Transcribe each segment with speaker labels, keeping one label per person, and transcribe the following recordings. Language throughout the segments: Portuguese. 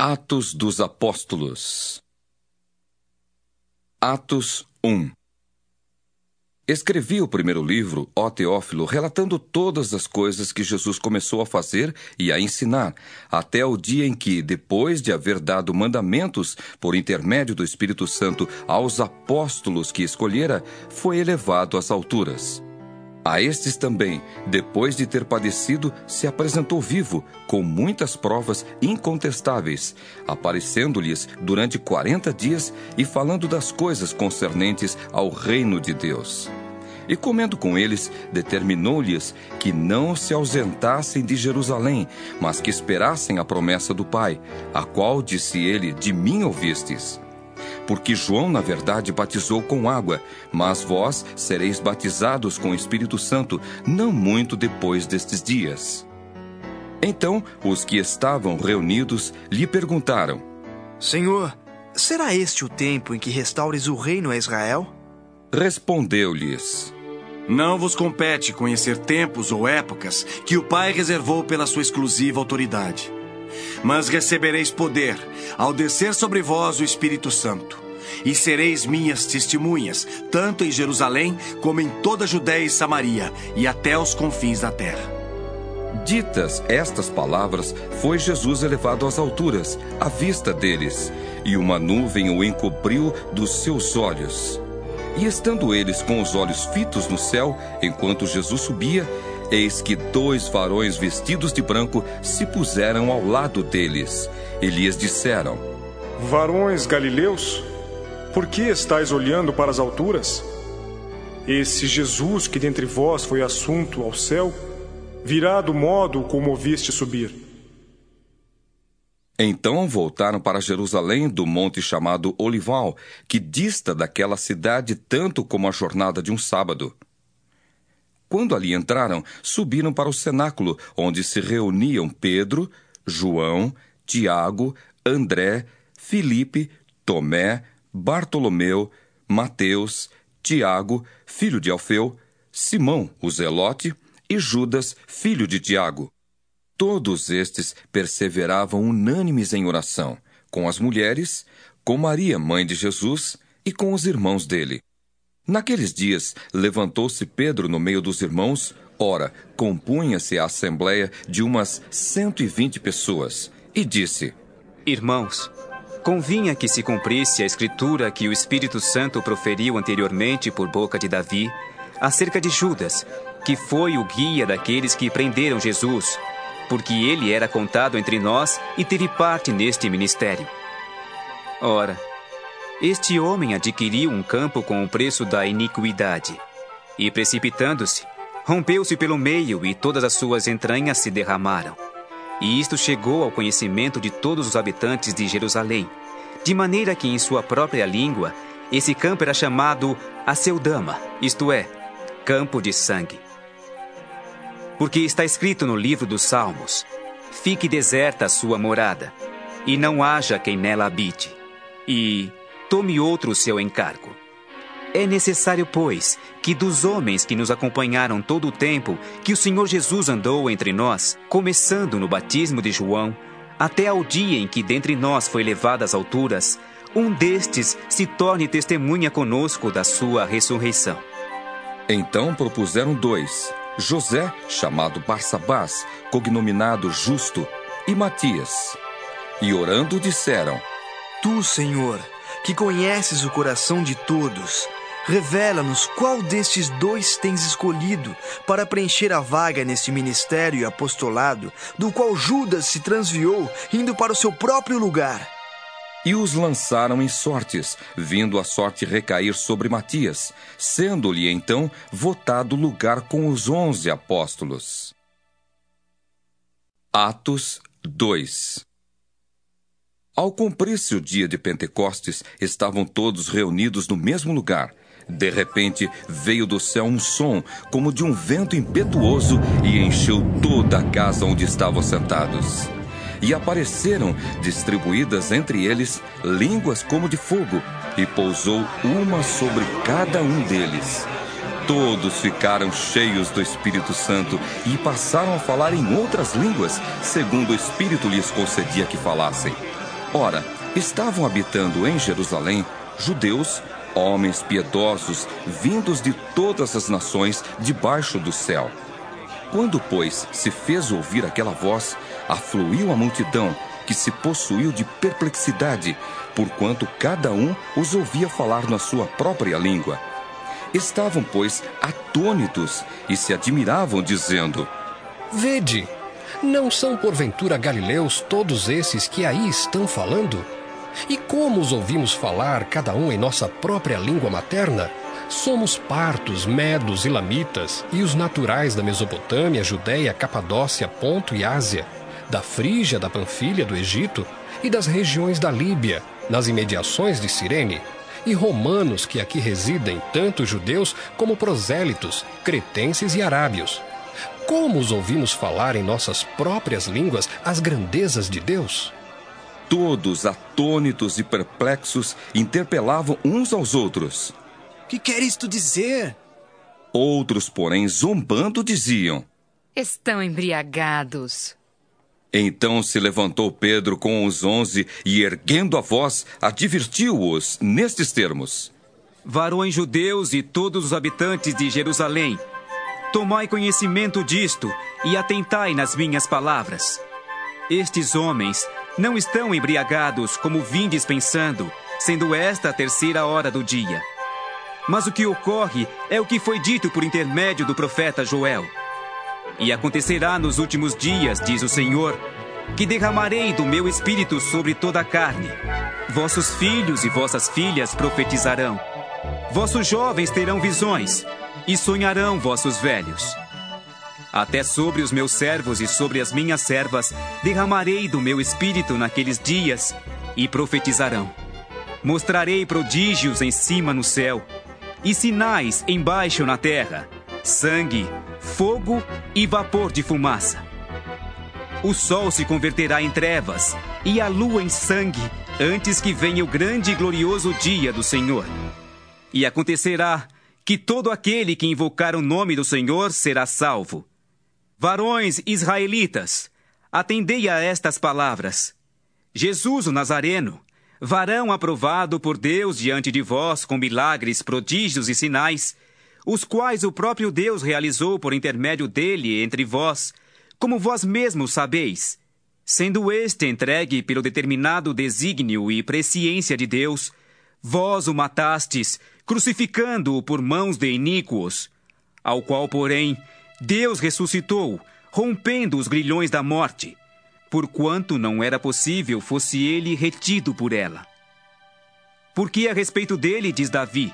Speaker 1: Atos dos Apóstolos Atos 1 Escrevi o primeiro livro, ó Teófilo, relatando todas as coisas que Jesus começou a fazer e a ensinar, até o dia em que, depois de haver dado mandamentos por intermédio do Espírito Santo aos apóstolos que escolhera, foi elevado às alturas. A estes também, depois de ter padecido, se apresentou vivo, com muitas provas incontestáveis, aparecendo-lhes durante quarenta dias e falando das coisas concernentes ao reino de Deus. E comendo com eles, determinou-lhes que não se ausentassem de Jerusalém, mas que esperassem a promessa do Pai, a qual, disse ele, de mim ouvistes porque João, na verdade, batizou com água, mas vós sereis batizados com o Espírito Santo não muito depois destes dias. Então os que estavam reunidos lhe perguntaram:
Speaker 2: Senhor, será este o tempo em que restaures o reino a Israel?
Speaker 1: Respondeu-lhes:
Speaker 3: Não vos compete conhecer tempos ou épocas que o Pai reservou pela sua exclusiva autoridade mas recebereis poder ao descer sobre vós o Espírito Santo. E sereis minhas testemunhas, tanto em Jerusalém como em toda a Judéia e Samaria, e até os confins da terra.
Speaker 1: Ditas estas palavras, foi Jesus elevado às alturas, à vista deles, e uma nuvem o encobriu dos seus olhos. E estando eles com os olhos fitos no céu, enquanto Jesus subia, Eis que dois varões vestidos de branco se puseram ao lado deles e lhes disseram:
Speaker 4: Varões galileus, por que estáis olhando para as alturas? Esse Jesus que dentre vós foi assunto ao céu, virá do modo como o viste subir.
Speaker 1: Então voltaram para Jerusalém do monte chamado Olival, que dista daquela cidade tanto como a jornada de um sábado. Quando ali entraram, subiram para o cenáculo, onde se reuniam Pedro, João, Tiago, André, Filipe, Tomé, Bartolomeu, Mateus, Tiago, filho de Alfeu, Simão, o Zelote, e Judas, filho de Tiago. Todos estes perseveravam unânimes em oração, com as mulheres, com Maria, mãe de Jesus, e com os irmãos dele. Naqueles dias, levantou-se Pedro no meio dos irmãos. Ora, compunha-se a assembleia de umas cento e vinte pessoas, e disse:
Speaker 5: Irmãos, convinha que se cumprisse a escritura que o Espírito Santo proferiu anteriormente por boca de Davi, acerca de Judas, que foi o guia daqueles que prenderam Jesus, porque ele era contado entre nós e teve parte neste ministério. Ora, este homem adquiriu um campo com o preço da iniquidade. E precipitando-se, rompeu-se pelo meio e todas as suas entranhas se derramaram. E isto chegou ao conhecimento de todos os habitantes de Jerusalém, de maneira que em sua própria língua esse campo era chamado Aceudama, isto é, campo de sangue. Porque está escrito no livro dos Salmos: Fique deserta a sua morada, e não haja quem nela habite. E tome outro o seu encargo. É necessário, pois, que dos homens que nos acompanharam todo o tempo que o Senhor Jesus andou entre nós, começando no batismo de João, até ao dia em que dentre nós foi levado às alturas, um destes se torne testemunha conosco da sua ressurreição.
Speaker 1: Então propuseram dois: José, chamado Barsabás, cognominado Justo, e Matias. E orando disseram:
Speaker 2: Tu, Senhor, que conheces o coração de todos, revela-nos qual destes dois tens escolhido para preencher a vaga neste ministério e apostolado, do qual Judas se transviou, indo para o seu próprio lugar.
Speaker 1: E os lançaram em sortes, vindo a sorte recair sobre Matias, sendo-lhe então votado lugar com os onze apóstolos. Atos 2 ao cumprir-se o dia de Pentecostes, estavam todos reunidos no mesmo lugar. De repente, veio do céu um som, como de um vento impetuoso, e encheu toda a casa onde estavam sentados. E apareceram, distribuídas entre eles, línguas como de fogo, e pousou uma sobre cada um deles. Todos ficaram cheios do Espírito Santo e passaram a falar em outras línguas, segundo o Espírito lhes concedia que falassem. Ora, estavam habitando em Jerusalém judeus, homens piedosos, vindos de todas as nações debaixo do céu. Quando, pois, se fez ouvir aquela voz, afluiu a multidão, que se possuiu de perplexidade, porquanto cada um os ouvia falar na sua própria língua. Estavam, pois, atônitos e se admiravam, dizendo:
Speaker 6: Vede, não são porventura galileus todos esses que aí estão falando? E como os ouvimos falar, cada um em nossa própria língua materna? Somos partos, medos e lamitas, e os naturais da Mesopotâmia, Judéia, Capadócia, Ponto e Ásia, da Frígia, da Panfilha, do Egito e das regiões da Líbia, nas imediações de Cirene, e romanos que aqui residem, tanto judeus como prosélitos, cretenses e arábios. Como os ouvimos falar em nossas próprias línguas as grandezas de Deus?
Speaker 1: Todos, atônitos e perplexos, interpelavam uns aos outros.
Speaker 7: Que quer isto dizer?
Speaker 1: Outros, porém, zombando, diziam:
Speaker 8: Estão embriagados.
Speaker 1: Então se levantou Pedro com os onze e, erguendo a voz, advertiu-os nestes termos:
Speaker 5: Varões judeus e todos os habitantes de Jerusalém, tomai conhecimento disto e atentai nas minhas palavras. Estes homens não estão embriagados como vindes pensando, sendo esta a terceira hora do dia. Mas o que ocorre é o que foi dito por intermédio do profeta Joel. E acontecerá nos últimos dias, diz o Senhor, que derramarei do meu espírito sobre toda a carne. Vossos filhos e vossas filhas profetizarão. Vossos jovens terão visões, e sonharão vossos velhos. Até sobre os meus servos e sobre as minhas servas derramarei do meu espírito naqueles dias, e profetizarão. Mostrarei prodígios em cima no céu e sinais embaixo na terra: sangue, fogo e vapor de fumaça. O sol se converterá em trevas e a lua em sangue antes que venha o grande e glorioso dia do Senhor. E acontecerá que todo aquele que invocar o nome do Senhor será salvo. Varões israelitas, atendei a estas palavras. Jesus o Nazareno, varão aprovado por Deus diante de vós com milagres, prodígios e sinais, os quais o próprio Deus realizou por intermédio dele entre vós, como vós mesmos sabeis, sendo este entregue pelo determinado desígnio e presciência de Deus, vós o matastes, crucificando-o por mãos de iníquos, ao qual, porém, Deus ressuscitou, rompendo os grilhões da morte porquanto não era possível fosse ele retido por ela. Porque a respeito dele diz Davi: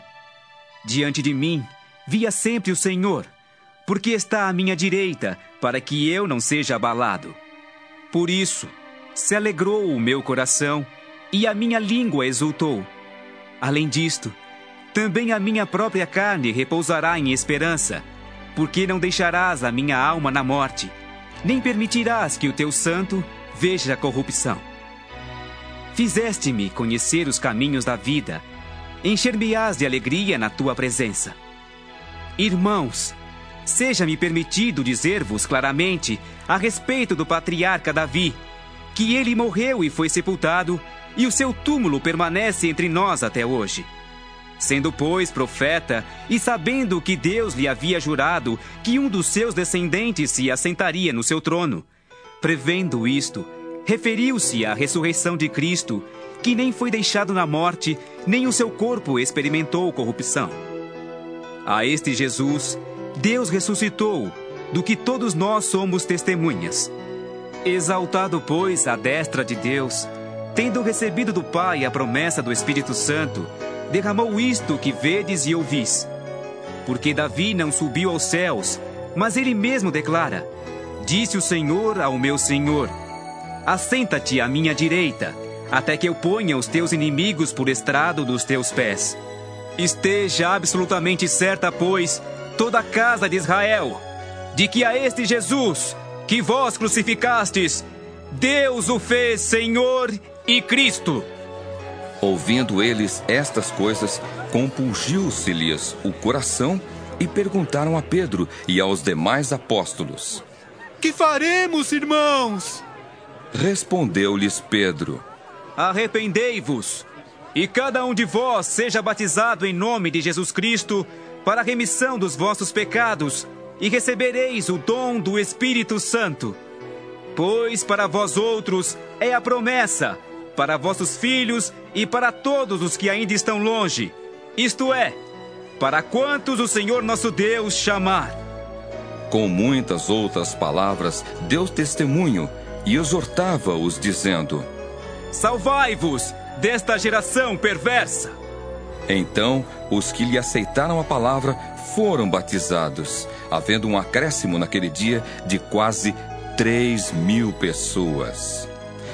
Speaker 5: Diante de mim via sempre o Senhor, porque está à minha direita, para que eu não seja abalado. Por isso se alegrou o meu coração e a minha língua exultou. Além disto, também a minha própria carne repousará em esperança, porque não deixarás a minha alma na morte nem permitirás que o teu santo veja a corrupção. Fizeste-me conhecer os caminhos da vida, encher-me-ás de alegria na tua presença. Irmãos, seja-me permitido dizer-vos claramente a respeito do patriarca Davi, que ele morreu e foi sepultado, e o seu túmulo permanece entre nós até hoje. Sendo, pois, profeta, e sabendo que Deus lhe havia jurado que um dos seus descendentes se assentaria no seu trono, prevendo isto, referiu-se à ressurreição de Cristo, que nem foi deixado na morte, nem o seu corpo experimentou corrupção. A este Jesus, Deus ressuscitou, do que todos nós somos testemunhas. Exaltado, pois, à destra de Deus, tendo recebido do Pai a promessa do Espírito Santo, derramou isto que vedes e ouvis. Porque Davi não subiu aos céus, mas ele mesmo declara: Disse o Senhor ao meu Senhor: Assenta-te à minha direita, até que eu ponha os teus inimigos por estrado dos teus pés. Esteja absolutamente certa, pois, toda a casa de Israel, de que a este Jesus, que vós crucificastes, Deus o fez Senhor e Cristo.
Speaker 1: Ouvindo eles estas coisas, compungiu-se-lhes o coração e perguntaram a Pedro e aos demais apóstolos:
Speaker 7: Que faremos, irmãos?
Speaker 1: Respondeu-lhes Pedro:
Speaker 5: Arrependei-vos, e cada um de vós seja batizado em nome de Jesus Cristo para a remissão dos vossos pecados, e recebereis o dom do Espírito Santo. Pois para vós outros é a promessa, para vossos filhos e para todos os que ainda estão longe, isto é, para quantos o Senhor nosso Deus chamar.
Speaker 1: Com muitas outras palavras, deu testemunho e exortava-os, dizendo:
Speaker 5: Salvai-vos desta geração perversa.
Speaker 1: Então, os que lhe aceitaram a palavra foram batizados, havendo um acréscimo naquele dia de quase três mil pessoas.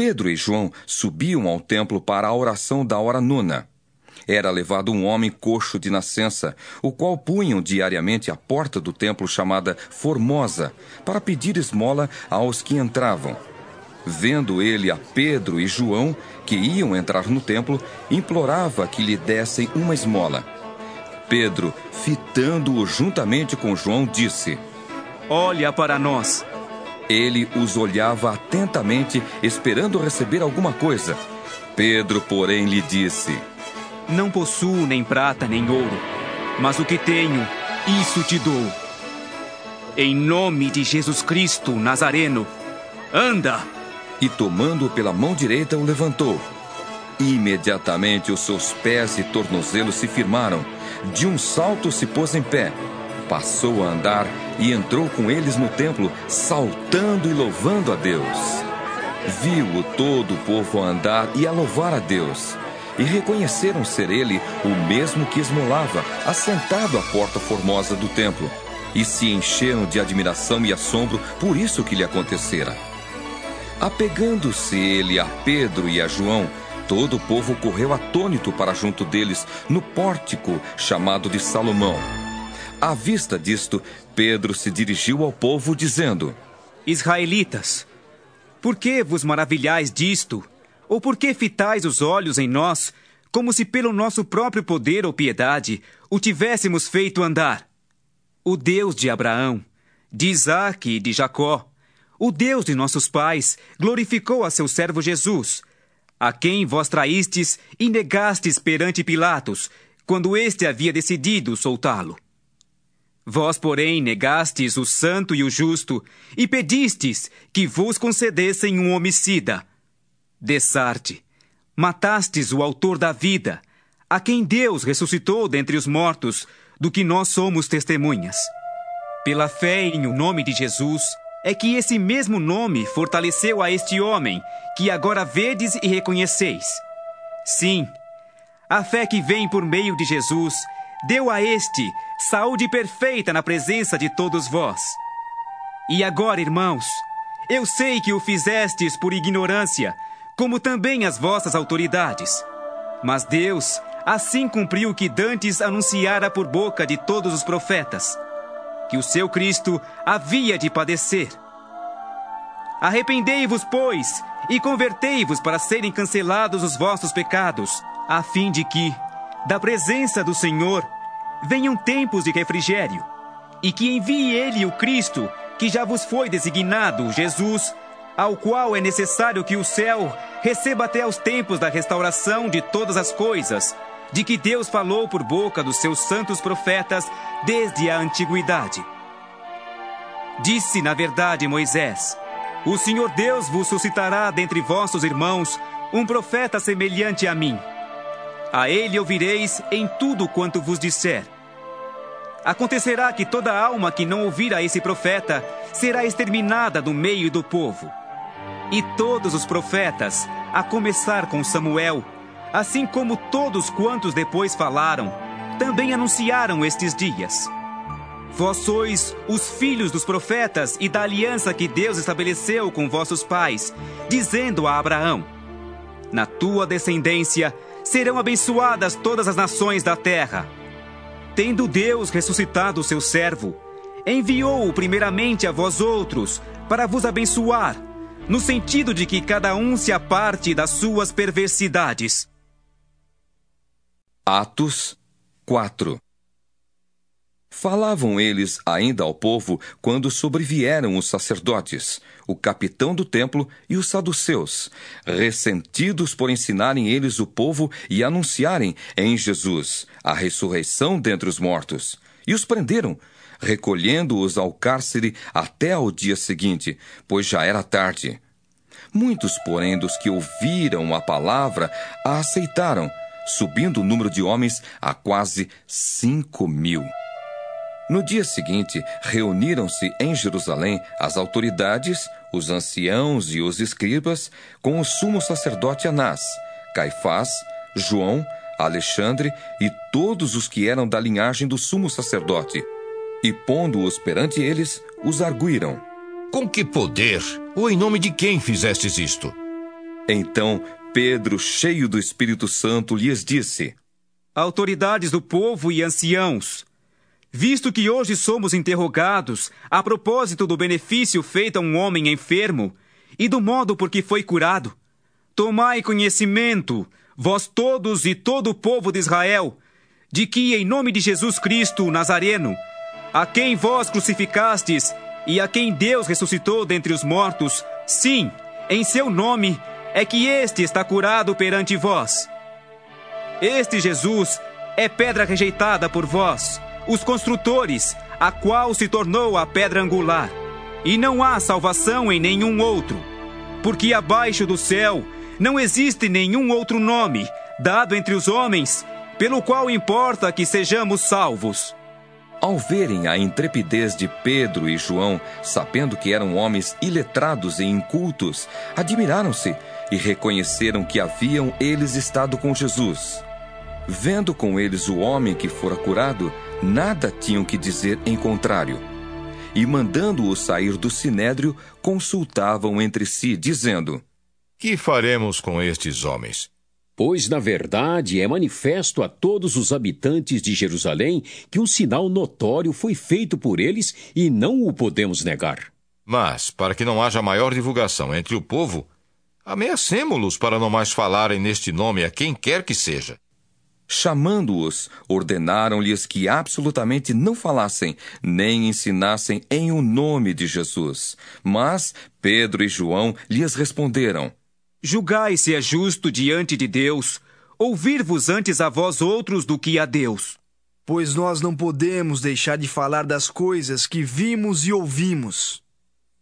Speaker 1: Pedro e João subiam ao templo para a oração da hora nona. Era levado um homem coxo de nascença, o qual punham diariamente à porta do templo chamada Formosa, para pedir esmola aos que entravam. Vendo ele a Pedro e João, que iam entrar no templo, implorava que lhe dessem uma esmola. Pedro, fitando-o juntamente com João, disse:
Speaker 5: Olha para nós.
Speaker 1: Ele os olhava atentamente, esperando receber alguma coisa. Pedro, porém, lhe disse:
Speaker 5: Não possuo nem prata nem ouro, mas o que tenho, isso te dou. Em nome de Jesus Cristo Nazareno, anda!
Speaker 1: E tomando-o pela mão direita, o levantou. Imediatamente os seus pés e tornozelos se firmaram. De um salto se pôs em pé passou a andar e entrou com eles no templo, saltando e louvando a Deus. Viu-o todo o povo a andar e a louvar a Deus. E reconheceram ser ele o mesmo que esmolava, assentado à porta formosa do templo. E se encheram de admiração e assombro por isso que lhe acontecera. Apegando-se ele a Pedro e a João, todo o povo correu atônito para junto deles, no pórtico chamado de Salomão à vista disto, Pedro se dirigiu ao povo, dizendo:
Speaker 5: Israelitas, por que vos maravilhais disto? Ou por que fitais os olhos em nós, como se pelo nosso próprio poder ou piedade o tivéssemos feito andar? O Deus de Abraão, de Isaque e de Jacó, o Deus de nossos pais, glorificou a seu servo Jesus, a quem vós traístes e negastes perante Pilatos, quando este havia decidido soltá-lo. Vós, porém, negastes o santo e o justo, e pedistes que vos concedessem um homicida. Dessarte, matastes o autor da vida, a quem Deus ressuscitou dentre os mortos, do que nós somos testemunhas. Pela fé em o nome de Jesus, é que esse mesmo nome fortaleceu a este homem, que agora vedes e reconheceis. Sim, a fé que vem por meio de Jesus deu a este saúde perfeita na presença de todos vós. E agora, irmãos, eu sei que o fizestes por ignorância, como também as vossas autoridades. Mas Deus assim cumpriu o que dantes anunciara por boca de todos os profetas, que o seu Cristo havia de padecer. Arrependei-vos, pois, e convertei-vos para serem cancelados os vossos pecados, a fim de que, da presença do Senhor, venham tempos de refrigério, e que envie ele o Cristo, que já vos foi designado, Jesus, ao qual é necessário que o céu receba até os tempos da restauração de todas as coisas, de que Deus falou por boca dos seus santos profetas desde a antiguidade. Disse, na verdade, Moisés: O Senhor Deus vos suscitará dentre vossos irmãos um profeta semelhante a mim a ele ouvireis em tudo quanto vos disser. Acontecerá que toda alma que não ouvir a esse profeta será exterminada do meio do povo. E todos os profetas, a começar com Samuel, assim como todos quantos depois falaram, também anunciaram estes dias. Vós sois os filhos dos profetas e da aliança que Deus estabeleceu com vossos pais, dizendo a Abraão: Na tua descendência serão abençoadas todas as nações da terra. Tendo Deus ressuscitado o seu servo, enviou-o primeiramente a vós outros, para vos abençoar, no sentido de que cada um se aparte das suas perversidades.
Speaker 1: Atos 4 Falavam eles ainda ao povo quando sobrevieram os sacerdotes, o capitão do templo e os saduceus, ressentidos por ensinarem eles o povo e anunciarem em Jesus a ressurreição dentre os mortos. E os prenderam, recolhendo-os ao cárcere até ao dia seguinte, pois já era tarde. Muitos, porém, dos que ouviram a palavra a aceitaram, subindo o número de homens a quase cinco mil. No dia seguinte, reuniram-se em Jerusalém as autoridades, os anciãos e os escribas, com o sumo sacerdote Anás, Caifás, João, Alexandre e todos os que eram da linhagem do sumo sacerdote. E pondo-os perante eles, os arguíram.
Speaker 9: Com que poder ou em nome de quem fizestes isto?
Speaker 1: Então Pedro, cheio do Espírito Santo, lhes disse:
Speaker 5: Autoridades do povo e anciãos, Visto que hoje somos interrogados a propósito do benefício feito a um homem enfermo e do modo por que foi curado, tomai conhecimento, vós todos e todo o povo de Israel, de que, em nome de Jesus Cristo, Nazareno, a quem vós crucificastes e a quem Deus ressuscitou dentre os mortos, sim, em seu nome, é que este está curado perante vós. Este Jesus é pedra rejeitada por vós os construtores, a qual se tornou a pedra angular. E não há salvação em nenhum outro, porque abaixo do céu não existe nenhum outro nome dado entre os homens pelo qual importa que sejamos salvos.
Speaker 1: Ao verem a intrepidez de Pedro e João, sabendo que eram homens iletrados e incultos, admiraram-se e reconheceram que haviam eles estado com Jesus. Vendo com eles o homem que fora curado, nada tinham que dizer em contrário. E mandando-o sair do sinédrio, consultavam entre si, dizendo:
Speaker 9: Que faremos com estes homens?
Speaker 10: Pois, na verdade, é manifesto a todos os habitantes de Jerusalém que um sinal notório foi feito por eles e não o podemos negar.
Speaker 9: Mas, para que não haja maior divulgação entre o povo, ameacemo-los para não mais falarem neste nome a quem quer que seja.
Speaker 1: Chamando-os, ordenaram-lhes que absolutamente não falassem, nem ensinassem em o nome de Jesus. Mas Pedro e João lhes responderam:
Speaker 5: Julgai se é justo diante de Deus, ouvir-vos antes a vós outros do que a Deus.
Speaker 2: Pois nós não podemos deixar de falar das coisas que vimos e ouvimos.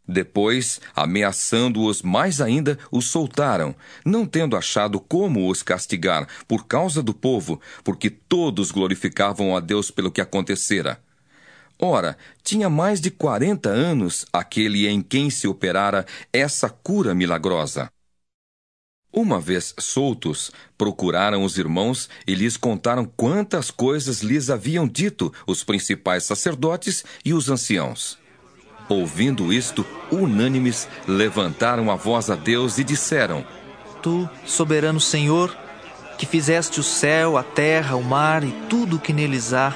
Speaker 1: Depois, ameaçando-os mais ainda, os soltaram, não tendo achado como os castigar por causa do povo, porque todos glorificavam a Deus pelo que acontecera. Ora, tinha mais de quarenta anos aquele em quem se operara essa cura milagrosa. Uma vez soltos, procuraram os irmãos e lhes contaram quantas coisas lhes haviam dito os principais sacerdotes e os anciãos. Ouvindo isto, unânimes levantaram a voz a Deus e disseram:
Speaker 11: Tu, soberano Senhor, que fizeste o céu, a terra, o mar e tudo o que neles há,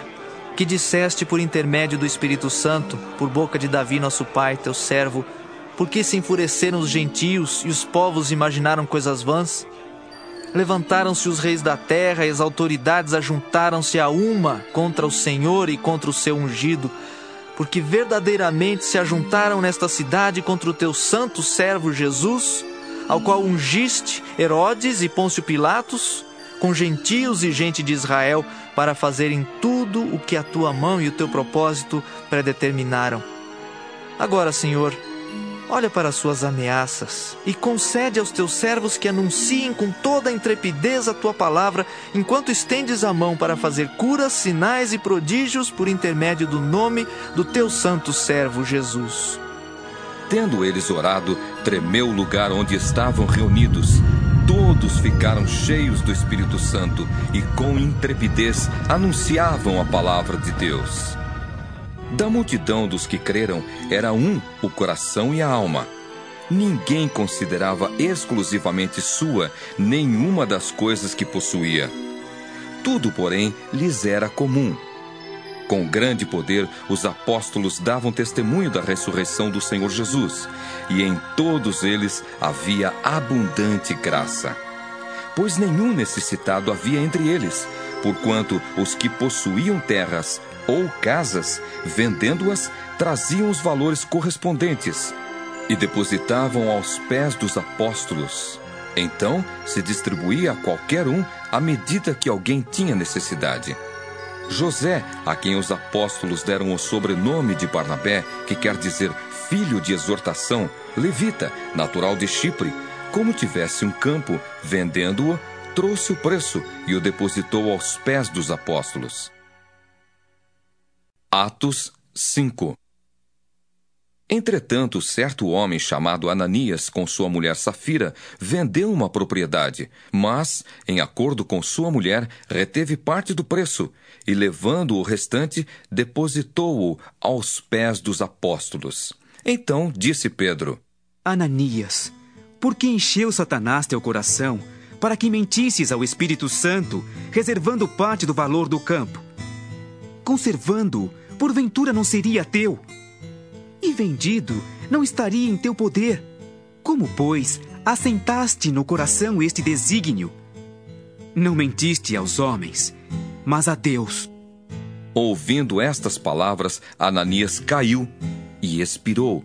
Speaker 11: que disseste por intermédio do Espírito Santo, por boca de Davi, nosso pai, teu servo, por que se enfureceram os gentios e os povos imaginaram coisas vãs? Levantaram-se os reis da terra e as autoridades ajuntaram-se a uma contra o Senhor e contra o seu ungido porque verdadeiramente se ajuntaram nesta cidade contra o teu santo servo Jesus, ao qual ungiste Herodes e Pôncio Pilatos, com gentios e gente de Israel, para fazerem tudo o que a tua mão e o teu propósito predeterminaram. Agora, Senhor, olha para as suas ameaças e concede aos teus servos que anunciem com toda a intrepidez a tua palavra, enquanto estendes a mão para fazer curas, sinais e prodígios por intermédio do nome do teu santo servo Jesus.
Speaker 1: Tendo eles orado, tremeu o lugar onde estavam reunidos. Todos ficaram cheios do Espírito Santo e, com intrepidez, anunciavam a palavra de Deus. Da multidão dos que creram, era um o coração e a alma. Ninguém considerava exclusivamente sua nenhuma das coisas que possuía. Tudo, porém, lhes era comum. Com grande poder, os apóstolos davam testemunho da ressurreição do Senhor Jesus, e em todos eles havia abundante graça. Pois nenhum necessitado havia entre eles, porquanto os que possuíam terras ou casas, vendendo-as, traziam os valores correspondentes e depositavam aos pés dos apóstolos. Então se distribuía a qualquer um à medida que alguém tinha necessidade. José, a quem os apóstolos deram o sobrenome de Barnabé, que quer dizer filho de exortação, levita, natural de Chipre, como tivesse um campo, vendendo-o, trouxe o preço e o depositou aos pés dos apóstolos. Atos 5 Entretanto, certo homem chamado Ananias, com sua mulher Safira, vendeu uma propriedade, mas, em acordo com sua mulher, reteve parte do preço e, levando o restante, depositou-o aos pés dos apóstolos. Então disse Pedro:
Speaker 5: Ananias, por que encheu Satanás teu coração para que mentisses ao Espírito Santo, reservando parte do valor do campo? Conservando-o porventura não seria teu? E vendido, não estaria em teu poder? Como, pois, assentaste no coração este desígnio? Não mentiste aos homens, mas a Deus.
Speaker 1: Ouvindo estas palavras, Ananias caiu e expirou,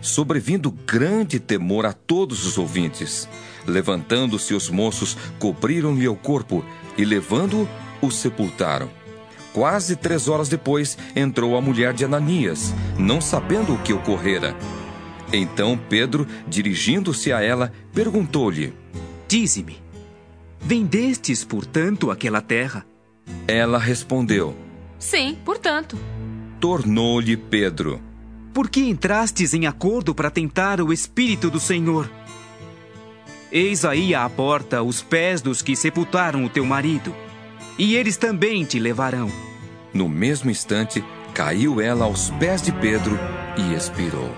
Speaker 1: sobrevindo grande temor a todos os ouvintes. Levantando-se os moços, cobriram-lhe o corpo e, levando-o, o sepultaram. Quase três horas depois, entrou a mulher de Ananias, não sabendo o que ocorrera. Então Pedro, dirigindo-se a ela, perguntou-lhe:
Speaker 5: Dize-me, vendestes, portanto, aquela terra?
Speaker 1: Ela respondeu:
Speaker 8: Sim, portanto.
Speaker 1: Tornou-lhe Pedro:
Speaker 5: Por que entrastes em acordo para tentar o Espírito do Senhor? Eis aí à porta os pés dos que sepultaram o teu marido e eles também te levarão.
Speaker 1: No mesmo instante, caiu ela aos pés de Pedro e expirou.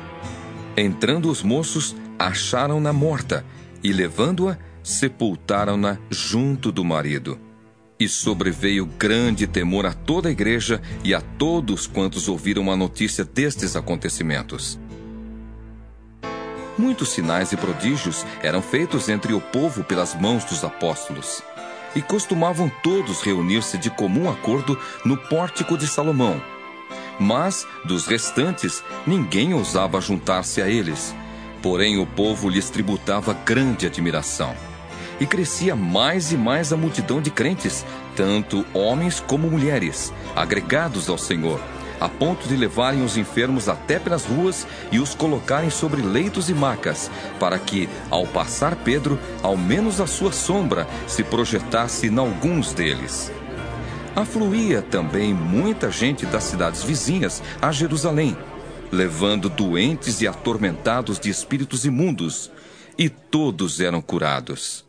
Speaker 1: Entrando os moços, acharam-na morta e, levando-a, sepultaram-na junto do marido. E sobreveio grande temor a toda a igreja e a todos quantos ouviram a notícia destes acontecimentos. Muitos sinais e prodígios eram feitos entre o povo pelas mãos dos apóstolos e costumavam todos reunir-se de comum acordo no pórtico de Salomão. Mas, dos restantes, ninguém ousava juntar-se a eles. Porém, o povo lhes tributava grande admiração. E crescia mais e mais a multidão de crentes, tanto homens como mulheres, agregados ao Senhor a ponto de levarem os enfermos até pelas ruas e os colocarem sobre leitos e macas, para que, ao passar Pedro, ao menos a sua sombra se projetasse em alguns deles. Afluía também muita gente das cidades vizinhas a Jerusalém, levando doentes e atormentados de espíritos imundos, e todos eram curados.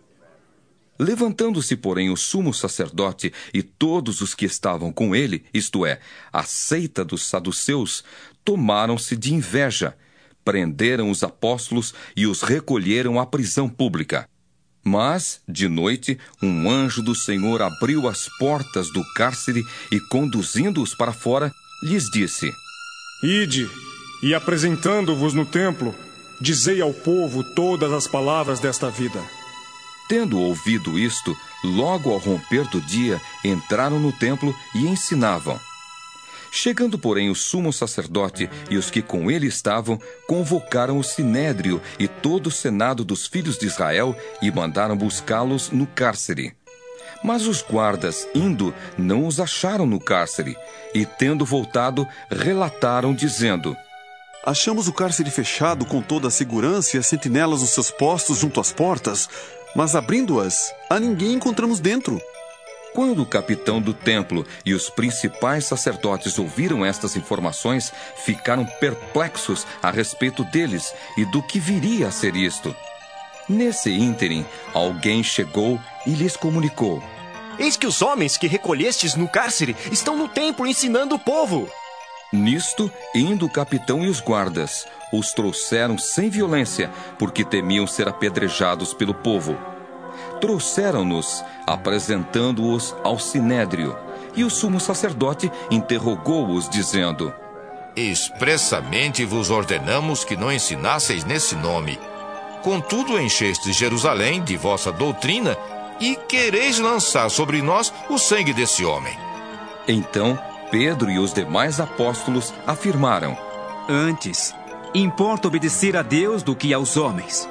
Speaker 1: Levantando-se, porém, o sumo sacerdote e todos os que estavam com ele, isto é, a seita dos saduceus, tomaram-se de inveja, prenderam os apóstolos e os recolheram à prisão pública. Mas, de noite, um anjo do Senhor abriu as portas do cárcere e, conduzindo-os para fora, lhes disse:
Speaker 4: Ide, e apresentando-vos no templo, dizei ao povo todas as palavras desta vida.
Speaker 1: Tendo ouvido isto, logo ao romper do dia, entraram no templo e ensinavam. Chegando, porém, o sumo sacerdote e os que com ele estavam, convocaram o sinédrio e todo o senado dos filhos de Israel e mandaram buscá-los no cárcere. Mas os guardas, indo, não os acharam no cárcere, e tendo voltado, relataram, dizendo:
Speaker 12: Achamos o cárcere fechado com toda a segurança e as sentinelas nos seus postos junto às portas, mas abrindo-as, a ninguém encontramos dentro.
Speaker 1: Quando o capitão do templo e os principais sacerdotes ouviram estas informações, ficaram perplexos a respeito deles e do que viria a ser isto. Nesse ínterim, alguém chegou e lhes comunicou:
Speaker 13: Eis que os homens que recolhestes no cárcere estão no templo ensinando o povo.
Speaker 1: Nisto, indo o capitão e os guardas, os trouxeram sem violência, porque temiam ser apedrejados pelo povo. Trouxeram-nos, apresentando-os ao sinédrio, e o sumo sacerdote interrogou-os, dizendo:
Speaker 9: Expressamente vos ordenamos que não ensinasseis nesse nome. Contudo, enchestes Jerusalém de vossa doutrina e quereis lançar sobre nós o sangue desse homem.
Speaker 1: Então Pedro e os demais apóstolos afirmaram:
Speaker 5: Antes, importa obedecer a Deus do que aos homens.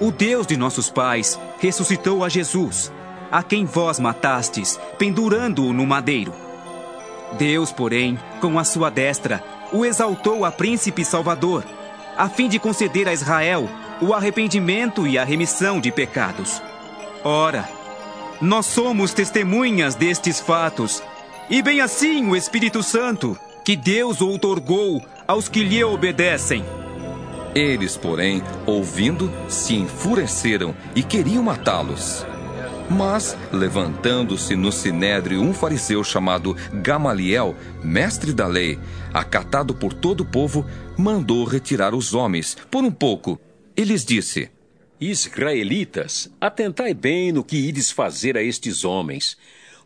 Speaker 5: O Deus de nossos pais ressuscitou a Jesus, a quem vós matastes, pendurando-o no madeiro. Deus, porém, com a sua destra, o exaltou a príncipe salvador, a fim de conceder a Israel o arrependimento e a remissão de pecados. Ora, nós somos testemunhas destes fatos, e bem assim o Espírito Santo, que Deus outorgou aos que lhe obedecem.
Speaker 1: Eles, porém, ouvindo, se enfureceram e queriam matá-los. Mas, levantando-se no sinédrio um fariseu chamado Gamaliel, mestre da lei, acatado por todo o povo, mandou retirar os homens por um pouco e lhes disse:
Speaker 10: Israelitas, atentai bem no que ides fazer a estes homens,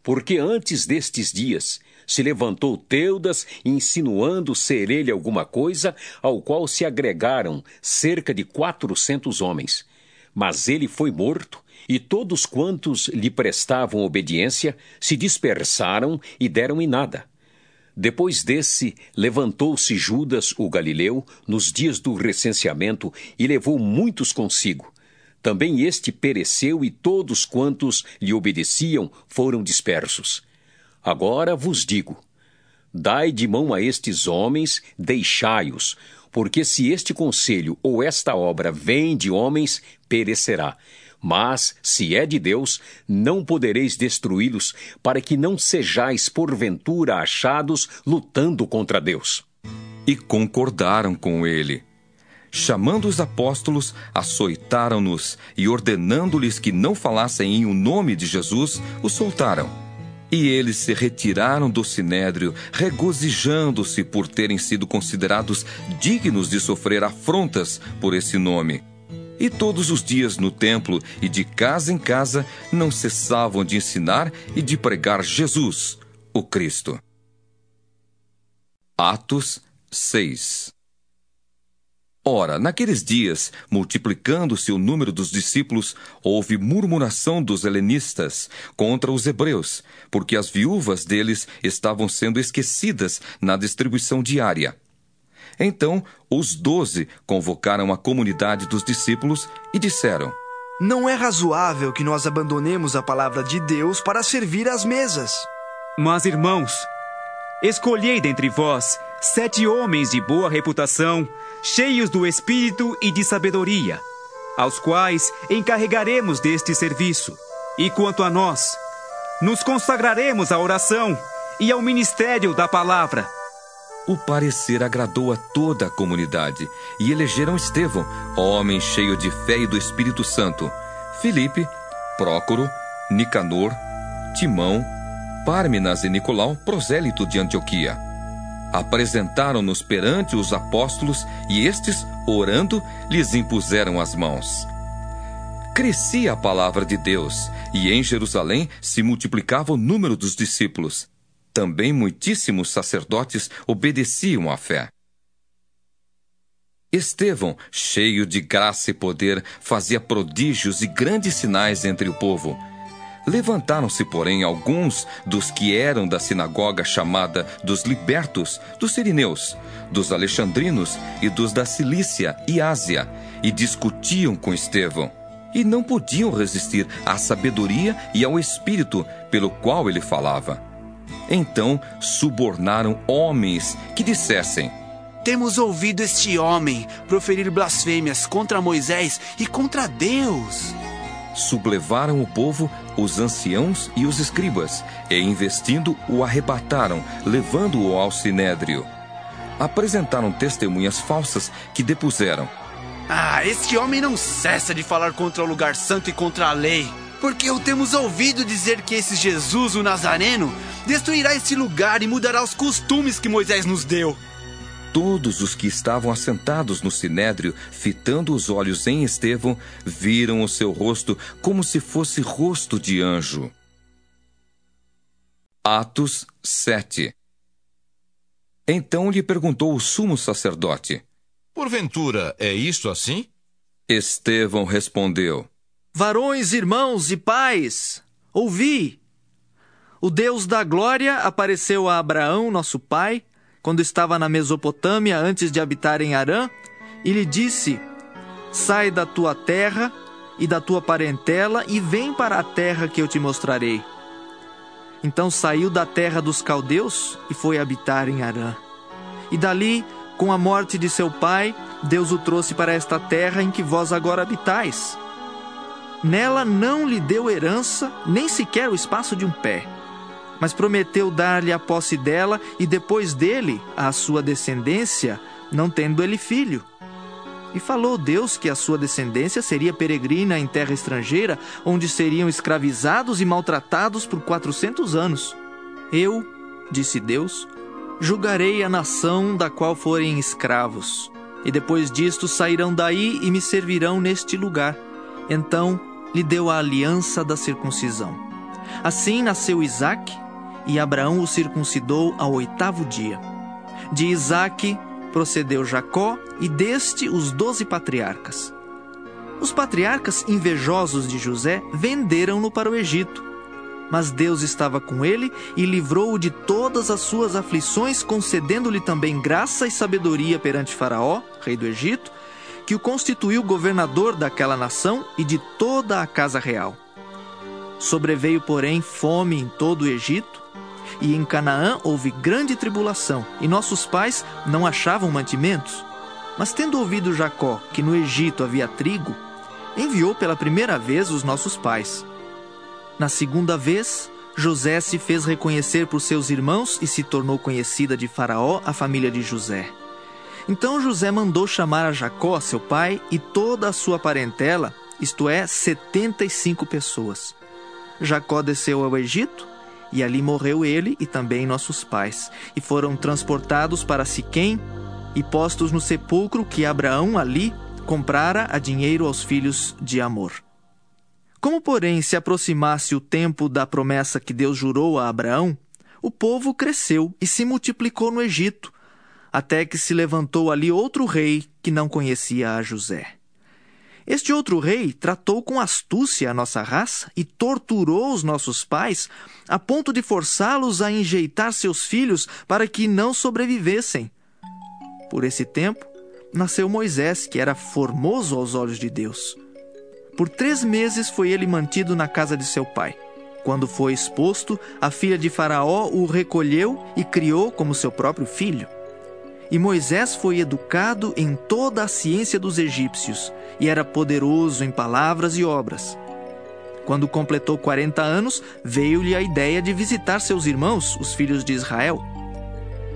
Speaker 10: porque antes destes dias se levantou Teudas, insinuando ser ele alguma coisa, ao qual se agregaram cerca de quatrocentos homens. Mas ele foi morto, e todos quantos lhe prestavam obediência se dispersaram e deram em nada. Depois desse, levantou-se Judas, o galileu, nos dias do recenseamento, e levou muitos consigo. Também este pereceu, e todos quantos lhe obedeciam foram dispersos. Agora vos digo: dai de mão a estes homens, deixai-os, porque se este conselho ou esta obra vem de homens, perecerá. Mas, se é de Deus, não podereis destruí-los, para que não sejais porventura achados lutando contra Deus.
Speaker 1: E concordaram com ele. Chamando os apóstolos, açoitaram-nos e, ordenando-lhes que não falassem em o nome de Jesus, os soltaram. E eles se retiraram do sinédrio, regozijando-se por terem sido considerados dignos de sofrer afrontas por esse nome. E todos os dias no templo e de casa em casa não cessavam de ensinar e de pregar Jesus, o Cristo. Atos 6 Ora, naqueles dias, multiplicando-se o número dos discípulos, houve murmuração dos helenistas contra os hebreus, porque as viúvas deles estavam sendo esquecidas na distribuição diária. Então, os doze convocaram a comunidade dos discípulos e disseram:
Speaker 2: Não é razoável que nós abandonemos a palavra de Deus para servir às mesas.
Speaker 5: Mas, irmãos, escolhei dentre vós sete homens de boa reputação, cheios do espírito e de sabedoria, aos quais encarregaremos deste serviço. E quanto a nós, nos consagraremos à oração e ao ministério da palavra.
Speaker 1: O parecer agradou a toda a comunidade e elegeram Estevão, homem cheio de fé e do Espírito Santo, Filipe, Prócoro, Nicanor, Timão, Párminas e Nicolau, prosélito de Antioquia apresentaram-nos perante os apóstolos e estes, orando, lhes impuseram as mãos. Crescia a palavra de Deus, e em Jerusalém se multiplicava o número dos discípulos. Também muitíssimos sacerdotes obedeciam à fé. Estevão, cheio de graça e poder, fazia prodígios e grandes sinais entre o povo Levantaram-se, porém, alguns dos que eram da sinagoga chamada dos libertos, dos sirineus, dos alexandrinos e dos da Cilícia e Ásia, e discutiam com Estevão. E não podiam resistir à sabedoria e ao espírito pelo qual ele falava. Então subornaram homens que dissessem:
Speaker 7: Temos ouvido este homem proferir blasfêmias contra Moisés e contra Deus.
Speaker 1: Sublevaram o povo, os anciãos e os escribas, e investindo o arrebataram, levando-o ao sinédrio. Apresentaram testemunhas falsas que depuseram:
Speaker 7: Ah, este homem não cessa de falar contra o lugar santo e contra a lei. Porque o temos ouvido dizer que esse Jesus, o Nazareno, destruirá este lugar e mudará os costumes que Moisés nos deu.
Speaker 1: Todos os que estavam assentados no sinédrio, fitando os olhos em Estevão, viram o seu rosto como se fosse rosto de anjo. Atos 7 Então lhe perguntou o sumo sacerdote:
Speaker 9: Porventura é isto assim?
Speaker 1: Estevão respondeu:
Speaker 11: Varões, irmãos e pais, ouvi! O Deus da glória apareceu a Abraão, nosso pai, quando estava na Mesopotâmia antes de habitar em Arã, e lhe disse: Sai da tua terra e da tua parentela e vem para a terra que eu te mostrarei. Então saiu da terra dos caldeus e foi habitar em Arã. E dali, com a morte de seu pai, Deus o trouxe para esta terra em que vós agora habitais. Nela não lhe deu herança, nem sequer o espaço de um pé. Mas prometeu dar-lhe a posse dela e depois dele a sua descendência, não tendo ele filho. E falou Deus que a sua descendência seria peregrina em terra estrangeira, onde seriam escravizados e maltratados por quatrocentos anos. Eu, disse Deus, julgarei a nação da qual forem escravos. E depois disto sairão daí e me servirão neste lugar. Então lhe deu a aliança da circuncisão. Assim nasceu Isaque, e Abraão o circuncidou ao oitavo dia. De Isaque procedeu Jacó, e deste os doze patriarcas. Os patriarcas invejosos de José venderam-no para o Egito. Mas Deus estava com ele e livrou-o de todas as suas aflições, concedendo-lhe também graça e sabedoria perante Faraó, rei do Egito, que o constituiu governador daquela nação e de toda a casa real. Sobreveio, porém, fome em todo o Egito, e em Canaã houve grande tribulação, e nossos pais não achavam mantimentos. Mas tendo ouvido Jacó que no Egito havia trigo, enviou pela primeira vez os nossos pais. Na segunda vez, José se fez reconhecer por seus irmãos e se tornou conhecida de Faraó a família de José. Então José mandou chamar a Jacó, seu pai, e toda a sua parentela, isto é, setenta e cinco pessoas. Jacó desceu ao Egito, e ali morreu ele e também nossos pais, e foram transportados para Siquém e postos no sepulcro que Abraão ali comprara a dinheiro aos filhos de Amor. Como, porém, se aproximasse o tempo da promessa que Deus jurou a Abraão, o povo cresceu e se multiplicou no Egito, até que se levantou ali outro rei que não conhecia a José. Este outro rei tratou com astúcia a nossa raça e torturou os nossos pais, a ponto de forçá-los a enjeitar seus filhos para que não sobrevivessem. Por esse tempo, nasceu Moisés, que era formoso aos olhos de Deus. Por três meses foi ele mantido na casa de seu pai. Quando foi exposto, a filha de Faraó o recolheu e criou como seu próprio filho. E Moisés foi educado em toda a ciência dos egípcios e era poderoso em palavras e obras. Quando completou 40 anos, veio-lhe a ideia de visitar seus irmãos, os filhos de Israel.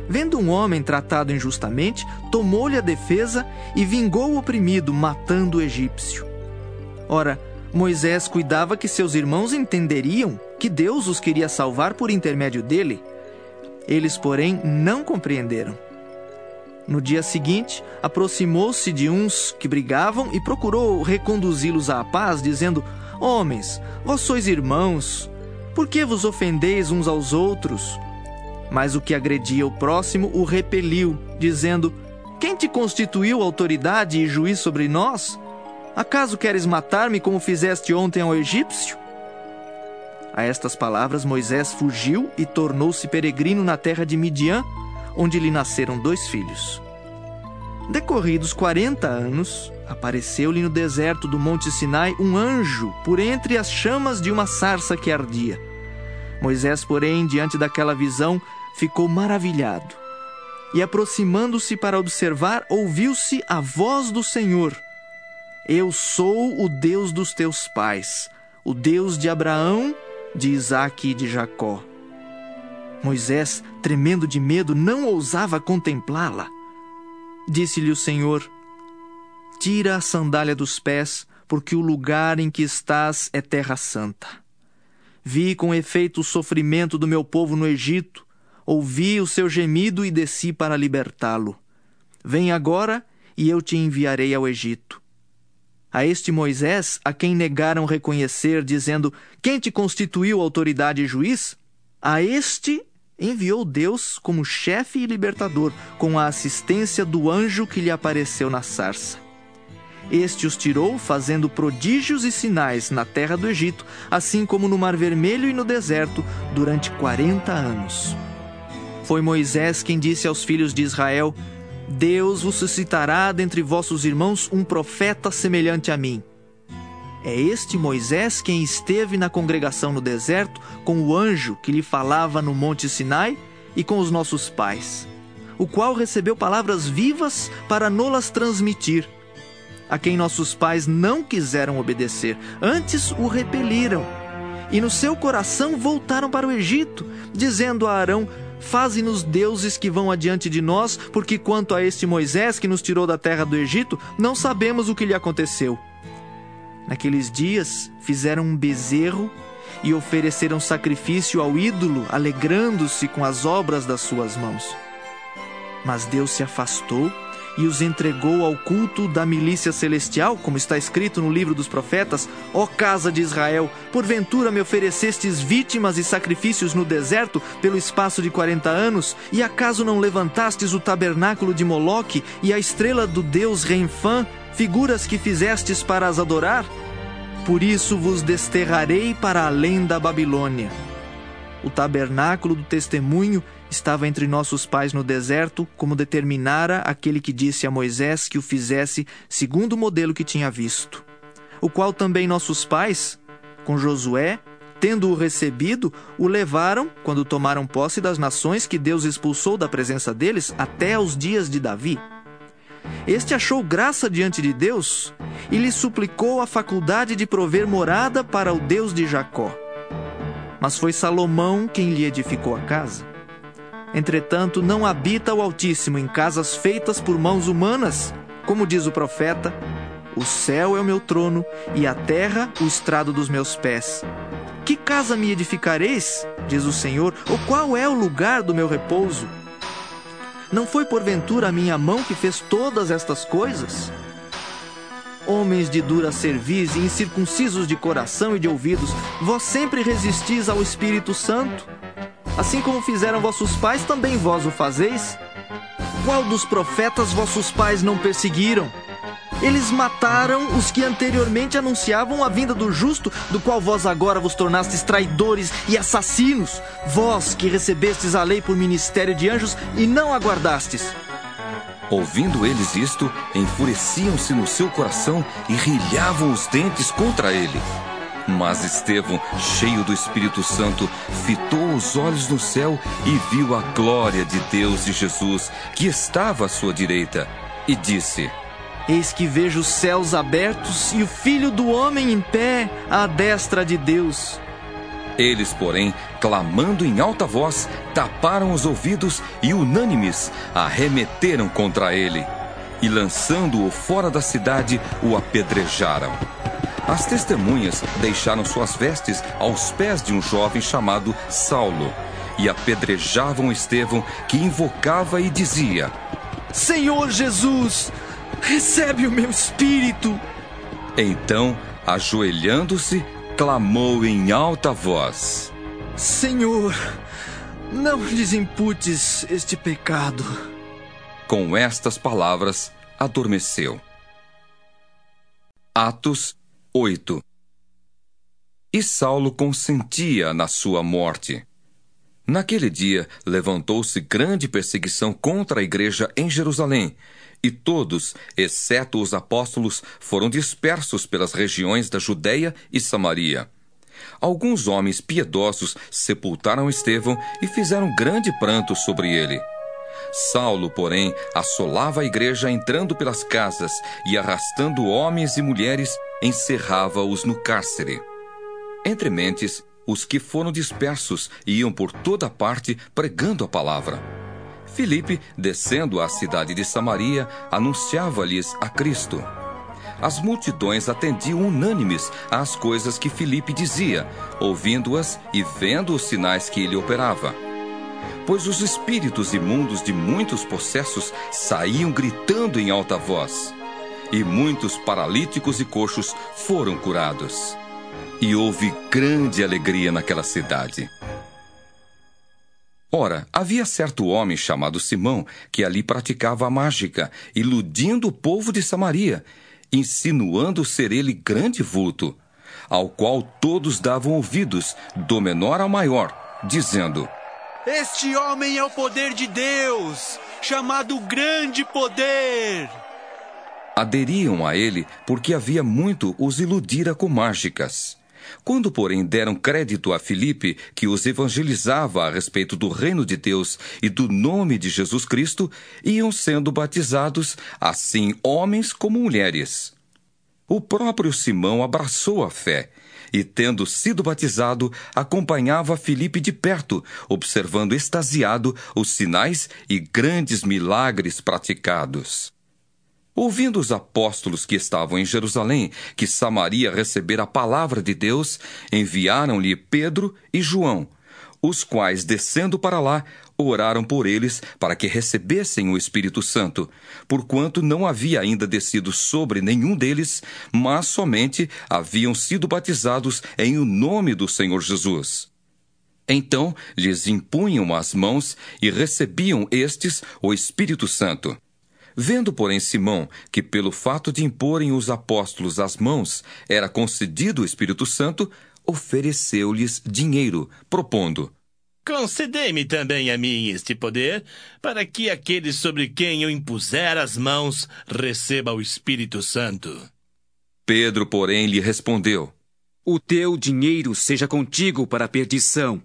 Speaker 11: Vendo um homem tratado injustamente, tomou-lhe a defesa e vingou o oprimido, matando o egípcio. Ora, Moisés cuidava que seus irmãos entenderiam que Deus os queria salvar por intermédio dele. Eles, porém, não compreenderam. No dia seguinte, aproximou-se de uns que brigavam e procurou reconduzi-los à paz, dizendo: Homens, vós sois irmãos, por que vos ofendeis uns aos outros? Mas o que agredia o próximo o repeliu, dizendo: Quem te constituiu autoridade e juiz sobre nós? Acaso queres matar-me como fizeste ontem ao egípcio? A estas palavras, Moisés fugiu e tornou-se peregrino na terra de Midian onde lhe nasceram dois filhos. Decorridos quarenta anos, apareceu-lhe no deserto do Monte Sinai um anjo por entre as chamas de uma sarça que ardia. Moisés, porém, diante daquela visão, ficou maravilhado. e aproximando-se para observar, ouviu-se a voz do Senhor: Eu sou o Deus dos teus pais, o Deus de Abraão, de Isaque e de Jacó. Moisés, tremendo de medo, não ousava contemplá-la. Disse-lhe o Senhor: Tira a sandália dos pés, porque o lugar em que estás é terra santa. Vi com efeito o sofrimento do meu povo no Egito, ouvi o seu gemido e desci para libertá-lo. Vem agora e eu te enviarei ao Egito. A este Moisés, a quem negaram reconhecer, dizendo: Quem te constituiu autoridade e juiz? A este enviou Deus como chefe e libertador, com a assistência do anjo que lhe apareceu na sarça. Este os tirou, fazendo prodígios e sinais na terra do Egito, assim como no Mar Vermelho e no deserto, durante quarenta anos. Foi Moisés quem disse aos filhos de Israel: Deus vos suscitará dentre vossos irmãos um profeta semelhante a mim. É este Moisés quem esteve na congregação no deserto com o anjo que lhe falava no Monte Sinai e com os nossos pais, o qual recebeu palavras vivas para nolas transmitir, a quem nossos pais não quiseram obedecer, antes o repeliram. E no seu coração voltaram para o Egito, dizendo a Arão: Faze-nos deuses que vão adiante de nós, porque quanto a este Moisés que nos tirou da terra do Egito, não sabemos o que lhe aconteceu. Naqueles dias fizeram um bezerro e ofereceram sacrifício ao ídolo, alegrando-se com as obras das suas mãos. Mas Deus se afastou e os entregou ao culto da milícia celestial, como está escrito no livro dos profetas: Ó casa de Israel, porventura me oferecestes vítimas e sacrifícios no deserto pelo espaço de quarenta anos, e acaso não levantastes o tabernáculo de Moloque e a estrela do deus Renfã, figuras que fizestes para as adorar? Por isso vos desterrarei para além da Babilônia. O tabernáculo do testemunho estava entre nossos pais no deserto, como determinara aquele que disse a Moisés que o fizesse segundo o modelo que tinha visto. O qual também nossos pais, com Josué, tendo-o recebido, o levaram, quando tomaram posse das nações que Deus expulsou da presença deles, até aos dias de Davi. Este achou graça diante de Deus e lhe suplicou a faculdade de prover morada para o Deus de Jacó. Mas foi Salomão quem lhe edificou a casa. Entretanto, não habita o Altíssimo em casas feitas por mãos humanas, como diz o profeta: O céu é o meu trono e a terra o estrado dos meus pés. Que casa me edificareis? diz o Senhor, ou qual é o lugar do meu repouso? Não foi porventura a minha mão que fez todas estas coisas? Homens de dura cerviz e incircuncisos de coração e de ouvidos, vós sempre resistis ao Espírito Santo? Assim como fizeram vossos pais, também vós o fazeis? Qual dos profetas vossos pais não perseguiram? Eles mataram os que anteriormente anunciavam a vinda do justo, do qual vós agora vos tornastes traidores e assassinos, vós que recebestes a lei por ministério de anjos e não aguardastes.
Speaker 1: Ouvindo eles isto, enfureciam-se no seu coração e rilhavam os dentes contra ele. Mas Estevão, cheio do Espírito Santo, fitou os olhos no céu e viu a glória de Deus e Jesus, que estava à sua direita, e disse:
Speaker 11: Eis que vejo os céus abertos e o Filho do Homem em pé à destra de Deus.
Speaker 1: Eles, porém, clamando em alta voz, taparam os ouvidos e, unânimes, arremeteram contra ele. E, lançando-o fora da cidade, o apedrejaram. As testemunhas deixaram suas vestes aos pés de um jovem chamado Saulo e apedrejavam Estevão, que invocava e dizia:
Speaker 11: Senhor Jesus, recebe o meu espírito.
Speaker 1: Então, ajoelhando-se, clamou em alta voz:
Speaker 11: Senhor, não lhes imputes este pecado.
Speaker 1: Com estas palavras, adormeceu. Atos 8 E Saulo consentia na sua morte. Naquele dia levantou-se grande perseguição contra a igreja em Jerusalém, e todos, exceto os apóstolos, foram dispersos pelas regiões da Judéia e Samaria. Alguns homens piedosos sepultaram Estevão e fizeram grande pranto sobre ele. Saulo, porém, assolava a igreja entrando pelas casas e arrastando homens e mulheres, encerrava-os no cárcere. Entre mentes, os que foram dispersos iam por toda parte pregando a palavra. Filipe, descendo à cidade de Samaria, anunciava-lhes a Cristo. As multidões atendiam unânimes às coisas que Filipe dizia, ouvindo-as e vendo os sinais que ele operava. Pois os espíritos imundos de muitos possessos saíam gritando em alta voz, e muitos paralíticos e coxos foram curados e houve grande alegria naquela cidade. Ora, havia certo homem chamado Simão que ali praticava a mágica, iludindo o povo de Samaria, insinuando ser ele grande vulto, ao qual todos davam ouvidos, do menor ao maior, dizendo:
Speaker 7: Este homem é o poder de Deus, chamado Grande Poder.
Speaker 1: Aderiam a ele porque havia muito os iludira com mágicas. Quando, porém, deram crédito a Filipe, que os evangelizava a respeito do reino de Deus e do nome de Jesus Cristo, iam sendo batizados, assim homens como mulheres. O próprio Simão abraçou a fé e, tendo sido batizado, acompanhava Filipe de perto, observando extasiado os sinais e grandes milagres praticados. Ouvindo os apóstolos que estavam em Jerusalém que Samaria recebera a palavra de Deus, enviaram-lhe Pedro e João, os quais, descendo para lá, oraram por eles para que recebessem o Espírito Santo, porquanto não havia ainda descido sobre nenhum deles, mas somente haviam sido batizados em o nome do Senhor Jesus. Então lhes impunham as mãos e recebiam estes o Espírito Santo. Vendo, porém, Simão que, pelo fato de imporem os apóstolos as mãos, era concedido o Espírito Santo, ofereceu-lhes dinheiro, propondo:
Speaker 14: Concedei-me também a mim este poder, para que aquele sobre quem eu impuser as mãos receba o Espírito Santo.
Speaker 1: Pedro, porém, lhe respondeu:
Speaker 5: O teu dinheiro seja contigo para a perdição,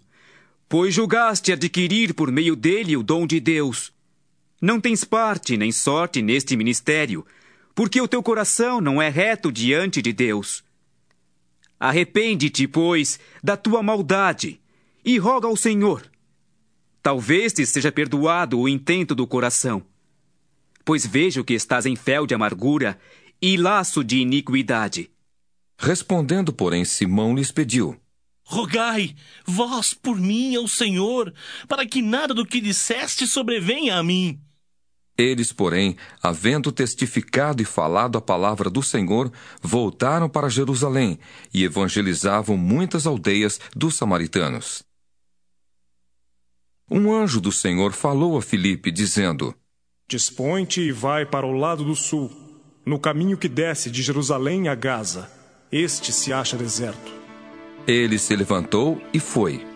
Speaker 5: pois julgaste adquirir por meio dele o dom de Deus. Não tens parte nem sorte neste ministério, porque o teu coração não é reto diante de Deus. Arrepende-te, pois, da tua maldade e roga ao Senhor. Talvez te seja perdoado o intento do coração. Pois vejo que estás em fel de amargura e laço de iniquidade.
Speaker 1: Respondendo, porém, Simão lhes pediu:
Speaker 14: Rogai, vós por mim ao Senhor, para que nada do que disseste sobrevenha a mim.
Speaker 1: Eles, porém, havendo testificado e falado a palavra do Senhor, voltaram para Jerusalém e evangelizavam muitas aldeias dos samaritanos. Um anjo do Senhor falou a Filipe, dizendo:
Speaker 4: Dispõe-te e vai para o lado do sul, no caminho que desce de Jerusalém a Gaza. Este se acha deserto.
Speaker 1: Ele se levantou e foi.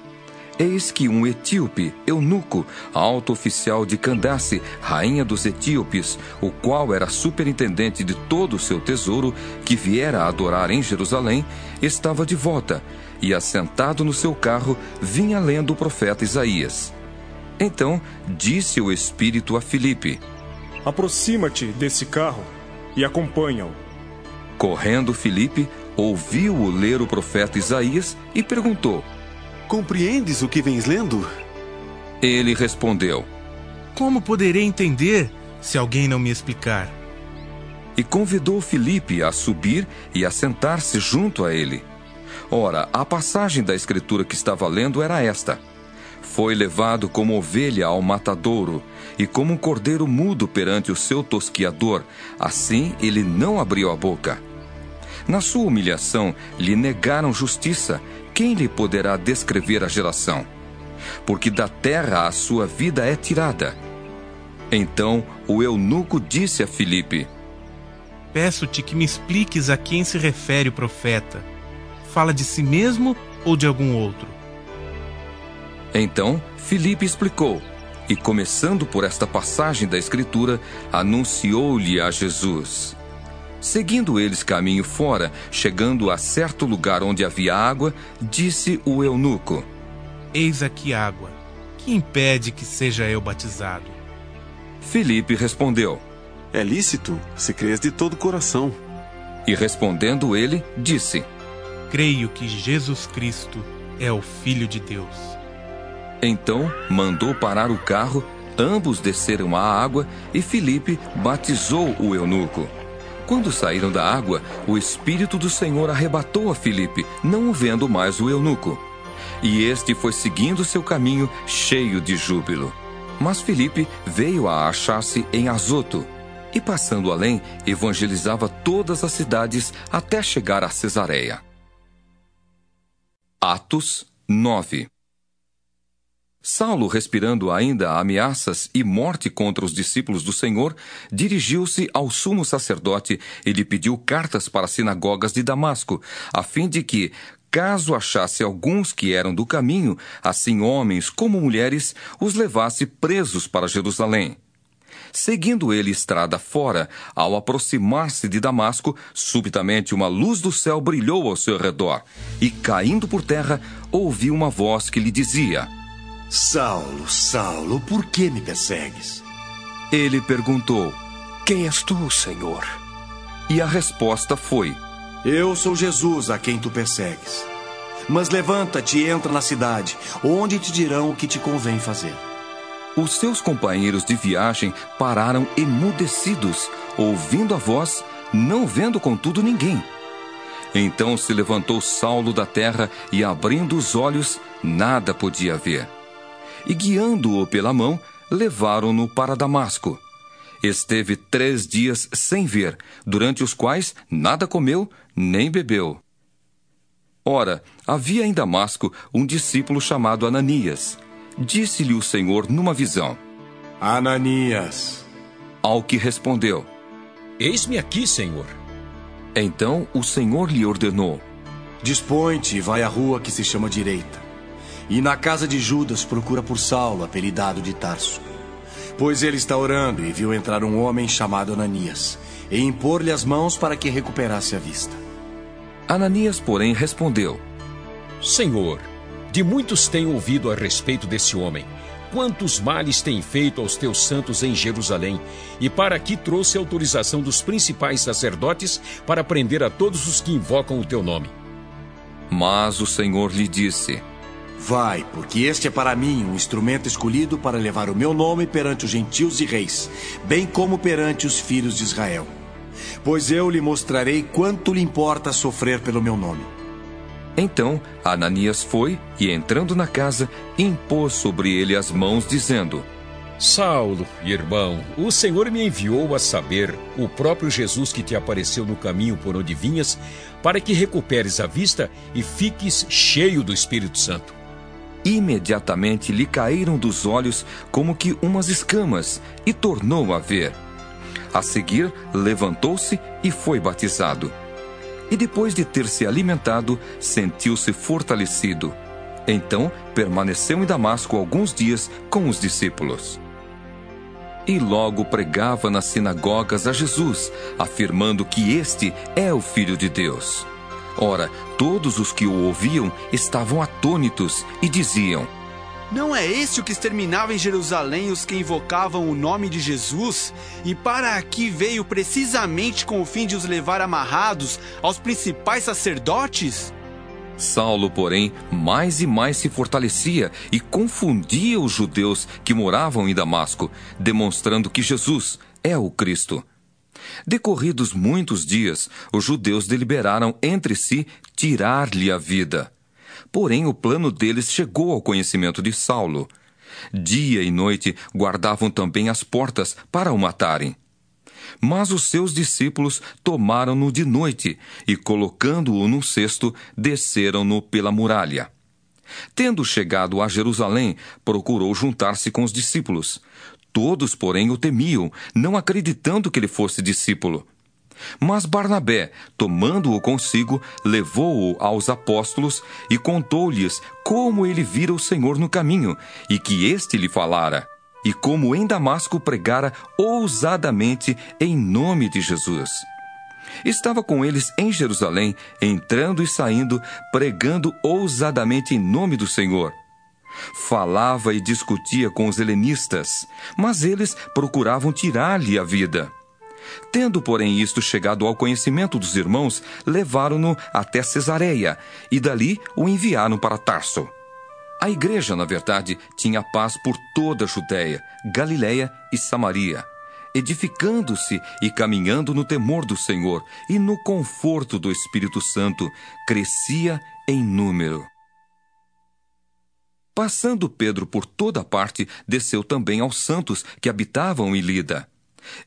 Speaker 1: Eis que um etíope, eunuco, alto oficial de Candace, rainha dos etíopes, o qual era superintendente de todo o seu tesouro, que viera a adorar em Jerusalém, estava de volta, e assentado no seu carro, vinha lendo o profeta Isaías. Então disse o Espírito a Filipe:
Speaker 4: Aproxima-te desse carro e acompanha-o.
Speaker 1: Correndo Filipe, ouviu-o ler o profeta Isaías e perguntou:
Speaker 12: Compreendes o que vens lendo?
Speaker 1: Ele respondeu:
Speaker 15: Como poderei entender se alguém não me explicar?
Speaker 1: E convidou Filipe a subir e a sentar-se junto a ele. Ora, a passagem da escritura que estava lendo era esta: Foi levado como ovelha ao matadouro, e como um cordeiro mudo perante o seu tosquiador, assim ele não abriu a boca. Na sua humilhação, lhe negaram justiça quem lhe poderá descrever a geração? Porque da terra a sua vida é tirada. Então o eunuco disse a Filipe:
Speaker 15: Peço-te que me expliques a quem se refere o profeta. Fala de si mesmo ou de algum outro?
Speaker 1: Então Filipe explicou, e começando por esta passagem da Escritura, anunciou-lhe a Jesus. Seguindo eles caminho fora, chegando a certo lugar onde havia água, disse o eunuco:
Speaker 15: Eis aqui água. Que impede que seja eu batizado?
Speaker 1: Filipe respondeu:
Speaker 12: É lícito, se crês de todo o coração.
Speaker 1: E respondendo ele, disse:
Speaker 15: Creio que Jesus Cristo é o Filho de Deus.
Speaker 1: Então mandou parar o carro, ambos desceram à água e Filipe batizou o eunuco. Quando saíram da água, o Espírito do Senhor arrebatou a Filipe, não vendo mais o eunuco. E este foi seguindo seu caminho cheio de júbilo. Mas Filipe veio a achar-se em Azoto, e passando além, evangelizava todas as cidades até chegar a Cesareia. Atos 9 Saulo, respirando ainda ameaças e morte contra os discípulos do Senhor, dirigiu-se ao sumo sacerdote e lhe pediu cartas para as sinagogas de Damasco, a fim de que, caso achasse alguns que eram do caminho, assim homens como mulheres, os levasse presos para Jerusalém. Seguindo ele estrada fora, ao aproximar-se de Damasco, subitamente uma luz do céu brilhou ao seu redor, e caindo por terra, ouviu uma voz que lhe dizia:
Speaker 3: Saulo, Saulo, por que me persegues?
Speaker 1: Ele perguntou:
Speaker 6: Quem és tu, Senhor?
Speaker 1: E a resposta foi:
Speaker 3: Eu sou Jesus a quem tu persegues. Mas levanta-te e entra na cidade, onde te dirão o que te convém fazer.
Speaker 1: Os seus companheiros de viagem pararam emudecidos, ouvindo a voz, não vendo contudo ninguém. Então se levantou Saulo da terra e, abrindo os olhos, nada podia ver e, guiando-o pela mão, levaram-no para Damasco. Esteve três dias sem ver, durante os quais nada comeu nem bebeu. Ora, havia em Damasco um discípulo chamado Ananias. Disse-lhe o Senhor numa visão:
Speaker 3: Ananias.
Speaker 1: Ao que respondeu:
Speaker 10: Eis-me aqui, Senhor.
Speaker 1: Então o Senhor lhe ordenou:
Speaker 3: Dispõe-te e vai à rua que se chama Direita e na casa de Judas procura por Saulo, apelidado de Tarso. Pois ele está orando e viu entrar um homem chamado Ananias, e impor-lhe as mãos para que recuperasse a vista.
Speaker 1: Ananias, porém, respondeu:
Speaker 10: Senhor, de muitos tenho ouvido a respeito desse homem. Quantos males tem feito aos teus santos em Jerusalém, e para aqui trouxe autorização dos principais sacerdotes para prender a todos os que invocam o teu nome.
Speaker 1: Mas o Senhor lhe disse:
Speaker 3: Vai, porque este é para mim um instrumento escolhido para levar o meu nome perante os gentios e reis, bem como perante os filhos de Israel. Pois eu lhe mostrarei quanto lhe importa sofrer pelo meu nome.
Speaker 1: Então Ananias foi e, entrando na casa, impôs sobre ele as mãos, dizendo:
Speaker 10: Saulo, irmão, o Senhor me enviou a saber, o próprio Jesus que te apareceu no caminho por onde vinhas, para que recuperes a vista e fiques cheio do Espírito Santo.
Speaker 1: Imediatamente lhe caíram dos olhos como que umas escamas e tornou a ver. A seguir, levantou-se e foi batizado. E depois de ter se alimentado, sentiu-se fortalecido. Então permaneceu em Damasco alguns dias com os discípulos. E logo pregava nas sinagogas a Jesus, afirmando que este é o Filho de Deus. Ora, todos os que o ouviam estavam atônitos e diziam:
Speaker 7: Não é este o que exterminava em Jerusalém os que invocavam o nome de Jesus? E para aqui veio precisamente com o fim de os levar amarrados aos principais sacerdotes?
Speaker 1: Saulo, porém, mais e mais se fortalecia e confundia os judeus que moravam em Damasco, demonstrando que Jesus é o Cristo. Decorridos muitos dias, os judeus deliberaram entre si tirar-lhe a vida. Porém, o plano deles chegou ao conhecimento de Saulo. Dia e noite guardavam também as portas para o matarem. Mas os seus discípulos tomaram-no de noite e, colocando-o num cesto, desceram-no pela muralha. Tendo chegado a Jerusalém, procurou juntar-se com os discípulos. Todos, porém, o temiam, não acreditando que ele fosse discípulo. Mas Barnabé, tomando-o consigo, levou-o aos apóstolos e contou-lhes como ele vira o Senhor no caminho e que este lhe falara, e como em Damasco pregara ousadamente em nome de Jesus. Estava com eles em Jerusalém, entrando e saindo, pregando ousadamente em nome do Senhor. Falava e discutia com os helenistas, mas eles procuravam tirar-lhe a vida. Tendo, porém, isto chegado ao conhecimento dos irmãos, levaram-no até Cesareia e dali o enviaram para Tarso. A igreja, na verdade, tinha paz por toda a Judéia, Galiléia e Samaria, edificando-se e caminhando no temor do Senhor e no conforto do Espírito Santo, crescia em número. Passando Pedro por toda parte, desceu também aos santos que habitavam em Lida.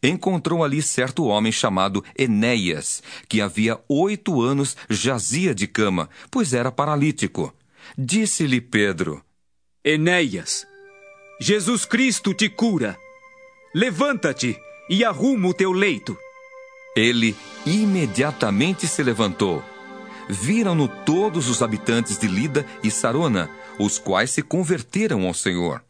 Speaker 1: Encontrou ali certo homem chamado Enéias, que havia oito anos jazia de cama, pois era paralítico. Disse-lhe Pedro:
Speaker 5: Enéias, Jesus Cristo te cura. Levanta-te e arruma o teu leito.
Speaker 1: Ele imediatamente se levantou. Viram-no todos os habitantes de Lida e Sarona, os quais se converteram ao Senhor.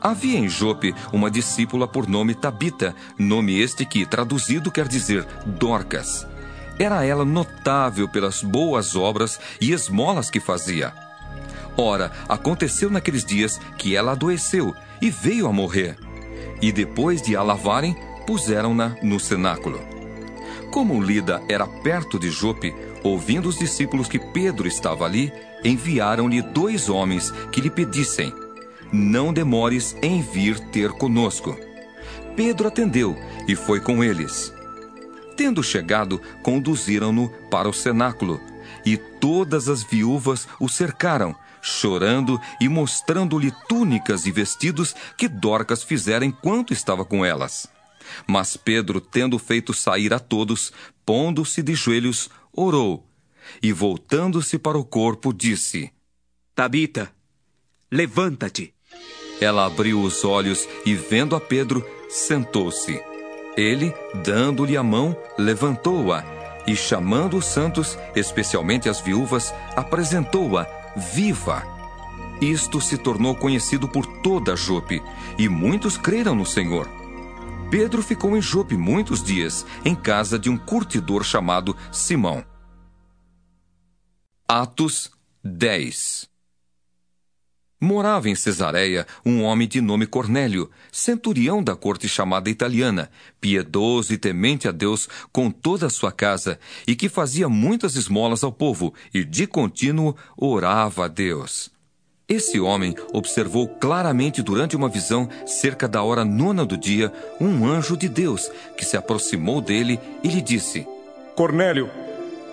Speaker 1: Havia em Jope uma discípula por nome Tabita, nome este que, traduzido, quer dizer Dorcas. Era ela notável pelas boas obras e esmolas que fazia. Ora, aconteceu naqueles dias que ela adoeceu e veio a morrer. E depois de a lavarem, puseram-na no cenáculo. Como Lida era perto de Jope, ouvindo os discípulos que Pedro estava ali, enviaram-lhe dois homens que lhe pedissem: Não demores em vir ter conosco. Pedro atendeu e foi com eles. Tendo chegado, conduziram-no para o cenáculo, e todas as viúvas o cercaram, chorando e mostrando-lhe túnicas e vestidos que Dorcas fizera enquanto estava com elas. Mas Pedro, tendo feito sair a todos, pondo-se de joelhos, orou, e voltando-se para o corpo, disse:
Speaker 5: Tabita, levanta-te.
Speaker 1: Ela abriu os olhos e, vendo a Pedro, sentou-se. Ele, dando-lhe a mão, levantou-a e, chamando os santos, especialmente as viúvas, apresentou-a viva. Isto se tornou conhecido por toda Jope, e muitos creram no Senhor. Pedro ficou em Jope muitos dias, em casa de um curtidor chamado Simão. Atos 10 Morava em Cesareia um homem de nome Cornélio, centurião da corte chamada italiana, piedoso e temente a Deus com toda a sua casa, e que fazia muitas esmolas ao povo, e de contínuo orava a Deus. Esse homem observou claramente durante uma visão, cerca da hora nona do dia, um anjo de Deus que se aproximou dele e lhe disse:
Speaker 4: Cornélio.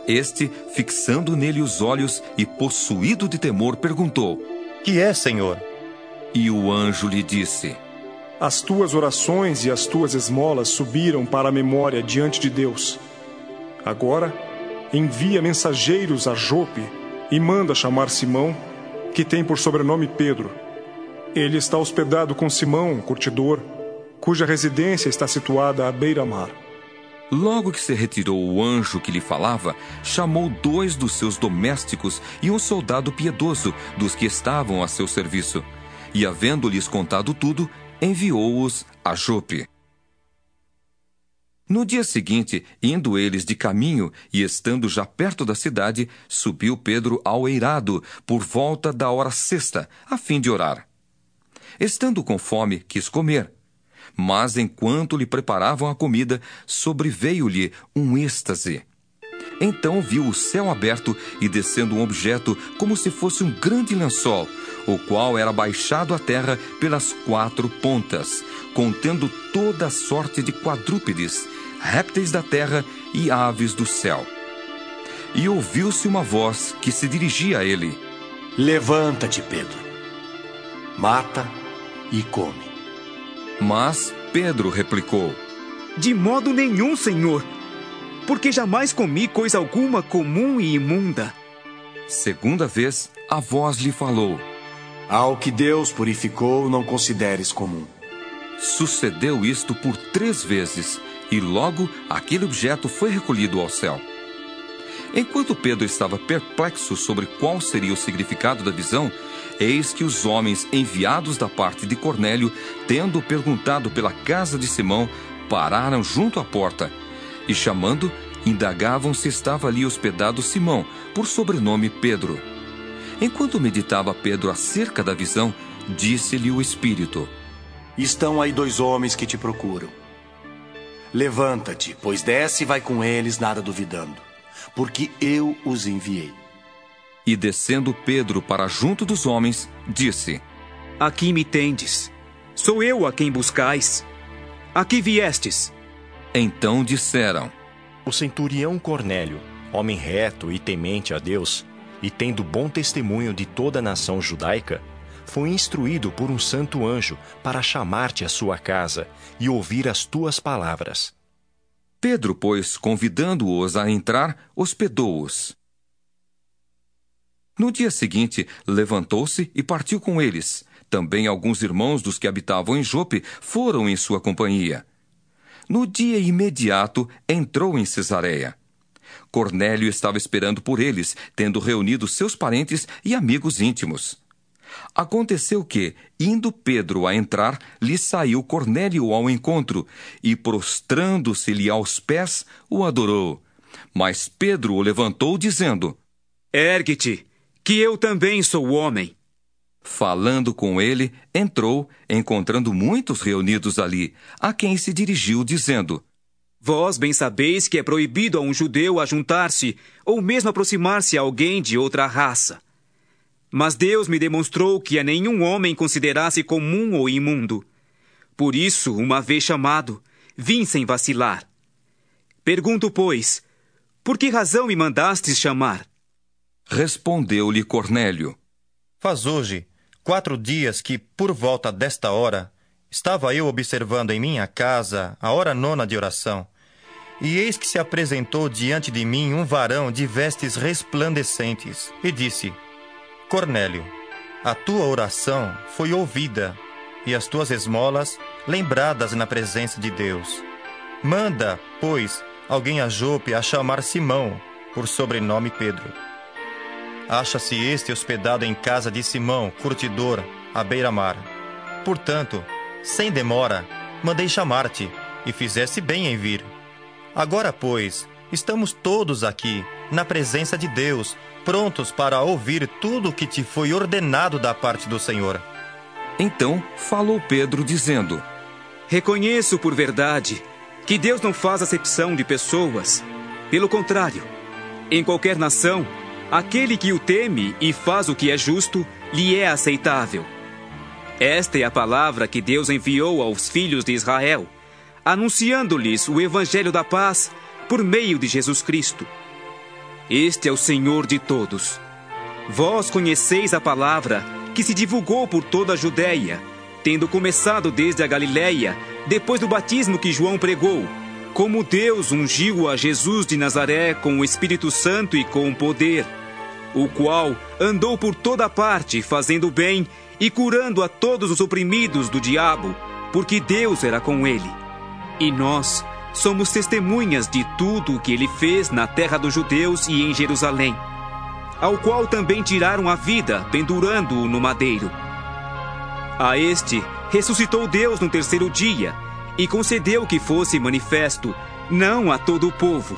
Speaker 1: Este, fixando nele os olhos e possuído de temor, perguntou:
Speaker 13: que é, Senhor?
Speaker 1: E o anjo lhe disse:
Speaker 4: As tuas orações e as tuas esmolas subiram para a memória diante de Deus. Agora, envia mensageiros a Jope e manda chamar Simão, que tem por sobrenome Pedro. Ele está hospedado com Simão, curtidor, cuja residência está situada à beira-mar.
Speaker 1: Logo que se retirou o anjo que lhe falava, chamou dois dos seus domésticos e um soldado piedoso dos que estavam a seu serviço. E, havendo-lhes contado tudo, enviou-os a Jope. No dia seguinte, indo eles de caminho e estando já perto da cidade, subiu Pedro ao eirado, por volta da hora sexta, a fim de orar. Estando com fome, quis comer. Mas enquanto lhe preparavam a comida, sobreveio-lhe um êxtase. Então viu o céu aberto e descendo um objeto como se fosse um grande lençol, o qual era baixado à terra pelas quatro pontas, contendo toda sorte de quadrúpedes, répteis da terra e aves do céu. E ouviu-se uma voz que se dirigia a ele:
Speaker 3: Levanta-te, Pedro. Mata e come.
Speaker 1: Mas Pedro replicou:
Speaker 5: De modo nenhum, Senhor, porque jamais comi coisa alguma comum e imunda.
Speaker 1: Segunda vez, a voz lhe falou:
Speaker 3: Ao que Deus purificou, não consideres comum.
Speaker 1: Sucedeu isto por três vezes, e logo aquele objeto foi recolhido ao céu. Enquanto Pedro estava perplexo sobre qual seria o significado da visão, eis que os homens enviados da parte de Cornélio, tendo perguntado pela casa de Simão, pararam junto à porta e, chamando, indagavam se estava ali hospedado Simão, por sobrenome Pedro. Enquanto meditava Pedro acerca da visão, disse-lhe o Espírito:
Speaker 3: Estão aí dois homens que te procuram. Levanta-te, pois desce e vai com eles, nada duvidando, porque eu os enviei.
Speaker 1: E descendo Pedro para junto dos homens, disse:
Speaker 5: Aqui me tendes. Sou eu a quem buscais. Aqui viestes.
Speaker 1: Então disseram:
Speaker 13: O centurião Cornélio, homem reto e temente a Deus, e tendo bom testemunho de toda a nação judaica, foi instruído por um santo anjo para chamar-te à sua casa e ouvir as tuas palavras.
Speaker 1: Pedro, pois, convidando-os a entrar, hospedou-os. No dia seguinte, levantou-se e partiu com eles. Também alguns irmãos dos que habitavam em Jope foram em sua companhia. No dia imediato, entrou em Cesareia. Cornélio estava esperando por eles, tendo reunido seus parentes e amigos íntimos. Aconteceu que, indo Pedro a entrar, lhe saiu Cornélio ao encontro e, prostrando-se-lhe aos pés, o adorou. Mas Pedro o levantou, dizendo:
Speaker 5: Ergue-te, que eu também sou homem.
Speaker 1: Falando com ele, entrou, encontrando muitos reunidos ali, a quem se dirigiu, dizendo:
Speaker 5: Vós bem sabeis que é proibido a um judeu ajuntar-se ou mesmo aproximar-se a alguém de outra raça. Mas Deus me demonstrou que a nenhum homem considerasse comum ou imundo. Por isso, uma vez chamado, vim sem vacilar. Pergunto, pois, por que razão me mandastes chamar?
Speaker 1: Respondeu-lhe Cornélio:
Speaker 16: Faz hoje quatro dias que, por volta desta hora, estava eu observando em minha casa a hora nona de oração. E eis que se apresentou diante de mim um varão de vestes resplandecentes, e disse: Cornélio, a tua oração foi ouvida, e as tuas esmolas lembradas na presença de Deus. Manda, pois, alguém a Jope a chamar Simão, por sobrenome Pedro. Acha-se este hospedado em casa de Simão, curtidor, à beira-mar. Portanto, sem demora, mandei chamar-te, e fizesse bem em vir. Agora, pois, estamos todos aqui, na presença de Deus, prontos para ouvir tudo o que te foi ordenado da parte do Senhor.
Speaker 1: Então falou Pedro, dizendo:
Speaker 5: Reconheço por verdade que Deus não faz acepção de pessoas. Pelo contrário, em qualquer nação, aquele que o teme e faz o que é justo lhe é aceitável. Esta é a palavra que Deus enviou aos filhos de Israel, anunciando-lhes o evangelho da paz por meio de Jesus Cristo. Este é o Senhor de todos. Vós conheceis a palavra que se divulgou por toda a Judéia, tendo começado desde a Galiléia, depois do batismo que João pregou, como Deus ungiu a Jesus de Nazaré com o Espírito Santo e com poder, o qual andou por toda parte fazendo bem e curando a todos os oprimidos do diabo, porque Deus era com ele. E nós somos testemunhas de tudo o que ele fez na terra dos judeus e em Jerusalém, ao qual também tiraram a vida, pendurando-o no madeiro. A este ressuscitou Deus no terceiro dia e concedeu que fosse manifesto, não a todo o povo,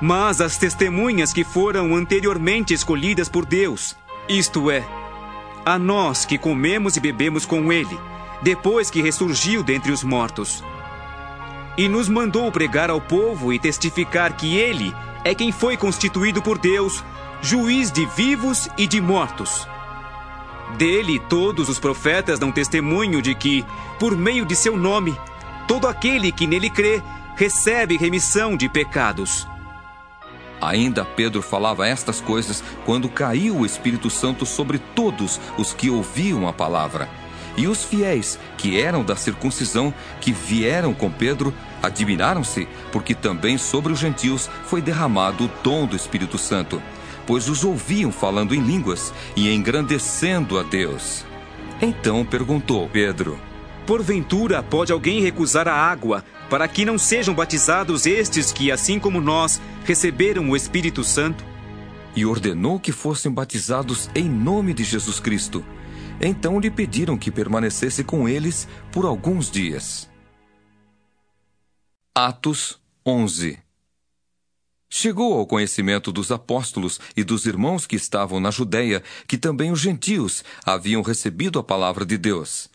Speaker 5: mas às testemunhas que foram anteriormente escolhidas por Deus, isto é, a nós que comemos e bebemos com ele, depois que ressurgiu dentre os mortos e nos mandou pregar ao povo e testificar que ele é quem foi constituído por Deus, juiz de vivos e de mortos. Dele todos os profetas dão testemunho de que, por meio de seu nome, todo aquele que nele crê recebe remissão de pecados.
Speaker 1: Ainda Pedro falava estas coisas quando caiu o Espírito Santo sobre todos os que ouviam a palavra. E os fiéis, que eram da circuncisão, que vieram com Pedro, admiraram-se, porque também sobre os gentios foi derramado o dom do Espírito Santo, pois os ouviam falando em línguas e engrandecendo a Deus. Então perguntou Pedro:
Speaker 5: Porventura pode alguém recusar a água para que não sejam batizados estes que, assim como nós, receberam o Espírito Santo?
Speaker 1: E ordenou que fossem batizados em nome de Jesus Cristo. Então lhe pediram que permanecesse com eles por alguns dias. Atos 11 Chegou ao conhecimento dos apóstolos e dos irmãos que estavam na Judéia que também os gentios haviam recebido a palavra de Deus.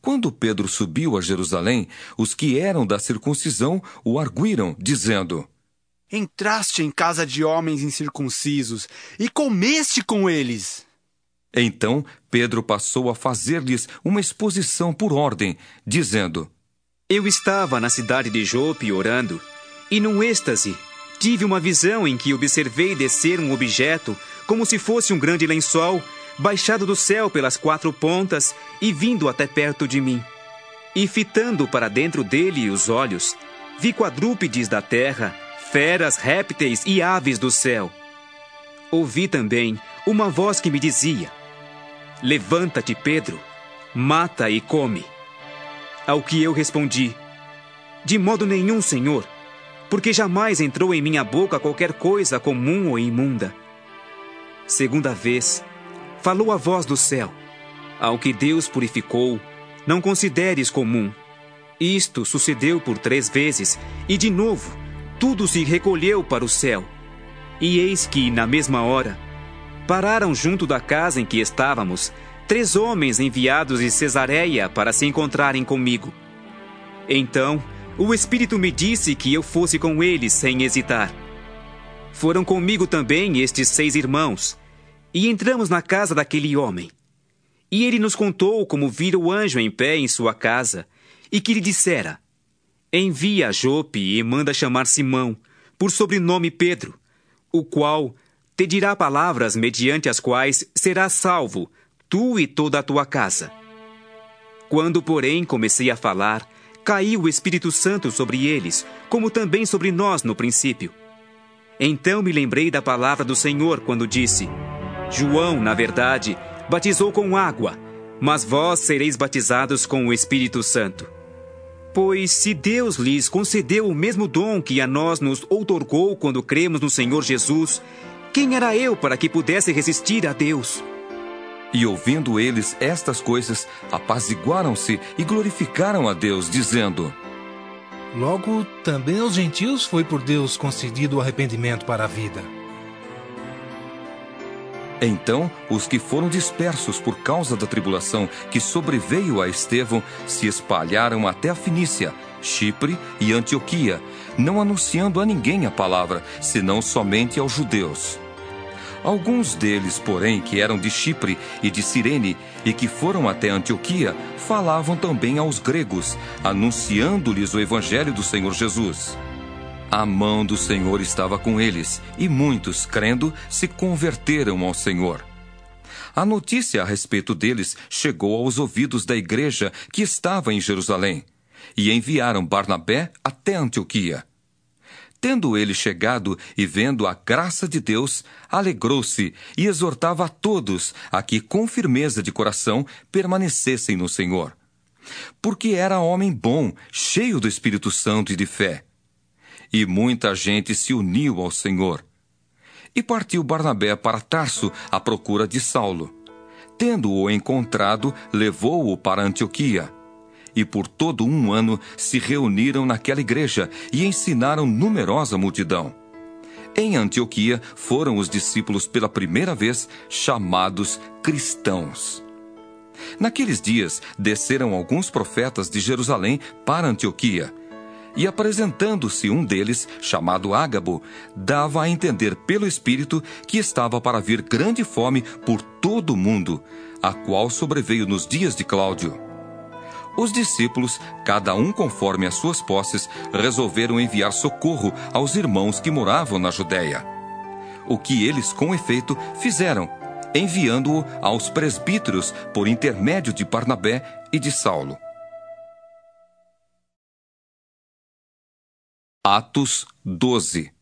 Speaker 1: Quando Pedro subiu a Jerusalém, os que eram da circuncisão o arguíram, dizendo:
Speaker 7: Entraste em casa de homens incircuncisos e comeste com eles.
Speaker 1: Então Pedro passou a fazer-lhes uma exposição por ordem, dizendo:
Speaker 5: Eu estava na cidade de Jope orando, e num êxtase tive uma visão em que observei descer um objeto como se fosse um grande lençol, baixado do céu pelas quatro pontas e vindo até perto de mim. E fitando para dentro dele os olhos, vi quadrúpedes da terra feras, répteis e aves do céu. Ouvi também uma voz que me dizia: Levanta-te, Pedro, mata e come. Ao que eu respondi: De modo nenhum, Senhor, porque jamais entrou em minha boca qualquer coisa comum ou imunda. Segunda vez, falou a voz do céu: Ao que Deus purificou, não consideres comum. Isto sucedeu por três vezes, e de novo tudo se recolheu para o céu. E eis que, na mesma hora, pararam junto da casa em que estávamos três homens enviados de Cesareia para se encontrarem comigo. Então, o Espírito me disse que eu fosse com eles sem hesitar. Foram comigo também estes seis irmãos, e entramos na casa daquele homem. E ele nos contou como vira o anjo em pé em sua casa, e que lhe dissera: Envia a Jope e manda chamar Simão, por sobrenome Pedro, o qual te dirá palavras mediante as quais serás salvo, tu e toda a tua casa. Quando, porém, comecei a falar, caiu o Espírito Santo sobre eles, como também sobre nós no princípio. Então me lembrei da palavra do Senhor quando disse: João, na verdade, batizou com água, mas vós sereis batizados com o Espírito Santo. Pois se Deus lhes concedeu o mesmo dom que a nós nos outorgou quando cremos no Senhor Jesus, quem era eu para que pudesse resistir a Deus?
Speaker 1: E ouvindo eles estas coisas, apaziguaram-se e glorificaram a Deus, dizendo:
Speaker 17: Logo, também aos gentios foi por Deus concedido o arrependimento para a vida.
Speaker 1: Então, os que foram dispersos por causa da tribulação que sobreveio a Estevão se espalharam até a Finícia, Chipre e Antioquia, não anunciando a ninguém a palavra, senão somente aos judeus. Alguns deles, porém, que eram de Chipre e de Cirene e que foram até Antioquia, falavam também aos gregos, anunciando-lhes o evangelho do Senhor Jesus. A mão do Senhor estava com eles, e muitos, crendo, se converteram ao Senhor. A notícia a respeito deles chegou aos ouvidos da igreja que estava em Jerusalém, e enviaram Barnabé até Antioquia. Tendo ele chegado e vendo a graça de Deus, alegrou-se e exortava a todos a que, com firmeza de coração, permanecessem no Senhor. Porque era homem bom, cheio do Espírito Santo e de fé e muita gente se uniu ao Senhor. E partiu Barnabé para Tarso à procura de Saulo. Tendo-o encontrado, levou-o para Antioquia. E por todo um ano se reuniram naquela igreja e ensinaram numerosa multidão. Em Antioquia foram os discípulos pela primeira vez chamados cristãos. Naqueles dias desceram alguns profetas de Jerusalém para Antioquia e apresentando-se um deles, chamado Ágabo, dava a entender pelo Espírito que estava para vir grande fome por todo o mundo, a qual sobreveio nos dias de Cláudio. Os discípulos, cada um conforme as suas posses, resolveram enviar socorro aos irmãos que moravam na Judéia. O que eles, com efeito, fizeram, enviando-o aos presbíteros por intermédio de Barnabé e de Saulo. Atos 12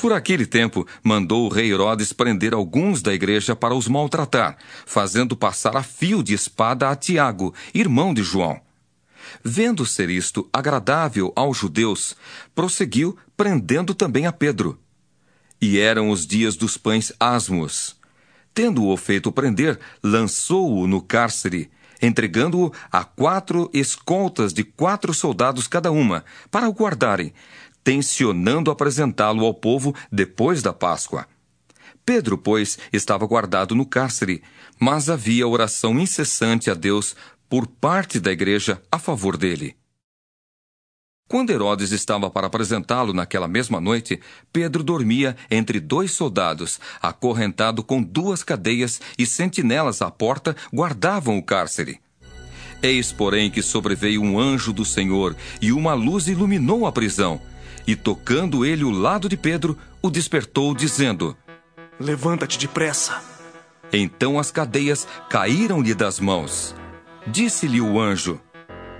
Speaker 1: Por aquele tempo, mandou o rei Herodes prender alguns da igreja para os maltratar, fazendo passar a fio de espada a Tiago, irmão de João. Vendo ser isto agradável aos judeus, prosseguiu prendendo também a Pedro. E eram os dias dos pães asmos. Tendo-o feito prender, lançou-o no cárcere entregando-o a quatro escoltas de quatro soldados cada uma, para o guardarem, tensionando apresentá-lo ao povo depois da Páscoa. Pedro, pois, estava guardado no cárcere, mas havia oração incessante a Deus por parte da igreja a favor dele. Quando Herodes estava para apresentá-lo naquela mesma noite, Pedro dormia entre dois soldados, acorrentado com duas cadeias e sentinelas à porta guardavam o cárcere. Eis, porém, que sobreveio um anjo do Senhor e uma luz iluminou a prisão. E tocando ele o lado de Pedro, o despertou, dizendo:
Speaker 4: Levanta-te depressa.
Speaker 1: Então as cadeias caíram-lhe das mãos. Disse-lhe o anjo: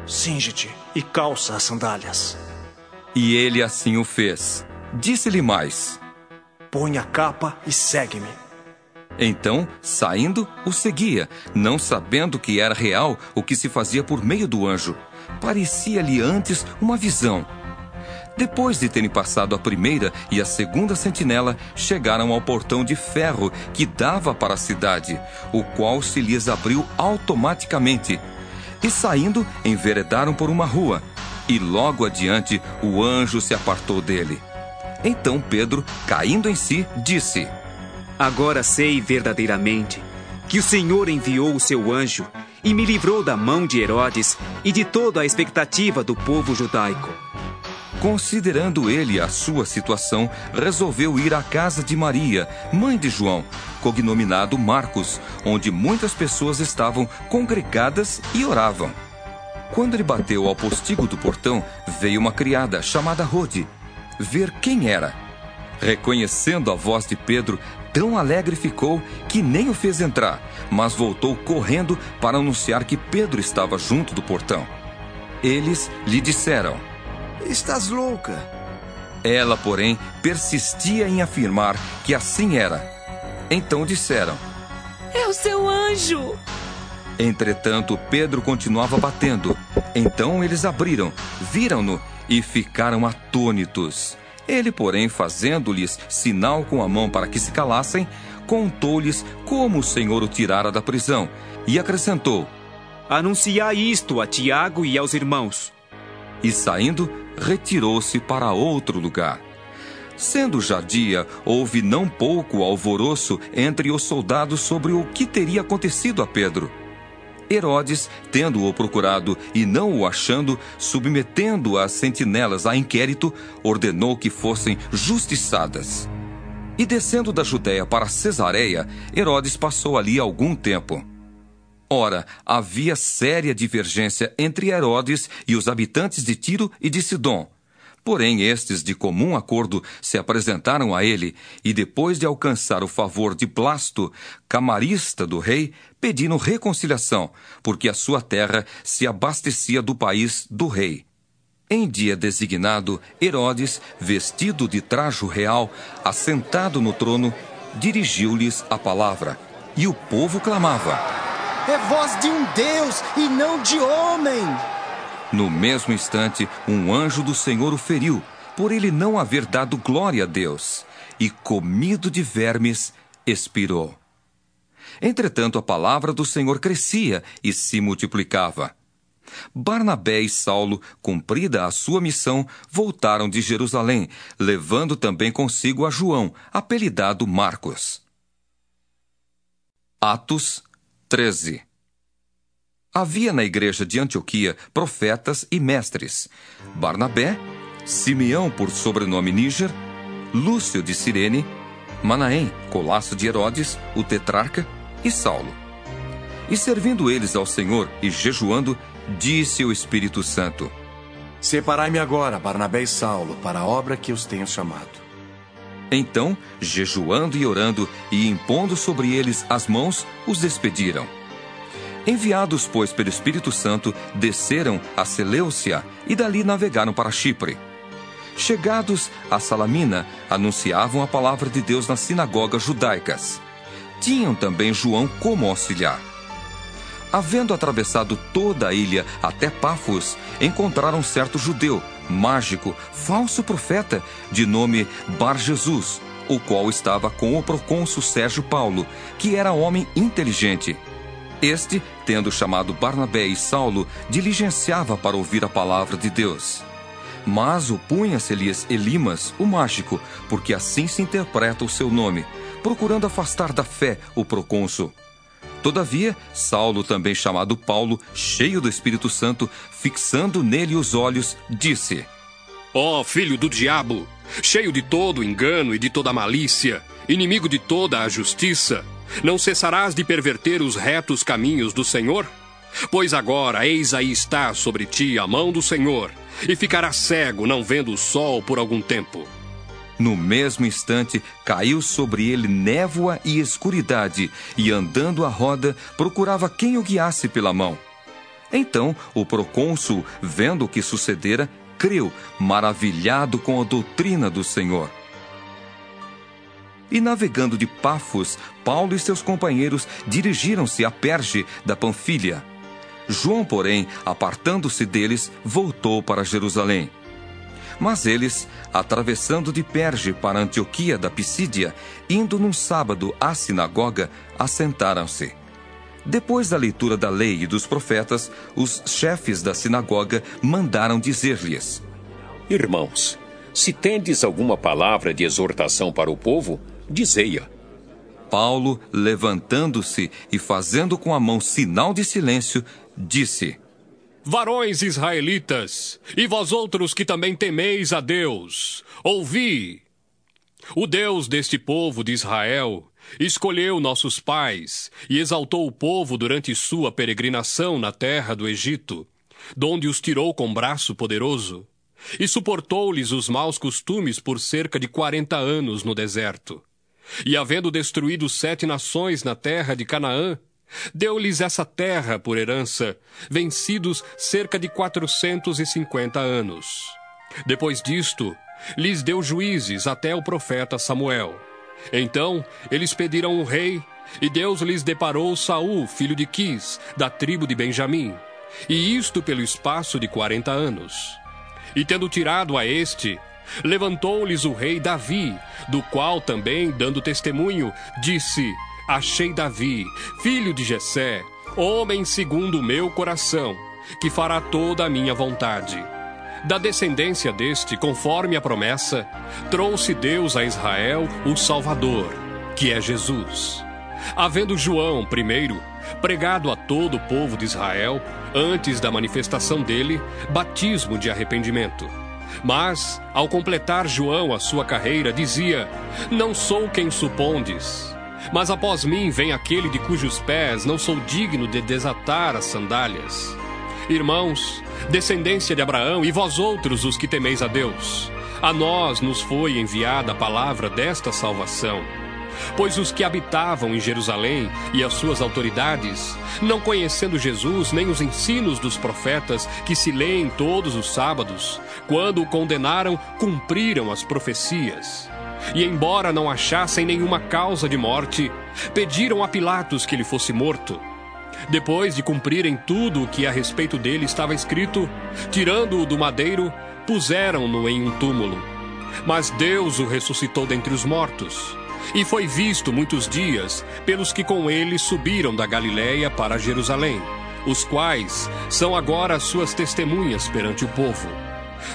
Speaker 4: Singe-te e calça as sandálias.
Speaker 1: E ele assim o fez. Disse-lhe mais:
Speaker 4: Põe a capa e segue-me.
Speaker 1: Então, saindo, o seguia, não sabendo que era real o que se fazia por meio do anjo. Parecia-lhe antes uma visão. Depois de terem passado a primeira e a segunda sentinela, chegaram ao portão de ferro que dava para a cidade, o qual se lhes abriu automaticamente e saindo, enveredaram por uma rua. E logo adiante o anjo se apartou dele. Então Pedro, caindo em si, disse:
Speaker 5: Agora sei verdadeiramente que o Senhor enviou o seu anjo e me livrou da mão de Herodes e de toda a expectativa do povo judaico.
Speaker 1: Considerando ele a sua situação, resolveu ir à casa de Maria, mãe de João, cognominado Marcos, onde muitas pessoas estavam congregadas e oravam. Quando ele bateu ao postigo do portão, veio uma criada chamada Rode ver quem era. Reconhecendo a voz de Pedro, tão alegre ficou que nem o fez entrar, mas voltou correndo para anunciar que Pedro estava junto do portão. Eles lhe disseram:
Speaker 2: Estás louca.
Speaker 1: Ela, porém, persistia em afirmar que assim era. Então disseram:
Speaker 8: É o seu anjo.
Speaker 1: Entretanto, Pedro continuava batendo. Então eles abriram, viram-no e ficaram atônitos. Ele, porém, fazendo-lhes sinal com a mão para que se calassem, contou-lhes como o Senhor o tirara da prisão e acrescentou:
Speaker 5: Anunciai isto a Tiago e aos irmãos.
Speaker 1: E saindo, retirou-se para outro lugar. Sendo já dia, houve não pouco alvoroço entre os soldados sobre o que teria acontecido a Pedro. Herodes, tendo-o procurado e não o achando, submetendo as sentinelas a inquérito, ordenou que fossem justiçadas. E descendo da Judéia para Cesareia, Herodes passou ali algum tempo. Ora, havia séria divergência entre Herodes e os habitantes de Tiro e de Sidom. Porém, estes, de comum acordo, se apresentaram a ele e, depois de alcançar o favor de Blasto, camarista do rei, pediram reconciliação, porque a sua terra se abastecia do país do rei. Em dia designado, Herodes, vestido de trajo real, assentado no trono, dirigiu-lhes a palavra, e o povo clamava:
Speaker 18: É voz de um Deus e não de homem!
Speaker 1: No mesmo instante, um anjo do Senhor o feriu, por ele não haver dado glória a Deus, e, comido de vermes, expirou. Entretanto, a palavra do Senhor crescia e se multiplicava. Barnabé e Saulo, cumprida a sua missão, voltaram de Jerusalém, levando também consigo a João, apelidado Marcos. Atos 13 Havia na igreja de Antioquia profetas e mestres: Barnabé, Simeão por sobrenome Níger, Lúcio de Cirene, Manaém, colasso de Herodes, o tetrarca, e Saulo. E servindo eles ao Senhor e jejuando, disse o Espírito Santo:
Speaker 3: Separai-me agora, Barnabé e Saulo, para a obra que os tenho chamado.
Speaker 1: Então, jejuando e orando e impondo sobre eles as mãos, os despediram. Enviados, pois, pelo Espírito Santo, desceram a Seleucia e dali navegaram para Chipre. Chegados a Salamina, anunciavam a palavra de Deus nas sinagogas judaicas. Tinham também João como auxiliar. Havendo atravessado toda a ilha até Pafos, encontraram um certo judeu, mágico, falso profeta, de nome Bar Jesus, o qual estava com o procônsul Sérgio Paulo, que era homem inteligente este, tendo chamado Barnabé e Saulo, diligenciava para ouvir a palavra de Deus. Mas opunha-se-lhes Elimas, o mágico, porque assim se interpreta o seu nome, procurando afastar da fé o procônsul. Todavia, Saulo, também chamado Paulo, cheio do Espírito Santo, fixando nele os olhos, disse:
Speaker 19: Ó oh, filho do diabo, cheio de todo engano e de toda malícia, inimigo de toda a justiça, não cessarás de perverter os retos caminhos do Senhor? Pois agora, eis aí está sobre ti a mão do Senhor, e ficarás cego, não vendo o sol por algum tempo.
Speaker 1: No mesmo instante, caiu sobre ele névoa e escuridade, e andando à roda, procurava quem o guiasse pela mão. Então, o procônsul, vendo o que sucedera, creu, maravilhado com a doutrina do Senhor. E navegando de Pafos, Paulo e seus companheiros dirigiram-se a Perge da Panfilha. João, porém, apartando-se deles, voltou para Jerusalém. Mas eles, atravessando de Perge para Antioquia da Pisídia, indo num sábado à sinagoga, assentaram-se. Depois da leitura da lei e dos profetas, os chefes da sinagoga mandaram dizer-lhes:
Speaker 10: Irmãos, se tendes alguma palavra de exortação para o povo, dizei-a.
Speaker 1: Paulo, levantando-se e fazendo com a mão sinal de silêncio, disse:
Speaker 19: Varões israelitas, e vós outros que também temeis a Deus, ouvi. O Deus deste povo de Israel escolheu nossos pais e exaltou o povo durante sua peregrinação na terra do Egito, donde os tirou com braço poderoso, e suportou-lhes os maus costumes por cerca de quarenta anos no deserto. E havendo destruído sete nações na terra de Canaã, deu-lhes essa terra por herança, vencidos cerca de quatrocentos e cinquenta anos. Depois disto, lhes deu juízes até o profeta Samuel. Então eles pediram um rei, e Deus lhes deparou Saul, filho de Quis, da tribo de Benjamim, e isto pelo espaço de quarenta anos. E tendo tirado a este, levantou-lhes o rei Davi, do qual também, dando testemunho, disse: Achei Davi, filho de Jessé, homem segundo o meu coração, que fará toda a minha vontade. Da descendência deste, conforme a promessa, trouxe Deus a Israel o Salvador, que é Jesus. Havendo João, primeiro, pregado a todo o povo de Israel, antes da manifestação dele, batismo de arrependimento. Mas, ao completar João a sua carreira, dizia: Não sou quem supondes. Mas após mim vem aquele de cujos pés não sou digno de desatar as sandálias. Irmãos, descendência de Abraão, e vós outros os que temeis a Deus, a nós nos foi enviada a palavra desta salvação. Pois os que habitavam em Jerusalém e as suas autoridades, não conhecendo Jesus nem os ensinos dos profetas que se leem todos os sábados, quando o condenaram, cumpriram as profecias. E embora não achassem nenhuma causa de morte, pediram a Pilatos que ele fosse morto. Depois de cumprirem tudo o que a respeito dele estava escrito, tirando-o do madeiro, puseram-no em um túmulo. Mas Deus o ressuscitou dentre os mortos. E foi visto muitos dias pelos que com ele subiram da Galiléia para Jerusalém, os quais são agora suas testemunhas perante o povo.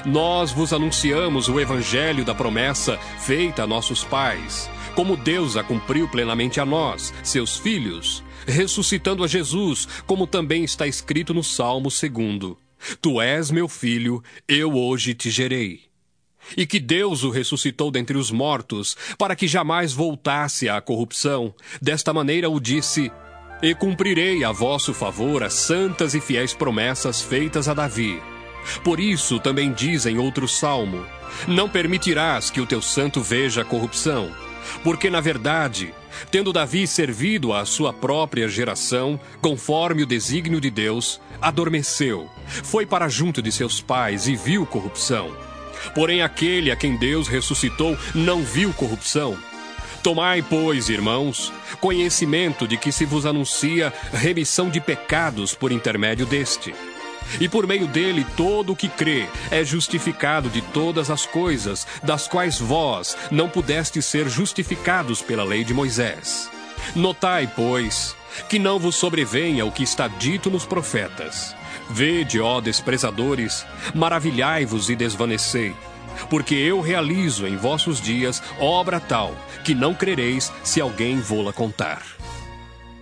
Speaker 19: Nós vos anunciamos o evangelho da promessa feita a nossos pais, como Deus a cumpriu plenamente a nós, seus filhos, ressuscitando a Jesus, como também está escrito no Salmo 2. Tu és meu filho, eu hoje te gerei. E que Deus o ressuscitou dentre os mortos, para que jamais voltasse à corrupção. Desta maneira o disse: E cumprirei a vosso favor as santas e fiéis promessas feitas a Davi. Por isso também diz em outro salmo: Não permitirás que o teu santo veja a corrupção. Porque, na verdade, tendo Davi servido à sua própria geração, conforme o desígnio de Deus, adormeceu, foi para junto de seus pais e viu corrupção. Porém, aquele a quem Deus ressuscitou não viu corrupção. Tomai, pois, irmãos, conhecimento de que se vos anuncia remissão de pecados por intermédio deste. E por meio dele todo o que crê é justificado de todas as coisas, das quais vós não pudestes ser justificados pela lei de Moisés. Notai, pois, que não vos sobrevenha o que está dito nos profetas. Vede, ó desprezadores, maravilhai-vos e desvanecei, porque eu realizo em vossos dias obra tal que não crereis se alguém vô-la contar.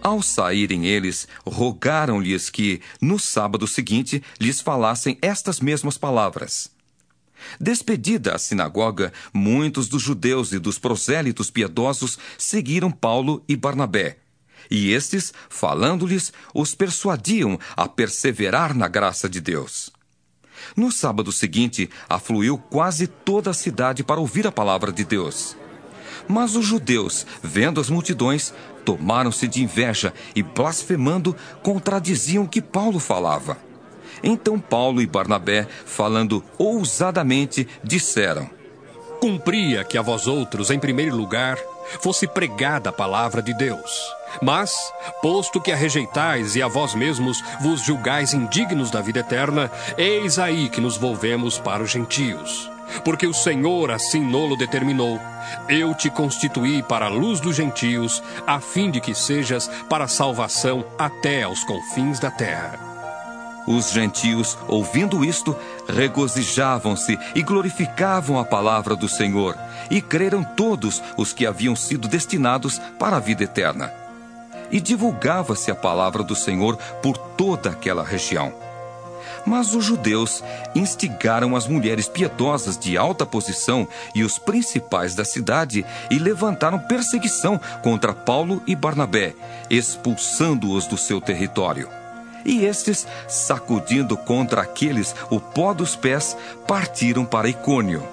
Speaker 1: Ao saírem eles, rogaram-lhes que, no sábado seguinte, lhes falassem estas mesmas palavras. Despedida a sinagoga, muitos dos judeus e dos prosélitos piedosos seguiram Paulo e Barnabé. E estes, falando-lhes, os persuadiam a perseverar na graça de Deus. No sábado seguinte, afluiu quase toda a cidade para ouvir a palavra de Deus. Mas os judeus, vendo as multidões, tomaram-se de inveja e, blasfemando, contradiziam o que Paulo falava. Então Paulo e Barnabé, falando ousadamente, disseram:
Speaker 19: Cumpria que a vós outros, em primeiro lugar, fosse pregada a palavra de Deus. Mas, posto que a rejeitais e a vós mesmos vos julgais indignos da vida eterna, eis aí que nos volvemos para os gentios. Porque o Senhor assim nolo determinou. Eu te constituí para a luz dos gentios, a fim de que sejas para salvação até aos confins da terra.
Speaker 1: Os gentios, ouvindo isto, regozijavam-se e glorificavam a palavra do Senhor, e creram todos os que haviam sido destinados para a vida eterna. E divulgava-se a palavra do Senhor por toda aquela região. Mas os judeus instigaram as mulheres piedosas de alta posição e os principais da cidade e levantaram perseguição contra Paulo e Barnabé, expulsando-os do seu território. E estes, sacudindo contra aqueles o pó dos pés, partiram para Icônio.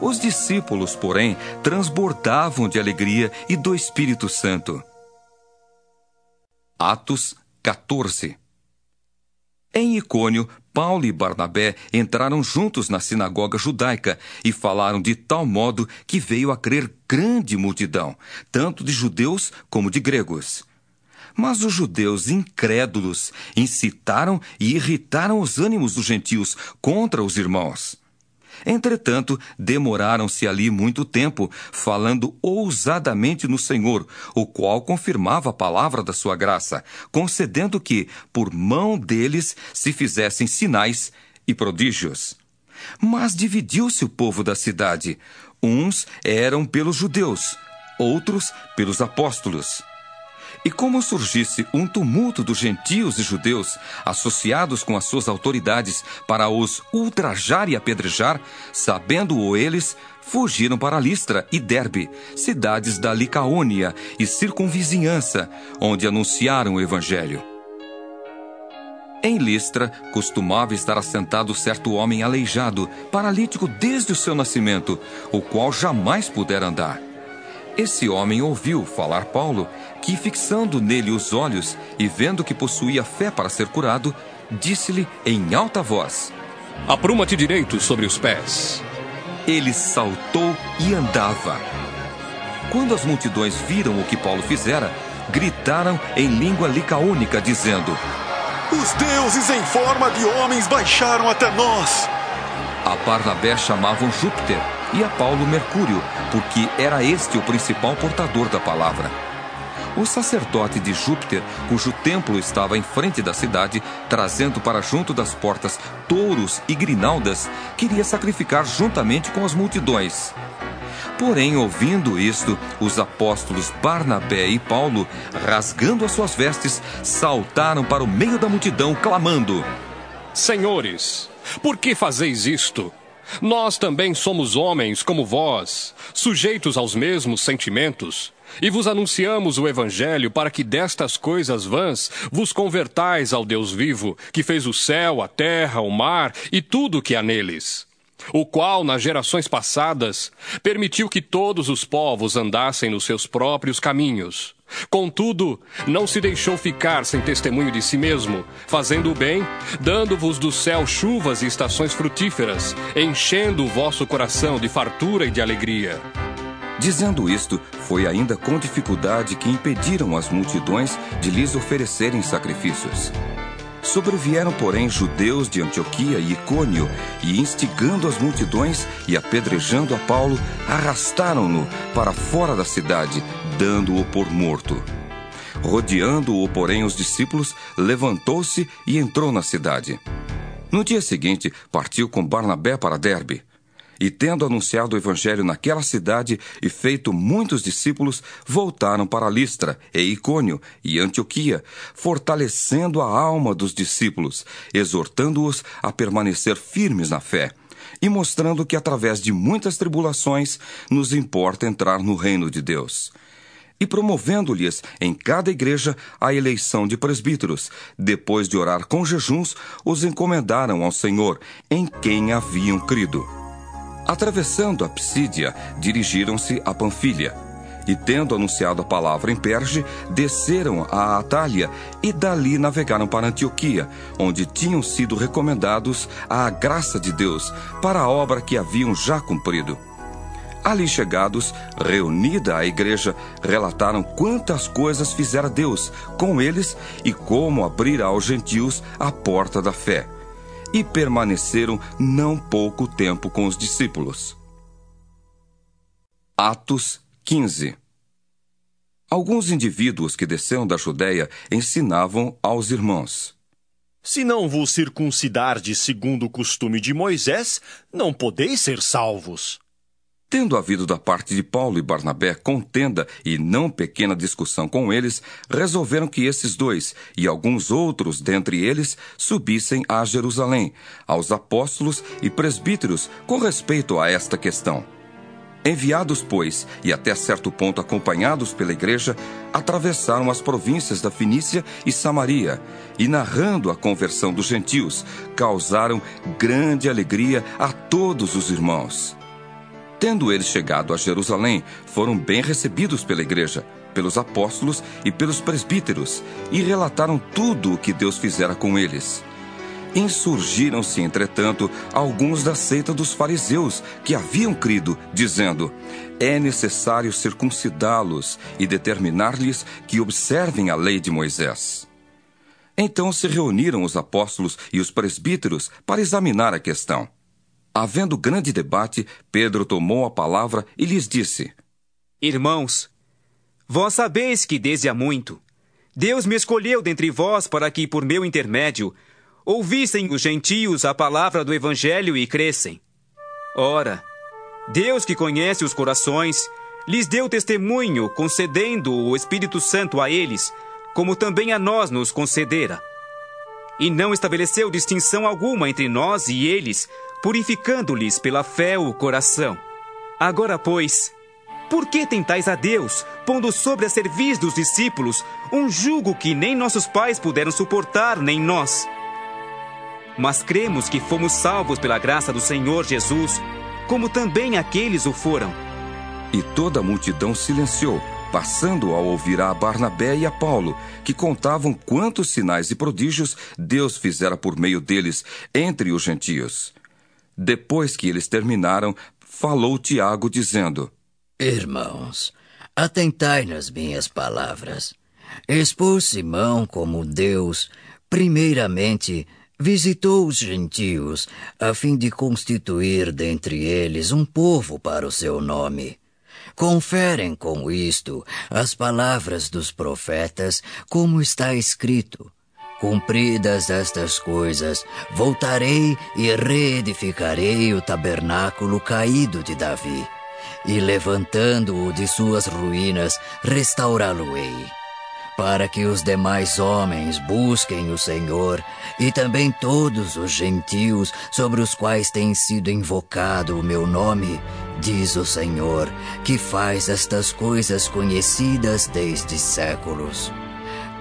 Speaker 1: Os discípulos, porém, transbordavam de alegria e do Espírito Santo. Atos 14 Em Icônio, Paulo e Barnabé entraram juntos na sinagoga judaica e falaram de tal modo que veio a crer grande multidão, tanto de judeus como de gregos. Mas os judeus incrédulos incitaram e irritaram os ânimos dos gentios contra os irmãos. Entretanto, demoraram-se ali muito tempo, falando ousadamente no Senhor, o qual confirmava a palavra da sua graça, concedendo que, por mão deles, se fizessem sinais e prodígios. Mas dividiu-se o povo da cidade. Uns eram pelos judeus, outros pelos apóstolos. E como surgisse um tumulto dos gentios e judeus, associados com as suas autoridades, para os ultrajar e apedrejar, sabendo-o eles, fugiram para Listra e Derbe, cidades da Licaônia e circunvizinhança, onde anunciaram o evangelho. Em Listra, costumava estar assentado certo homem aleijado, paralítico desde o seu nascimento, o qual jamais pudera andar. Esse homem ouviu falar Paulo, que, fixando nele os olhos e vendo que possuía fé para ser curado, disse-lhe em alta voz:
Speaker 19: Apruma-te direito sobre os pés.
Speaker 1: Ele saltou e andava. Quando as multidões viram o que Paulo fizera, gritaram em língua licaônica, dizendo:
Speaker 12: Os deuses em forma de homens baixaram até nós.
Speaker 1: A Barnabé chamavam Júpiter e a Paulo Mercúrio, porque era este o principal portador da palavra. O sacerdote de Júpiter, cujo templo estava em frente da cidade, trazendo para junto das portas touros e grinaldas, queria sacrificar juntamente com as multidões. Porém, ouvindo isto, os apóstolos Barnabé e Paulo, rasgando as suas vestes, saltaram para o meio da multidão, clamando:
Speaker 19: Senhores, por que fazeis isto? Nós também somos homens como vós, sujeitos aos mesmos sentimentos. E vos anunciamos o Evangelho para que destas coisas vãs vos convertais ao Deus vivo, que fez o céu, a terra, o mar e tudo o que há neles. O qual, nas gerações passadas, permitiu que todos os povos andassem nos seus próprios caminhos. Contudo, não se deixou ficar sem testemunho de si mesmo, fazendo o bem, dando-vos do céu chuvas e estações frutíferas, enchendo o vosso coração de fartura e de alegria.
Speaker 1: Dizendo isto, foi ainda com dificuldade que impediram as multidões de lhes oferecerem sacrifícios. Sobrevieram, porém, judeus de Antioquia e Icônio, e instigando as multidões e apedrejando a Paulo, arrastaram-no para fora da cidade, dando-o por morto. Rodeando-o, porém, os discípulos, levantou-se e entrou na cidade. No dia seguinte, partiu com Barnabé para Derbe. E tendo anunciado o evangelho naquela cidade e feito muitos discípulos, voltaram para Listra e Icônio e Antioquia, fortalecendo a alma dos discípulos, exortando-os a permanecer firmes na fé e mostrando que através de muitas tribulações nos importa entrar no reino de Deus e promovendo-lhes em cada igreja a eleição de presbíteros. Depois de orar com jejuns, os encomendaram ao Senhor, em quem haviam crido. Atravessando a Psídia, dirigiram-se a Panfilha. E tendo anunciado a palavra em Perge, desceram a Atália e dali navegaram para Antioquia, onde tinham sido recomendados à graça de Deus para a obra que haviam já cumprido. Ali chegados, reunida a igreja, relataram quantas coisas fizera Deus com eles e como abrira aos gentios a porta da fé. E permaneceram não pouco tempo com os discípulos. Atos 15 Alguns indivíduos que desceram da Judéia ensinavam aos irmãos.
Speaker 13: Se não vos circuncidardes segundo o costume de Moisés, não podeis ser salvos.
Speaker 1: Tendo havido da parte de Paulo e Barnabé contenda e não pequena discussão com eles, resolveram que esses dois e alguns outros dentre eles subissem a Jerusalém, aos apóstolos e presbíteros, com respeito a esta questão. Enviados, pois, e até certo ponto acompanhados pela igreja, atravessaram as províncias da Finícia e Samaria, e narrando a conversão dos gentios, causaram grande alegria a todos os irmãos. Tendo eles chegado a Jerusalém, foram bem recebidos pela igreja, pelos apóstolos e pelos presbíteros, e relataram tudo o que Deus fizera com eles. Insurgiram-se, entretanto, alguns da seita dos fariseus que haviam crido, dizendo: É necessário circuncidá-los e determinar-lhes que observem a lei de Moisés. Então se reuniram os apóstolos e os presbíteros para examinar a questão. Havendo grande debate, Pedro tomou a palavra e lhes disse:
Speaker 5: Irmãos, vós sabeis que desde há muito Deus me escolheu dentre vós para que, por meu intermédio, ouvissem os gentios a palavra do Evangelho e crescem. Ora, Deus que conhece os corações, lhes deu testemunho, concedendo o Espírito Santo a eles, como também a nós nos concedera. E não estabeleceu distinção alguma entre nós e eles, purificando-lhes pela fé o coração. Agora, pois, por que tentais a Deus, pondo sobre a cerviz dos discípulos um jugo que nem nossos pais puderam suportar, nem nós? Mas cremos que fomos salvos pela graça do Senhor Jesus, como também aqueles o foram.
Speaker 1: E toda a multidão silenciou, passando a ouvir a Barnabé e a Paulo, que contavam quantos sinais e prodígios Deus fizera por meio deles entre os gentios. Depois que eles terminaram, falou Tiago, dizendo:
Speaker 20: Irmãos, atentai nas minhas palavras. Expôs Simão como Deus, primeiramente, visitou os gentios, a fim de constituir dentre eles um povo para o seu nome. Conferem com isto as palavras dos profetas, como está escrito. Cumpridas estas coisas, voltarei e reedificarei o tabernáculo caído de Davi, e levantando-o de suas ruínas, restaurá-lo-ei, para que os demais homens busquem o Senhor, e também todos os gentios sobre os quais tem sido invocado o meu nome, diz o Senhor, que faz estas coisas conhecidas desde séculos.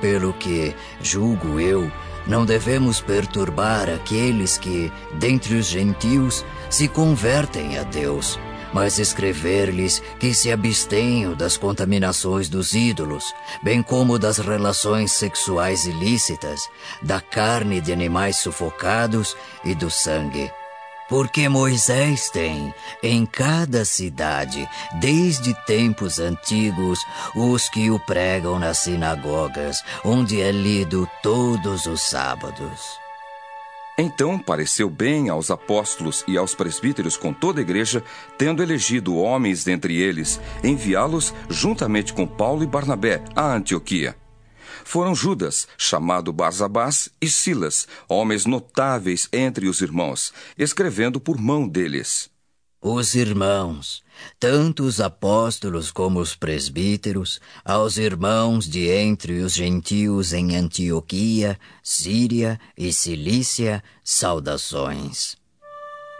Speaker 20: Pelo que, julgo eu, não devemos perturbar aqueles que, dentre os gentios, se convertem a Deus, mas escrever-lhes que se abstenham das contaminações dos ídolos, bem como das relações sexuais ilícitas, da carne de animais sufocados e do sangue porque Moisés tem em cada cidade, desde tempos antigos, os que o pregam nas sinagogas, onde é lido todos os sábados.
Speaker 1: Então pareceu bem aos apóstolos e aos presbíteros com toda a igreja, tendo elegido homens dentre eles, enviá-los juntamente com Paulo e Barnabé a Antioquia. Foram Judas, chamado Barzabás, e Silas, homens notáveis entre os irmãos, escrevendo por mão deles.
Speaker 20: Os irmãos, tanto os apóstolos como os presbíteros, aos irmãos de entre os gentios em Antioquia, Síria e Cilícia, saudações.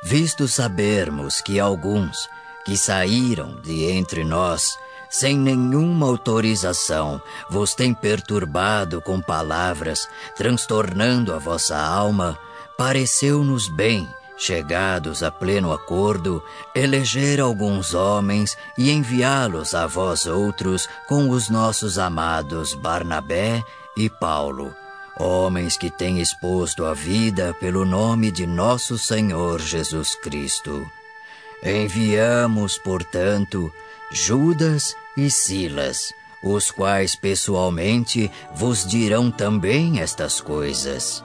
Speaker 20: Visto sabermos que alguns que saíram de entre nós, sem nenhuma autorização, vos têm perturbado com palavras, transtornando a vossa alma, pareceu-nos bem chegados a pleno acordo, eleger alguns homens e enviá-los a vós outros com os nossos amados Barnabé e Paulo, homens que têm exposto a vida pelo nome de nosso Senhor Jesus Cristo. Enviamos, portanto, Judas e Silas, os quais pessoalmente vos dirão também estas coisas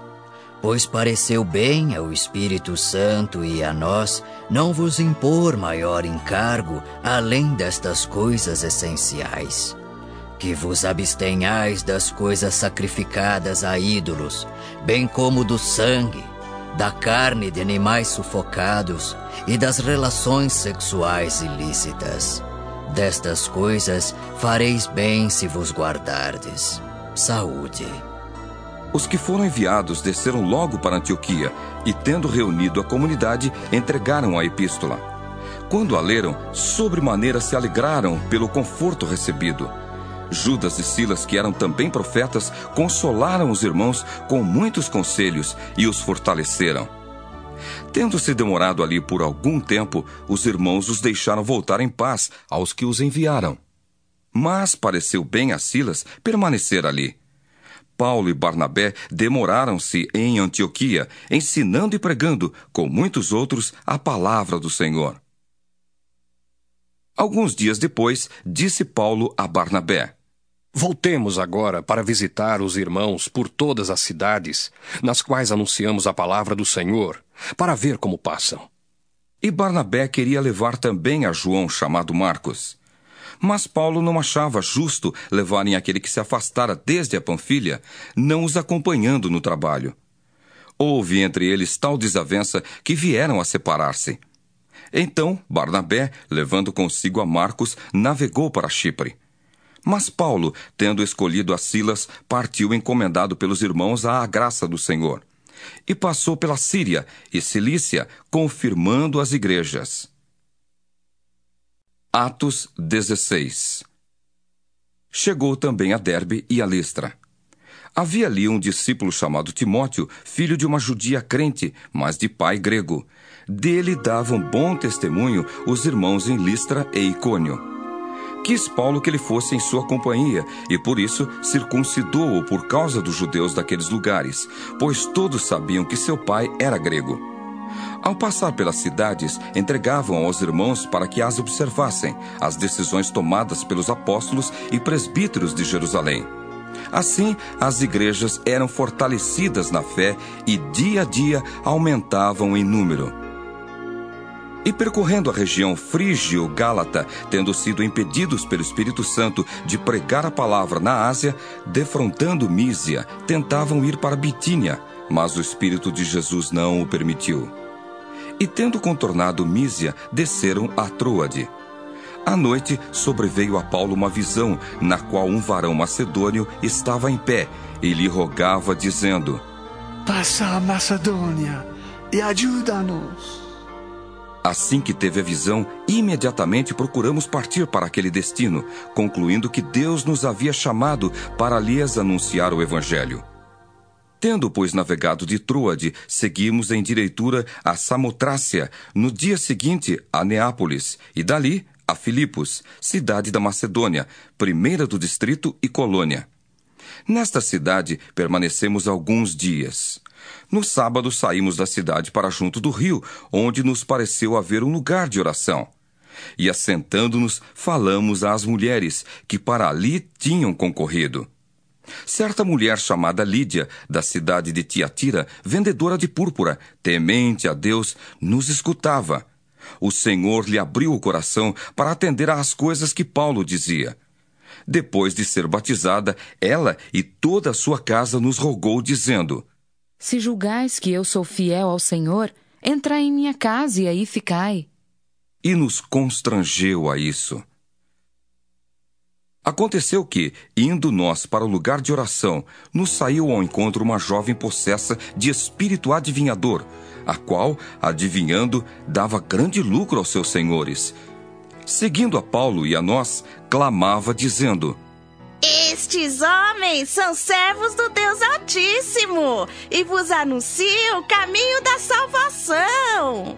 Speaker 20: pois pareceu bem ao Espírito Santo e a nós não vos impor maior encargo além destas coisas essenciais. Que vos abstenhais das coisas sacrificadas a ídolos, bem como do sangue, da carne de animais sufocados e das relações sexuais ilícitas. Destas coisas fareis bem se vos guardardes. Saúde.
Speaker 1: Os que foram enviados desceram logo para Antioquia e, tendo reunido a comunidade, entregaram a epístola. Quando a leram, sobremaneira se alegraram pelo conforto recebido. Judas e Silas, que eram também profetas, consolaram os irmãos com muitos conselhos e os fortaleceram. Tendo-se demorado ali por algum tempo, os irmãos os deixaram voltar em paz aos que os enviaram. Mas pareceu bem a Silas permanecer ali. Paulo e Barnabé demoraram-se em Antioquia, ensinando e pregando, com muitos outros, a palavra do Senhor. Alguns dias depois, disse Paulo a Barnabé:
Speaker 6: Voltemos agora para visitar os irmãos por todas as cidades, nas quais anunciamos a palavra do Senhor, para ver como passam.
Speaker 1: E Barnabé queria levar também a João, chamado Marcos. Mas Paulo não achava justo levarem aquele que se afastara desde a Panfilha, não os acompanhando no trabalho. Houve entre eles tal desavença que vieram a separar-se. Então Barnabé, levando consigo a Marcos, navegou para Chipre. Mas Paulo, tendo escolhido a Silas, partiu encomendado pelos irmãos à graça do Senhor. E passou pela Síria e Cilícia, confirmando as igrejas. Atos 16 Chegou também a Derbe e a Listra. Havia ali um discípulo chamado Timóteo, filho de uma judia crente, mas de pai grego. Dele davam bom testemunho os irmãos em Listra e Icônio. Quis Paulo que ele fosse em sua companhia, e por isso circuncidou-o por causa dos judeus daqueles lugares, pois todos sabiam que seu pai era grego. Ao passar pelas cidades, entregavam aos irmãos para que as observassem, as decisões tomadas pelos apóstolos e presbíteros de Jerusalém. Assim, as igrejas eram fortalecidas na fé e dia a dia aumentavam em número. E percorrendo a região frígio-gálata, tendo sido impedidos pelo Espírito Santo de pregar a palavra na Ásia, defrontando Mísia, tentavam ir para Bitínia, mas o Espírito de Jesus não o permitiu e, tendo contornado Mísia, desceram a Troade. À noite sobreveio a Paulo uma visão, na qual um varão macedônio estava em pé e lhe rogava, dizendo:
Speaker 21: Passa a Macedônia e ajuda-nos.
Speaker 1: Assim que teve a visão, imediatamente procuramos partir para aquele destino, concluindo que Deus nos havia chamado para lhes anunciar o Evangelho. Tendo, pois, navegado de Troade, seguimos em direitura a Samotrácia, no dia seguinte a Neápolis, e dali a Filipos, cidade da Macedônia, primeira do distrito e colônia. Nesta cidade permanecemos alguns dias. No sábado saímos da cidade para junto do rio, onde nos pareceu haver um lugar de oração. E assentando-nos, falamos às mulheres que para ali tinham concorrido. Certa mulher chamada Lídia, da cidade de Tiatira, vendedora de púrpura, temente a Deus, nos escutava. O Senhor lhe abriu o coração para atender às coisas que Paulo dizia. Depois de ser batizada, ela e toda a sua casa nos rogou, dizendo:
Speaker 8: Se julgais que eu sou fiel ao Senhor, entrai em minha casa e aí ficai.
Speaker 1: E nos constrangeu a isso. Aconteceu que, indo nós para o lugar de oração, nos saiu ao encontro uma jovem possessa de espírito adivinhador, a qual, adivinhando, dava grande lucro aos seus senhores. Seguindo a Paulo e a nós, clamava, dizendo:
Speaker 22: Estes homens são servos do Deus Altíssimo e vos anunciam o caminho da salvação.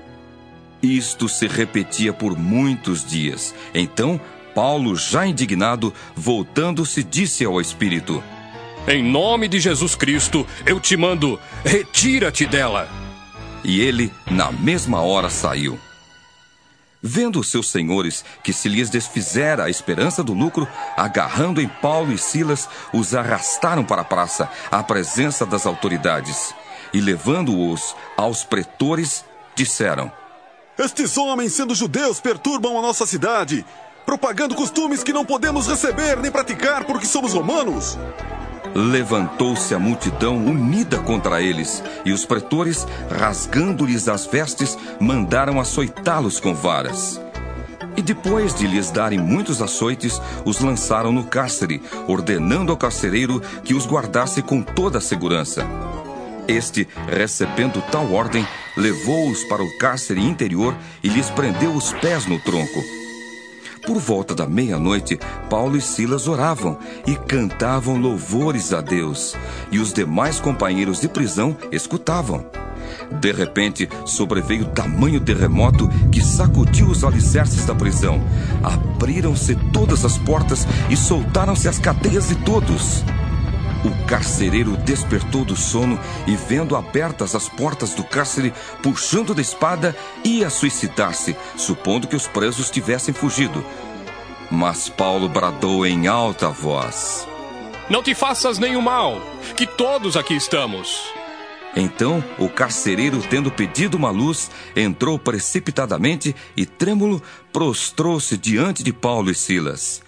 Speaker 1: Isto se repetia por muitos dias. Então Paulo, já indignado, voltando-se, disse ao Espírito:
Speaker 6: Em nome de Jesus Cristo, eu te mando, retira-te dela.
Speaker 1: E ele, na mesma hora, saiu. Vendo os seus senhores que se lhes desfizera a esperança do lucro, agarrando em Paulo e Silas, os arrastaram para a praça, à presença das autoridades. E levando-os aos pretores, disseram:
Speaker 12: Estes homens, sendo judeus, perturbam a nossa cidade propagando costumes que não podemos receber nem praticar porque somos romanos.
Speaker 1: Levantou-se a multidão unida contra eles, e os pretores, rasgando-lhes as vestes, mandaram açoitá-los com varas. E depois de lhes darem muitos açoites, os lançaram no cárcere, ordenando ao carcereiro que os guardasse com toda a segurança. Este, recebendo tal ordem, levou-os para o cárcere interior e lhes prendeu os pés no tronco por volta da meia-noite, Paulo e Silas oravam e cantavam louvores a Deus, e os demais companheiros de prisão escutavam. De repente, sobreveio tamanho terremoto que sacudiu os alicerces da prisão. Abriram-se todas as portas e soltaram-se as cadeias de todos. O carcereiro despertou do sono e, vendo abertas as portas do cárcere, puxando da espada, ia suicidar-se, supondo que os presos tivessem fugido. Mas Paulo bradou em alta voz:
Speaker 6: Não te faças nenhum mal, que todos aqui estamos.
Speaker 1: Então o carcereiro, tendo pedido uma luz, entrou precipitadamente e, trêmulo, prostrou-se diante de Paulo e Silas.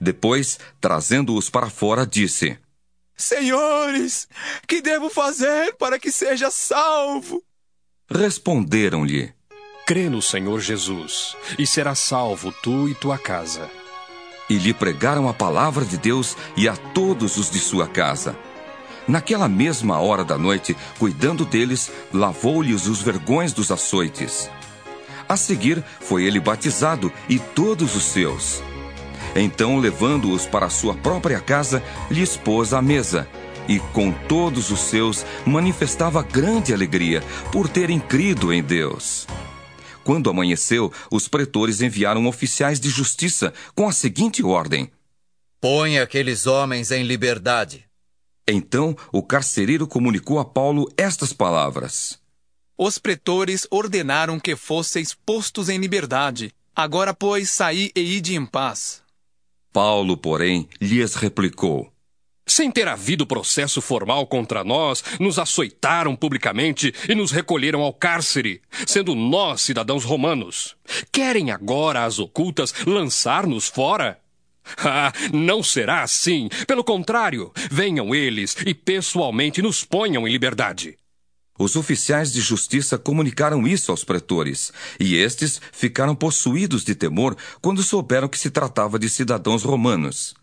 Speaker 1: Depois, trazendo-os para fora, disse:
Speaker 23: Senhores, que devo fazer para que seja salvo?
Speaker 1: Responderam-lhe:
Speaker 6: Crê no Senhor Jesus, e serás salvo tu e tua casa.
Speaker 1: E lhe pregaram a palavra de Deus e a todos os de sua casa. Naquela mesma hora da noite, cuidando deles, lavou-lhes os vergões dos açoites. A seguir, foi ele batizado e todos os seus. Então, levando-os para sua própria casa, lhes pôs à mesa. E com todos os seus manifestava grande alegria por terem crido em Deus. Quando amanheceu, os pretores enviaram oficiais de justiça com a seguinte ordem:
Speaker 24: Põe aqueles homens em liberdade.
Speaker 1: Então o carcereiro comunicou a Paulo estas palavras:
Speaker 25: Os pretores ordenaram que fosseis postos em liberdade. Agora, pois, saí e ide em paz.
Speaker 1: Paulo, porém, lhes replicou:
Speaker 6: Sem ter havido processo formal contra nós, nos açoitaram publicamente e nos recolheram ao cárcere, sendo nós cidadãos romanos. Querem agora, às ocultas, lançar-nos fora? Ah, não será assim. Pelo contrário, venham eles e pessoalmente nos ponham em liberdade.
Speaker 1: Os oficiais de justiça comunicaram isso aos pretores, e estes ficaram possuídos de temor quando souberam que se tratava de cidadãos romanos.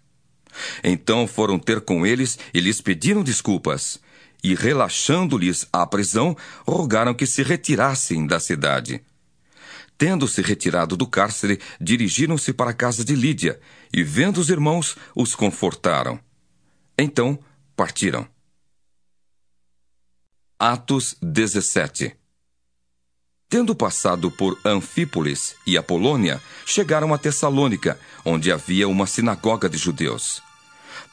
Speaker 1: Então foram ter com eles e lhes pediram desculpas, e relaxando-lhes a prisão, rogaram que se retirassem da cidade. Tendo-se retirado do cárcere, dirigiram-se para a casa de Lídia, e vendo os irmãos, os confortaram. Então partiram. Atos 17 Tendo passado por Anfípolis e Apolônia, chegaram a Tessalônica, onde havia uma sinagoga de judeus.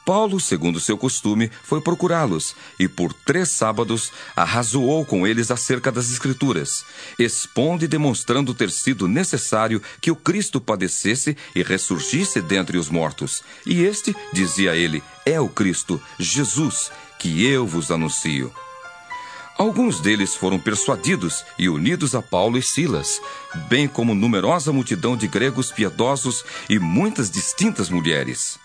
Speaker 1: Paulo, segundo seu costume, foi procurá-los e, por três sábados, arrazoou com eles acerca das Escrituras, expondo e demonstrando ter sido necessário que o Cristo padecesse e ressurgisse dentre os mortos. E este, dizia ele, é o Cristo, Jesus, que eu vos anuncio. Alguns deles foram persuadidos e unidos a Paulo e Silas, bem como numerosa multidão de gregos piedosos e muitas distintas mulheres.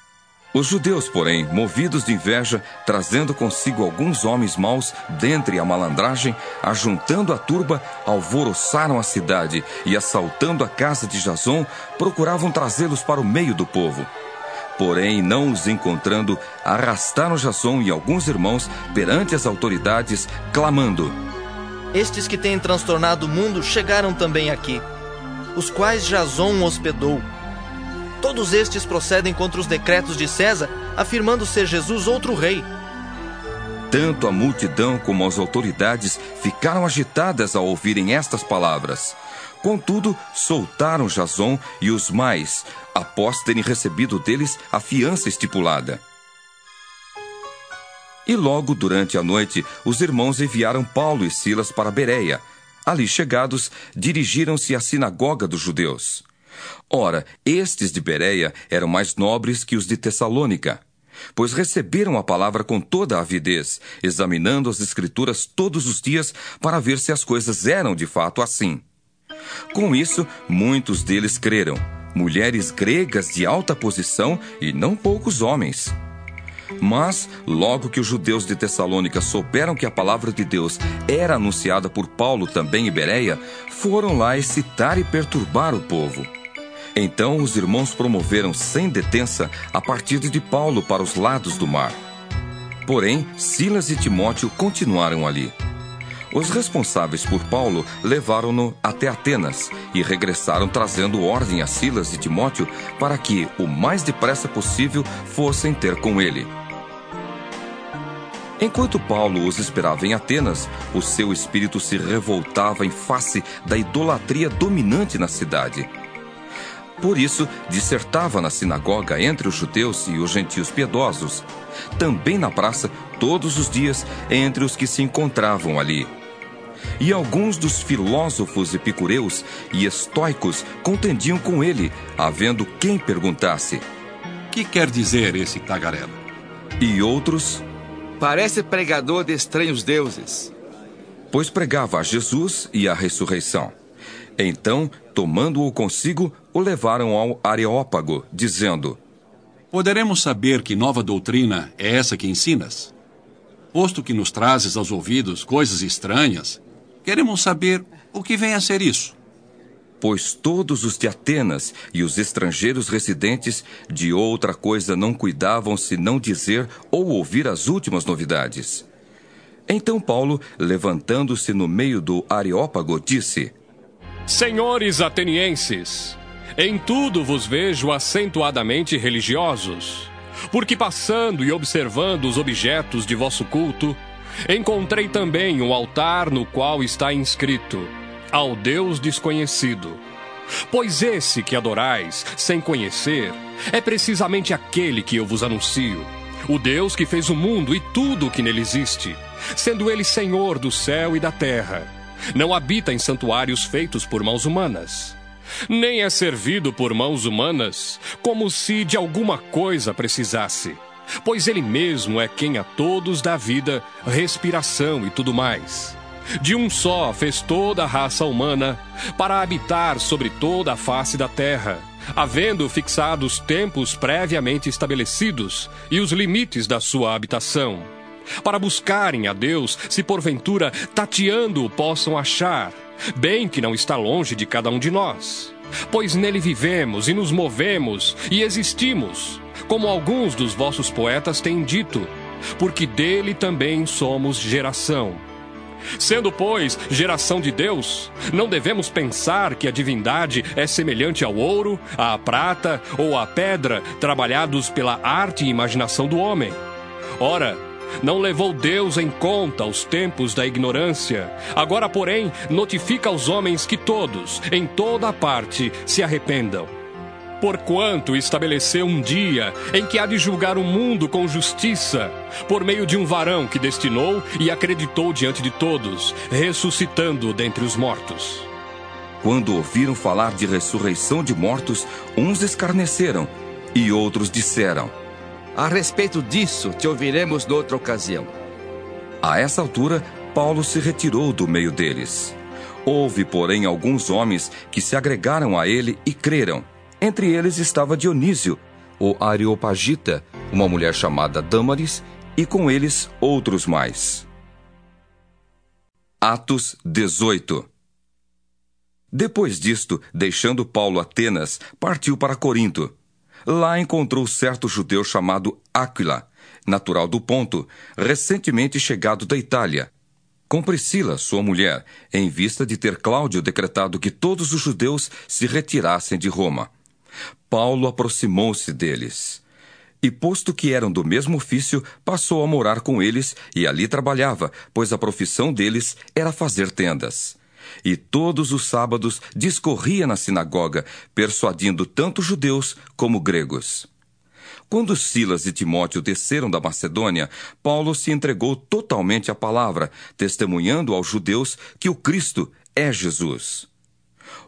Speaker 1: Os judeus, porém, movidos de inveja, trazendo consigo alguns homens maus dentre a malandragem, ajuntando a turba, alvoroçaram a cidade e, assaltando a casa de Jason, procuravam trazê-los para o meio do povo. Porém, não os encontrando, arrastaram Jason e alguns irmãos perante as autoridades, clamando:
Speaker 26: Estes que têm transtornado o mundo chegaram também aqui, os quais Jason hospedou Todos estes procedem contra os decretos de César, afirmando ser Jesus outro rei.
Speaker 1: Tanto a multidão como as autoridades ficaram agitadas ao ouvirem estas palavras. Contudo, soltaram Jason e os mais, após terem recebido deles a fiança estipulada. E logo durante a noite, os irmãos enviaram Paulo e Silas para Bereia. Ali chegados, dirigiram-se à sinagoga dos judeus. Ora, estes de Bereia eram mais nobres que os de Tessalônica, pois receberam a palavra com toda a avidez, examinando as Escrituras todos os dias para ver se as coisas eram de fato assim. Com isso, muitos deles creram, mulheres gregas de alta posição e não poucos homens. Mas, logo que os judeus de Tessalônica souberam que a palavra de Deus era anunciada por Paulo também em Bereia, foram lá excitar e perturbar o povo. Então os irmãos promoveram sem detença a partida de Paulo para os lados do mar. Porém, Silas e Timóteo continuaram ali. Os responsáveis por Paulo levaram-no até Atenas e regressaram trazendo ordem a Silas e Timóteo para que, o mais depressa possível, fossem ter com ele. Enquanto Paulo os esperava em Atenas, o seu espírito se revoltava em face da idolatria dominante na cidade por isso, dissertava na sinagoga entre os judeus e os gentios piedosos, também na praça, todos os dias, entre os que se encontravam ali. E alguns dos filósofos epicureus e estoicos contendiam com ele, havendo quem perguntasse:
Speaker 27: Que quer dizer esse tagarela?
Speaker 1: E outros:
Speaker 23: Parece pregador de estranhos deuses.
Speaker 1: Pois pregava a Jesus e a ressurreição. Então, tomando-o consigo, o levaram ao Areópago, dizendo:
Speaker 27: Poderemos saber que nova doutrina é essa que ensinas? Posto que nos trazes aos ouvidos coisas estranhas, queremos saber o que vem a ser isso.
Speaker 1: Pois todos os de Atenas e os estrangeiros residentes de outra coisa não cuidavam senão dizer ou ouvir as últimas novidades. Então Paulo, levantando-se no meio do Areópago, disse:
Speaker 19: Senhores atenienses, em tudo vos vejo acentuadamente religiosos, porque passando e observando os objetos de vosso culto, encontrei também um altar no qual está inscrito: Ao Deus desconhecido. Pois esse que adorais, sem conhecer, é precisamente aquele que eu vos anuncio. O Deus que fez o mundo e tudo o que nele existe, sendo ele Senhor do céu e da terra não habita em santuários feitos por mãos humanas. Nem é servido por mãos humanas, como se de alguma coisa precisasse. Pois ele mesmo é quem a todos dá vida, respiração e tudo mais. De um só fez toda a raça humana, para habitar sobre toda a face da terra, havendo fixados tempos previamente estabelecidos e os limites da sua habitação para buscarem a Deus, se porventura tateando possam achar, bem que não está longe de cada um de nós. Pois nele vivemos e nos movemos e existimos, como alguns dos vossos poetas têm dito, porque dele também somos geração. Sendo, pois, geração de Deus, não devemos pensar que a divindade é semelhante ao ouro, à prata ou à pedra, trabalhados pela arte e imaginação do homem. Ora, não levou Deus em conta os tempos da ignorância. Agora, porém, notifica aos homens que todos, em toda parte, se arrependam. Porquanto estabeleceu um dia em que há de julgar o mundo com justiça, por meio de um varão que destinou e acreditou diante de todos, ressuscitando dentre os mortos.
Speaker 1: Quando ouviram falar de ressurreição de mortos, uns escarneceram e outros disseram:
Speaker 28: A respeito disso, te ouviremos noutra ocasião.
Speaker 1: A essa altura, Paulo se retirou do meio deles. Houve, porém, alguns homens que se agregaram a ele e creram. Entre eles estava Dionísio, o Areopagita, uma mulher chamada Dâmaris, e com eles outros mais. Atos 18 Depois disto, deixando Paulo Atenas, partiu para Corinto. Lá encontrou certo judeu chamado Áquila, natural do Ponto, recentemente chegado da Itália com Priscila, sua mulher, em vista de ter Cláudio decretado que todos os judeus se retirassem de Roma. Paulo aproximou-se deles. E, posto que eram do mesmo ofício, passou a morar com eles e ali trabalhava, pois a profissão deles era fazer tendas. E todos os sábados discorria na sinagoga, persuadindo tanto judeus como gregos. Quando Silas e Timóteo desceram da Macedônia, Paulo se entregou totalmente à palavra, testemunhando aos judeus que o Cristo é Jesus.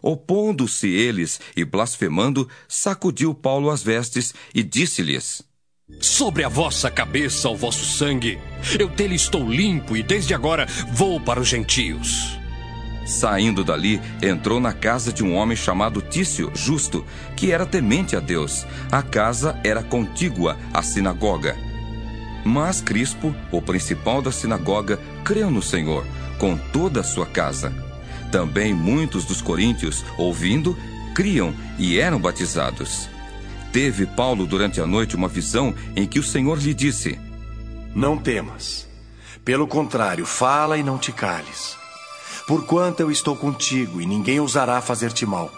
Speaker 1: Opondo-se eles e blasfemando, sacudiu Paulo as vestes e disse-lhes:
Speaker 19: Sobre a vossa cabeça o vosso sangue, eu dele estou limpo e desde agora vou para os gentios.
Speaker 1: Saindo dali, entrou na casa de um homem chamado Tício, justo, que era temente a Deus. A casa era contígua à sinagoga. Mas Crispo, o principal da sinagoga, creu no Senhor, com toda a sua casa. Também muitos dos coríntios, ouvindo, criam e eram batizados. Teve Paulo durante a noite uma visão em que o Senhor lhe disse:
Speaker 3: Não temas. Pelo contrário, fala e não te cales Porquanto eu estou contigo e ninguém ousará fazer-te mal,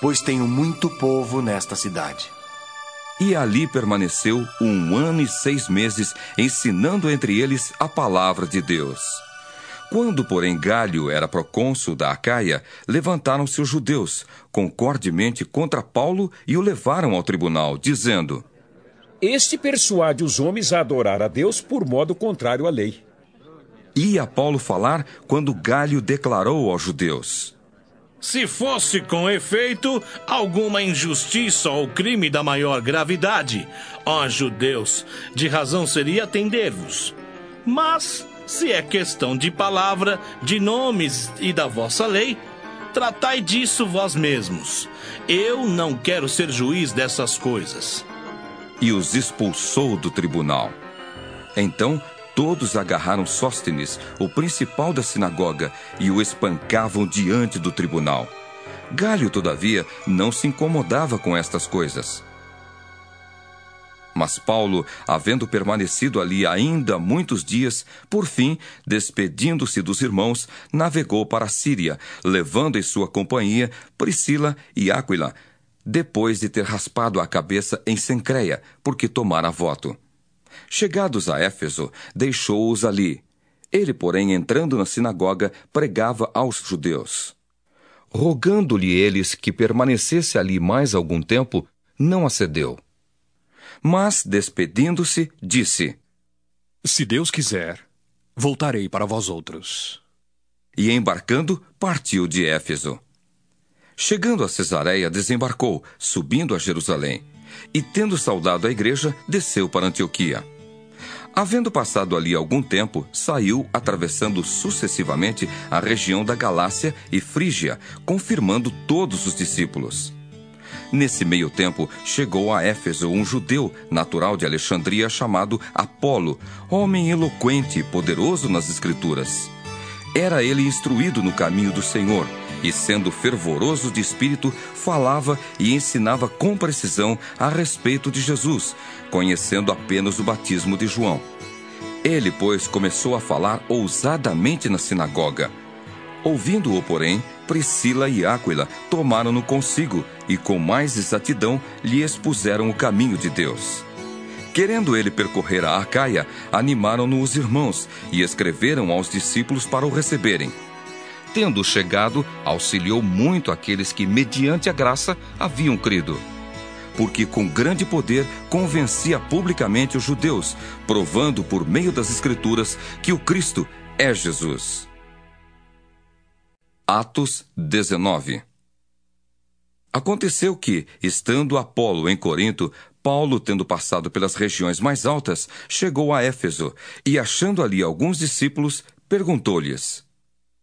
Speaker 3: pois tenho muito povo nesta cidade.
Speaker 1: E ali permaneceu um ano e seis meses, ensinando entre eles a palavra de Deus. Quando, porém, Galho era procônsul da Acaia, levantaram-se os judeus, concordemente contra Paulo, e o levaram ao tribunal, dizendo:
Speaker 10: Este persuade os homens a adorar a Deus por modo contrário à lei.
Speaker 1: Ia Paulo falar quando Galho declarou aos judeus:
Speaker 29: Se fosse com efeito alguma injustiça ou crime da maior gravidade, ó judeus, de razão seria atender-vos. Mas, se é questão de palavra, de nomes e da vossa lei, tratai disso vós mesmos. Eu não quero ser juiz dessas coisas.
Speaker 1: E os expulsou do tribunal. Então Todos agarraram Sóstenes, o principal da sinagoga, e o espancavam diante do tribunal. Galho, todavia, não se incomodava com estas coisas. Mas Paulo, havendo permanecido ali ainda muitos dias, por fim, despedindo-se dos irmãos, navegou para a Síria, levando em sua companhia Priscila e Áquila, depois de ter raspado a cabeça em Sencreia, porque tomara voto. Chegados a Éfeso, deixou-os ali. Ele, porém, entrando na sinagoga, pregava aos judeus. Rogando-lhe eles que permanecesse ali mais algum tempo, não acedeu. Mas, despedindo-se, disse:
Speaker 19: Se Deus quiser, voltarei para vós outros.
Speaker 1: E embarcando, partiu de Éfeso. Chegando a Cesareia, desembarcou, subindo a Jerusalém e, tendo saudado a igreja, desceu para Antioquia. Havendo passado ali algum tempo, saiu atravessando sucessivamente a região da Galácia e Frígia, confirmando todos os discípulos. Nesse meio tempo, chegou a Éfeso um judeu, natural de Alexandria, chamado Apolo, homem eloquente e poderoso nas Escrituras. Era ele instruído no caminho do Senhor e, sendo fervoroso de espírito, falava e ensinava com precisão a respeito de Jesus, conhecendo apenas o batismo de João. Ele, pois, começou a falar ousadamente na sinagoga. Ouvindo-o, porém, Priscila e Áquila tomaram-no consigo e, com mais exatidão, lhe expuseram o caminho de Deus. Querendo ele percorrer a Acaia, animaram-no os irmãos e escreveram aos discípulos para o receberem. Tendo chegado, auxiliou muito aqueles que, mediante a graça, haviam crido. porque com grande poder convencia publicamente os judeus, provando por meio das Escrituras que o Cristo é Jesus. Atos 19 Aconteceu que, estando Apolo em Corinto, Paulo, tendo passado pelas regiões mais altas, chegou a Éfeso e, achando ali alguns discípulos, perguntou-lhes: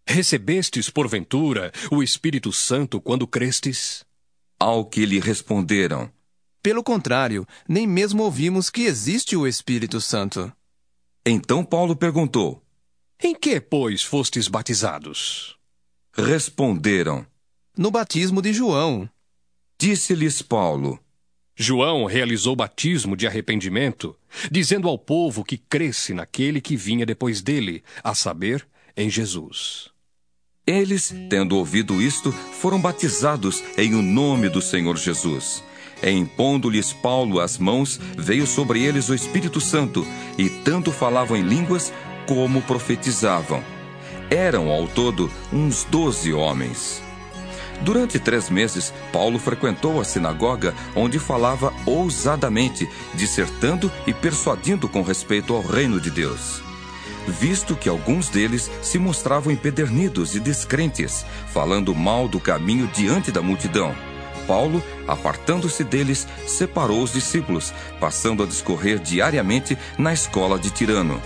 Speaker 19: Recebestes, porventura, o Espírito Santo quando crestes?
Speaker 1: Ao que lhe responderam:
Speaker 25: Pelo contrário, nem mesmo ouvimos que existe o Espírito Santo.
Speaker 1: Então Paulo perguntou:
Speaker 19: Em que, pois, fostes batizados?
Speaker 1: Responderam:
Speaker 25: No batismo de João.
Speaker 1: Disse-lhes Paulo:
Speaker 19: João realizou batismo de arrependimento, dizendo ao povo que cresce naquele que vinha depois dele, a saber, em Jesus.
Speaker 1: Eles, tendo ouvido isto, foram batizados em o nome do Senhor Jesus. E impondo-lhes Paulo as mãos, veio sobre eles o Espírito Santo, e tanto falavam em línguas como profetizavam. Eram, ao todo, uns doze homens. Durante três meses, Paulo frequentou a sinagoga, onde falava ousadamente, dissertando e persuadindo com respeito ao reino de Deus. Visto que alguns deles se mostravam empedernidos e descrentes, falando mal do caminho diante da multidão, Paulo, apartando-se deles, separou os discípulos, passando a discorrer diariamente na escola de Tirano.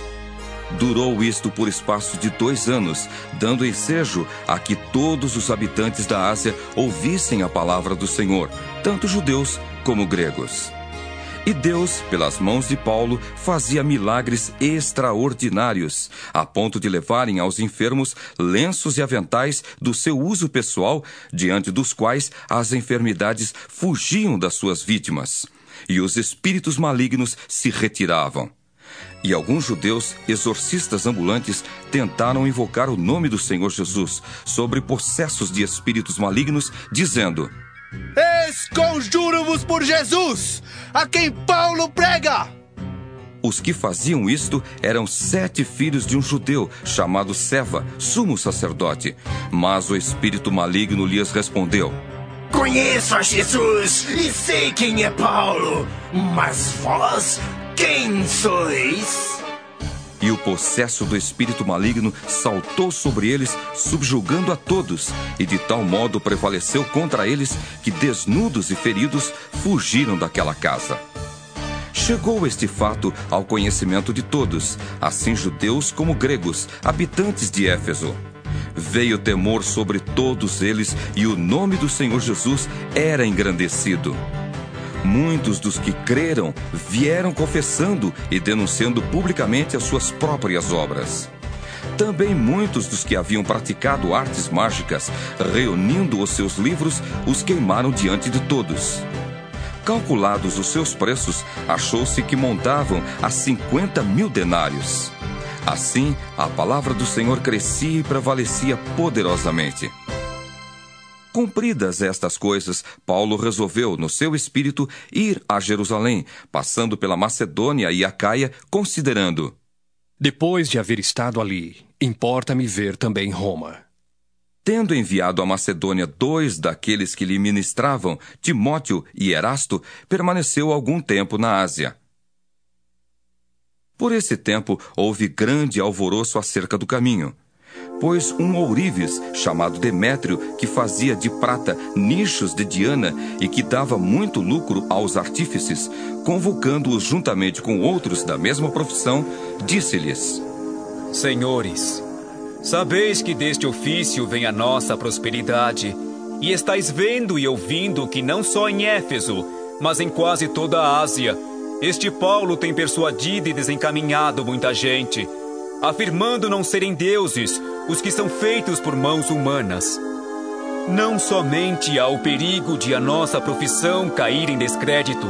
Speaker 1: Durou isto por espaço de dois anos, dando ensejo a que todos os habitantes da Ásia ouvissem a palavra do Senhor, tanto judeus como gregos. E Deus, pelas mãos de Paulo, fazia milagres extraordinários, a ponto de levarem aos enfermos lenços e aventais do seu uso pessoal, diante dos quais as enfermidades fugiam das suas vítimas, e os espíritos malignos se retiravam. E alguns judeus, exorcistas ambulantes, tentaram invocar o nome do Senhor Jesus sobre possessos de espíritos malignos, dizendo:
Speaker 30: Esconjuro-vos por Jesus, a quem Paulo prega!
Speaker 1: Os que faziam isto eram sete filhos de um judeu chamado Seva, sumo sacerdote. Mas o espírito maligno lhes respondeu:
Speaker 30: Conheço a Jesus e sei quem é Paulo, mas vós, quem sois?
Speaker 1: E o possesso do espírito maligno saltou sobre eles, subjugando a todos, e de tal modo prevaleceu contra eles que, desnudos e feridos, fugiram daquela casa. Chegou este fato ao conhecimento de todos, assim judeus como gregos, habitantes de Éfeso. Veio temor sobre todos eles e o nome do Senhor Jesus era engrandecido. Muitos dos que creram vieram confessando e denunciando publicamente as suas próprias obras. Também muitos dos que haviam praticado artes mágicas, reunindo os seus livros, os queimaram diante de todos. Calculados os seus preços, achou-se que montavam a 50 mil denários. Assim, a palavra do Senhor crescia e prevalecia poderosamente. Cumpridas estas coisas, Paulo resolveu, no seu espírito, ir a Jerusalém, passando pela Macedônia e Acaia, considerando:
Speaker 19: Depois de haver estado ali, importa-me ver também Roma.
Speaker 1: Tendo enviado à Macedônia dois daqueles que lhe ministravam, Timóteo e Erasto, permaneceu algum tempo na Ásia. Por esse tempo houve grande alvoroço acerca do caminho pois um ourives chamado Demétrio, que fazia de prata nichos de Diana e que dava muito lucro aos artífices, convocando-os juntamente com outros da mesma profissão, disse-lhes:
Speaker 5: Senhores, sabeis que deste ofício vem a nossa prosperidade, e estáis vendo e ouvindo que não só em Éfeso, mas em quase toda a Ásia, este Paulo tem persuadido e desencaminhado muita gente afirmando não serem deuses os que são feitos por mãos humanas. Não somente há o perigo de a nossa profissão cair em descrédito,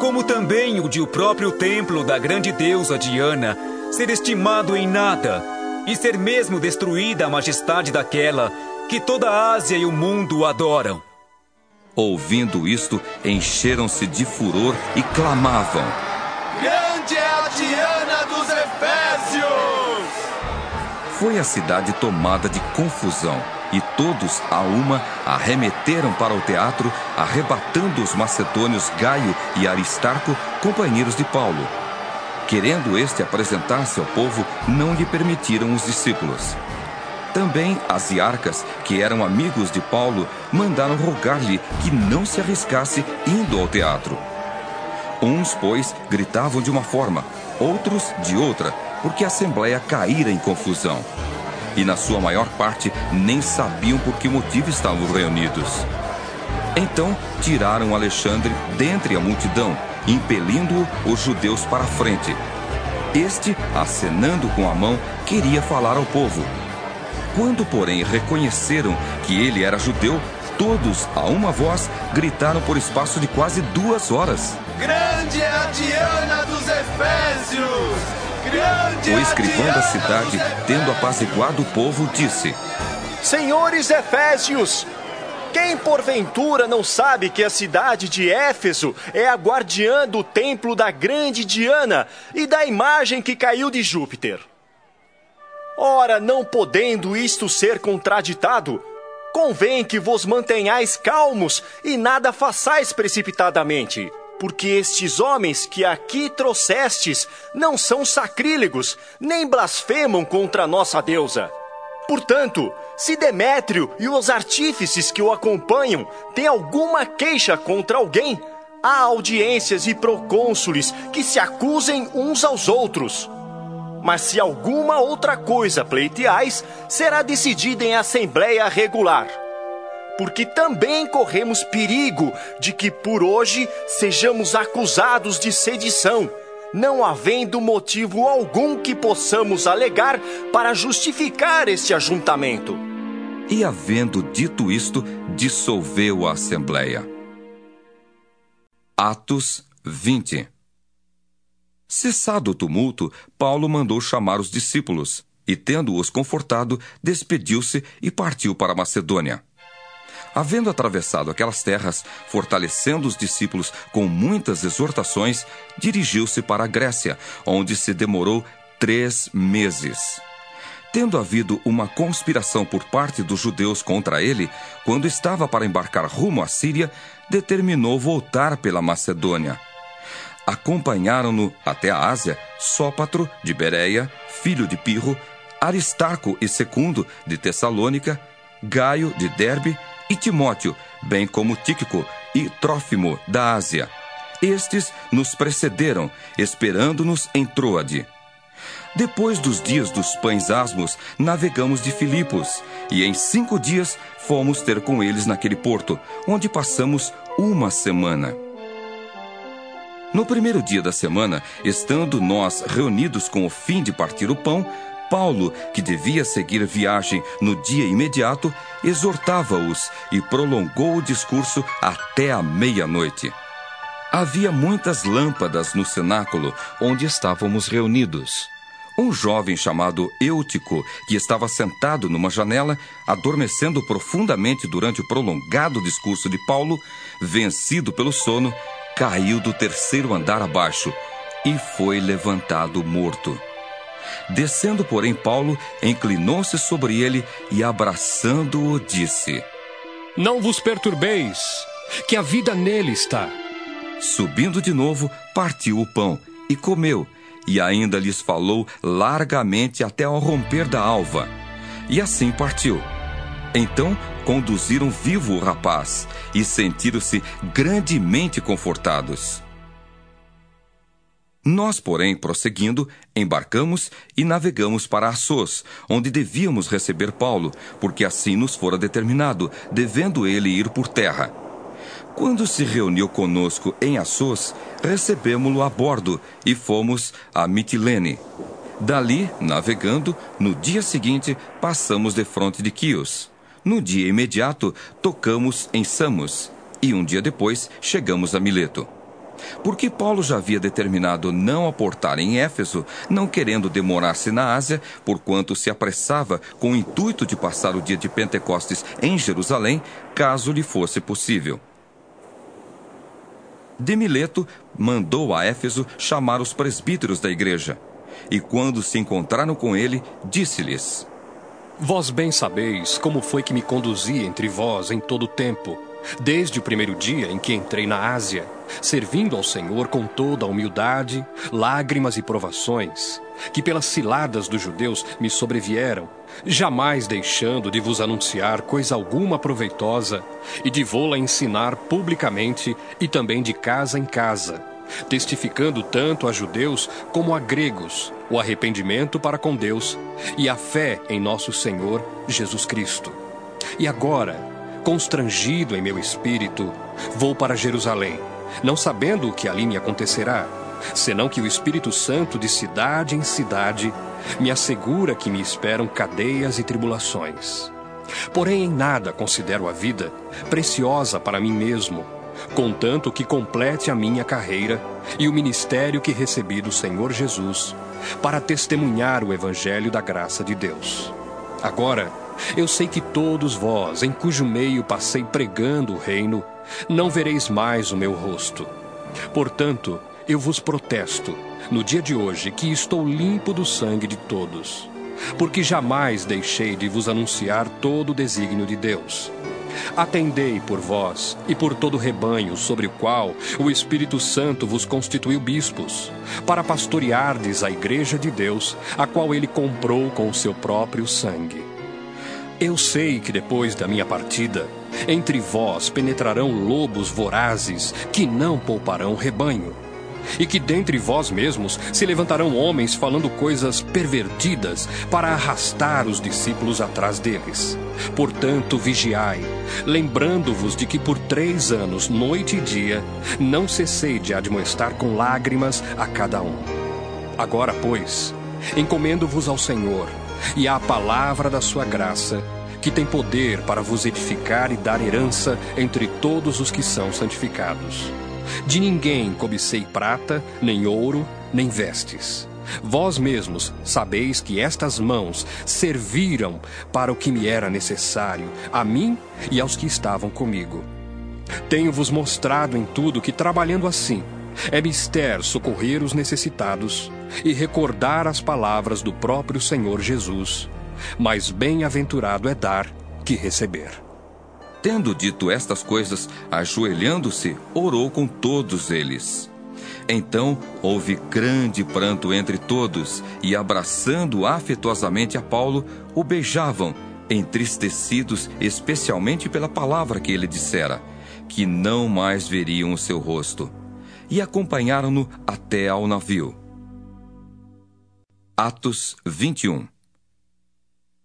Speaker 5: como também o de o próprio templo da grande deusa Diana ser estimado em nada e ser mesmo destruída a majestade daquela que toda a Ásia e o mundo adoram.
Speaker 1: Ouvindo isto, encheram-se de furor e clamavam: Foi a cidade tomada de confusão e todos, a uma, arremeteram para o teatro, arrebatando os macedônios Gaio e Aristarco, companheiros de Paulo. Querendo este apresentar-se ao povo, não lhe permitiram os discípulos. Também as iarcas, que eram amigos de Paulo, mandaram rogar-lhe que não se arriscasse indo ao teatro. Uns, pois, gritavam de uma forma, outros de outra, porque a assembleia caíra em confusão e, na sua maior parte, nem sabiam por que motivo estavam reunidos. Então tiraram Alexandre dentre a multidão, impelindo-o os judeus para a frente. Este, acenando com a mão, queria falar ao povo. Quando, porém, reconheceram que ele era judeu, todos, a uma voz, gritaram por espaço de quase duas horas.
Speaker 31: Grande é a Diana dos Efésios!
Speaker 1: O escrivão da cidade, tendo apaziguado o povo, disse:
Speaker 32: Senhores Efésios, quem porventura não sabe que a cidade de Éfeso é a guardiã do templo da grande Diana e da imagem que caiu de Júpiter? Ora, não podendo isto ser contraditado, convém que vos mantenhais calmos e nada façais precipitadamente porque estes homens que aqui trouxestes não são sacrílegos, nem blasfemam contra nossa deusa. Portanto, se Demétrio e os artífices que o acompanham têm alguma queixa contra alguém, há audiências e procônsules que se acusem uns aos outros. Mas se alguma outra coisa pleiteais, será decidida em assembleia regular porque também corremos perigo de que por hoje sejamos acusados de sedição, não havendo motivo algum que possamos alegar para justificar este ajuntamento.
Speaker 1: E havendo dito isto, dissolveu a assembleia. Atos 20 Cessado o tumulto, Paulo mandou chamar os discípulos e, tendo-os confortado, despediu-se e partiu para Macedônia. Havendo atravessado aquelas terras, fortalecendo os discípulos com muitas exortações, dirigiu-se para a Grécia, onde se demorou três meses. Tendo havido uma conspiração por parte dos judeus contra ele, quando estava para embarcar rumo à Síria, determinou voltar pela Macedônia. Acompanharam-no até a Ásia Sópatro de Bereia, filho de Pirro, Aristarco e Secundo de Tessalônica, Gaio de Derbe e Timóteo, bem como Tíquico e Trófimo da Ásia. Estes nos precederam, esperando-nos em Troade. Depois dos dias dos pães asmos, navegamos de Filipos, e em cinco dias fomos ter com eles naquele porto, onde passamos uma semana. No primeiro dia da semana, estando nós reunidos com o fim de partir o pão, Paulo, que devia seguir viagem no dia imediato, exortava-os e prolongou o discurso até a meia-noite. Havia muitas lâmpadas no cenáculo onde estávamos reunidos. Um jovem chamado Eutico, que estava sentado numa janela, adormecendo profundamente durante o prolongado discurso de Paulo, vencido pelo sono, caiu do terceiro andar abaixo e foi levantado morto. Descendo, porém, Paulo inclinou-se sobre ele e, abraçando-o, disse:
Speaker 6: Não vos perturbeis, que a vida nele está.
Speaker 1: Subindo de novo, partiu o pão e comeu, e ainda lhes falou largamente até ao romper da alva. E assim partiu. Então conduziram vivo o rapaz e sentiram-se grandemente confortados. Nós, porém, prosseguindo, embarcamos e navegamos para Assos, onde devíamos receber Paulo, porque assim nos fora determinado, devendo ele ir por terra. Quando se reuniu conosco em Assos, recebemos-lo a bordo e fomos a Mitilene. Dali, navegando, no dia seguinte, passamos de fronte de Quios. No dia imediato, tocamos em Samos, e um dia depois chegamos a Mileto. Porque Paulo já havia determinado não aportar em Éfeso, não querendo demorar-se na Ásia, porquanto se apressava com o intuito de passar o dia de Pentecostes em Jerusalém, caso lhe fosse possível. De Mileto mandou a Éfeso chamar os presbíteros da igreja. E quando se encontraram com ele, disse-lhes:
Speaker 19: Vós bem sabeis como foi que me conduzi entre vós em todo o tempo, desde o primeiro dia em que entrei na Ásia, servindo ao Senhor com toda a humildade, lágrimas e provações, que pelas ciladas dos judeus me sobrevieram, jamais deixando de vos anunciar coisa alguma proveitosa e de vô-la ensinar publicamente e também de casa em casa, testificando tanto a judeus como a gregos o arrependimento para com Deus e a fé em nosso Senhor Jesus Cristo. E agora, constrangido em meu espírito, vou para Jerusalém, não sabendo o que ali me acontecerá, senão que o Espírito Santo de cidade em cidade me assegura que me esperam cadeias e tribulações. Porém, em nada considero a vida preciosa para mim mesmo, contanto que complete a minha carreira e o ministério que recebi do Senhor Jesus, para testemunhar o Evangelho da graça de Deus. Agora, eu sei que todos vós, em cujo meio passei pregando o reino, não vereis mais o meu rosto. Portanto, eu vos protesto, no dia de hoje, que estou limpo do sangue de todos, porque jamais deixei de vos anunciar todo o desígnio de Deus. Atendei por vós e por todo o rebanho sobre o qual o Espírito Santo vos constituiu bispos, para pastoreardes a igreja de Deus, a qual ele comprou com o seu próprio sangue. Eu sei que depois da minha partida, entre vós penetrarão lobos vorazes que não pouparão rebanho e que dentre vós mesmos se levantarão homens falando coisas pervertidas para arrastar os discípulos atrás deles. Portanto, vigiai, lembrando-vos de que por três anos, noite e dia, não cessei de admoestar com lágrimas a cada um. Agora, pois, encomendo-vos ao Senhor e à palavra da sua graça, que tem poder para vos edificar e dar herança entre todos os que são santificados. De ninguém cobicei prata, nem ouro, nem vestes. Vós mesmos sabeis que estas mãos serviram para o que me era necessário, a mim e aos que estavam comigo. Tenho-vos mostrado em tudo que, trabalhando assim, é mister socorrer os necessitados e recordar as palavras do próprio Senhor Jesus. Mas bem-aventurado é dar que receber.
Speaker 1: Tendo dito estas coisas, ajoelhando-se, orou com todos eles. Então houve grande pranto entre todos, e abraçando afetuosamente a Paulo, o beijavam, entristecidos especialmente pela palavra que ele dissera, que não mais veriam o seu rosto. E acompanharam-no até ao navio. Atos 21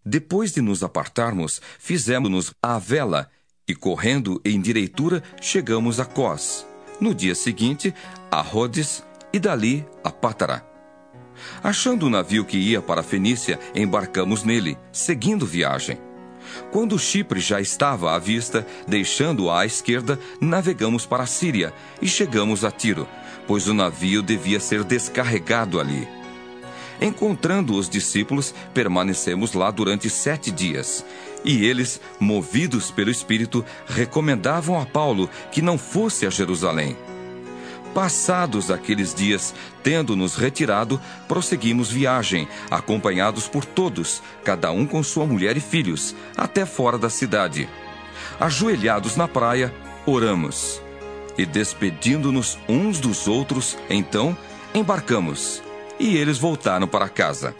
Speaker 1: Depois de nos apartarmos, fizemos-nos à vela e correndo em direitura chegamos a Cós. No dia seguinte, a Rhodes e dali a Pátara. Achando o navio que ia para a Fenícia, embarcamos nele, seguindo viagem. Quando Chipre já estava à vista, deixando-o à esquerda, navegamos para a Síria e chegamos a Tiro, pois o navio devia ser descarregado ali. Encontrando os discípulos, permanecemos lá durante sete dias e eles, movidos pelo Espírito, recomendavam a Paulo que não fosse a Jerusalém. Passados aqueles dias, tendo-nos retirado, prosseguimos viagem, acompanhados por todos, cada um com sua mulher e filhos, até fora da cidade. Ajoelhados na praia, oramos. E despedindo-nos uns dos outros, então embarcamos, e eles voltaram para casa.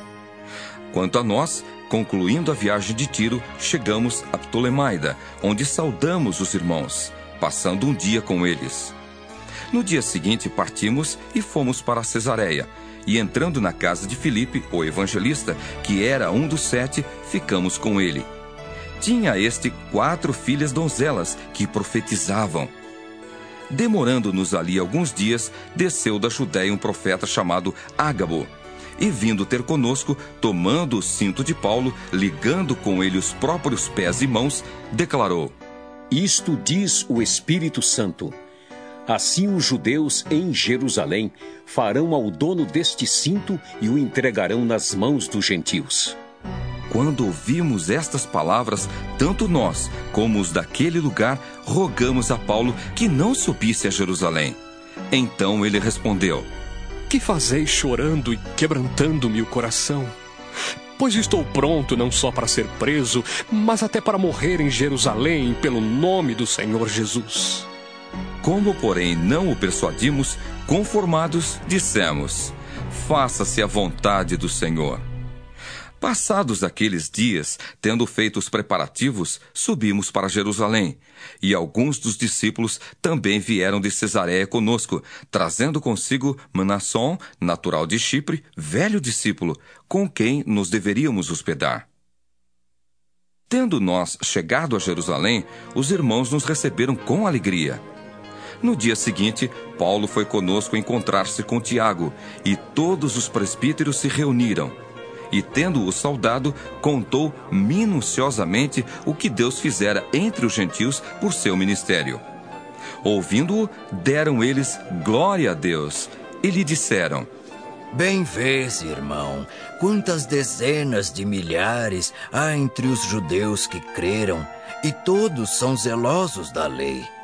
Speaker 1: Quanto a nós, Concluindo a viagem de Tiro, chegamos a Ptolemaida, onde saudamos os irmãos, passando um dia com eles. No dia seguinte partimos e fomos para Cesareia, e entrando na casa de Filipe, o evangelista, que era um dos sete, ficamos com ele. Tinha este quatro filhas donzelas que profetizavam. Demorando-nos ali alguns dias, desceu da Judéia um profeta chamado Ágabo, e vindo ter conosco, tomando o cinto de Paulo, ligando com ele os próprios pés e mãos, declarou:
Speaker 10: Isto diz o Espírito Santo. Assim os judeus em Jerusalém farão ao dono deste cinto e o entregarão nas mãos dos gentios.
Speaker 1: Quando ouvimos estas palavras, tanto nós como os daquele lugar rogamos a Paulo que não subisse a Jerusalém. Então ele respondeu:
Speaker 19: que fazeis chorando e quebrantando-me o coração? Pois estou pronto não só para ser preso, mas até para morrer em Jerusalém pelo nome do Senhor Jesus.
Speaker 1: Como, porém, não o persuadimos, conformados, dissemos: Faça-se a vontade do Senhor. Passados aqueles dias, tendo feito os preparativos, subimos para Jerusalém. E alguns dos discípulos também vieram de Cesareia conosco, trazendo consigo Manasson, natural de Chipre, velho discípulo, com quem nos deveríamos hospedar. Tendo nós chegado a Jerusalém, os irmãos nos receberam com alegria. No dia seguinte, Paulo foi conosco encontrar-se com Tiago, e todos os presbíteros se reuniram e, tendo-o saudado, contou minuciosamente o que Deus fizera entre os gentios por seu ministério. Ouvindo-o, deram eles glória a Deus e lhe disseram:
Speaker 20: Bem vês, irmão, quantas dezenas de milhares há entre os judeus que creram, e todos são zelosos da lei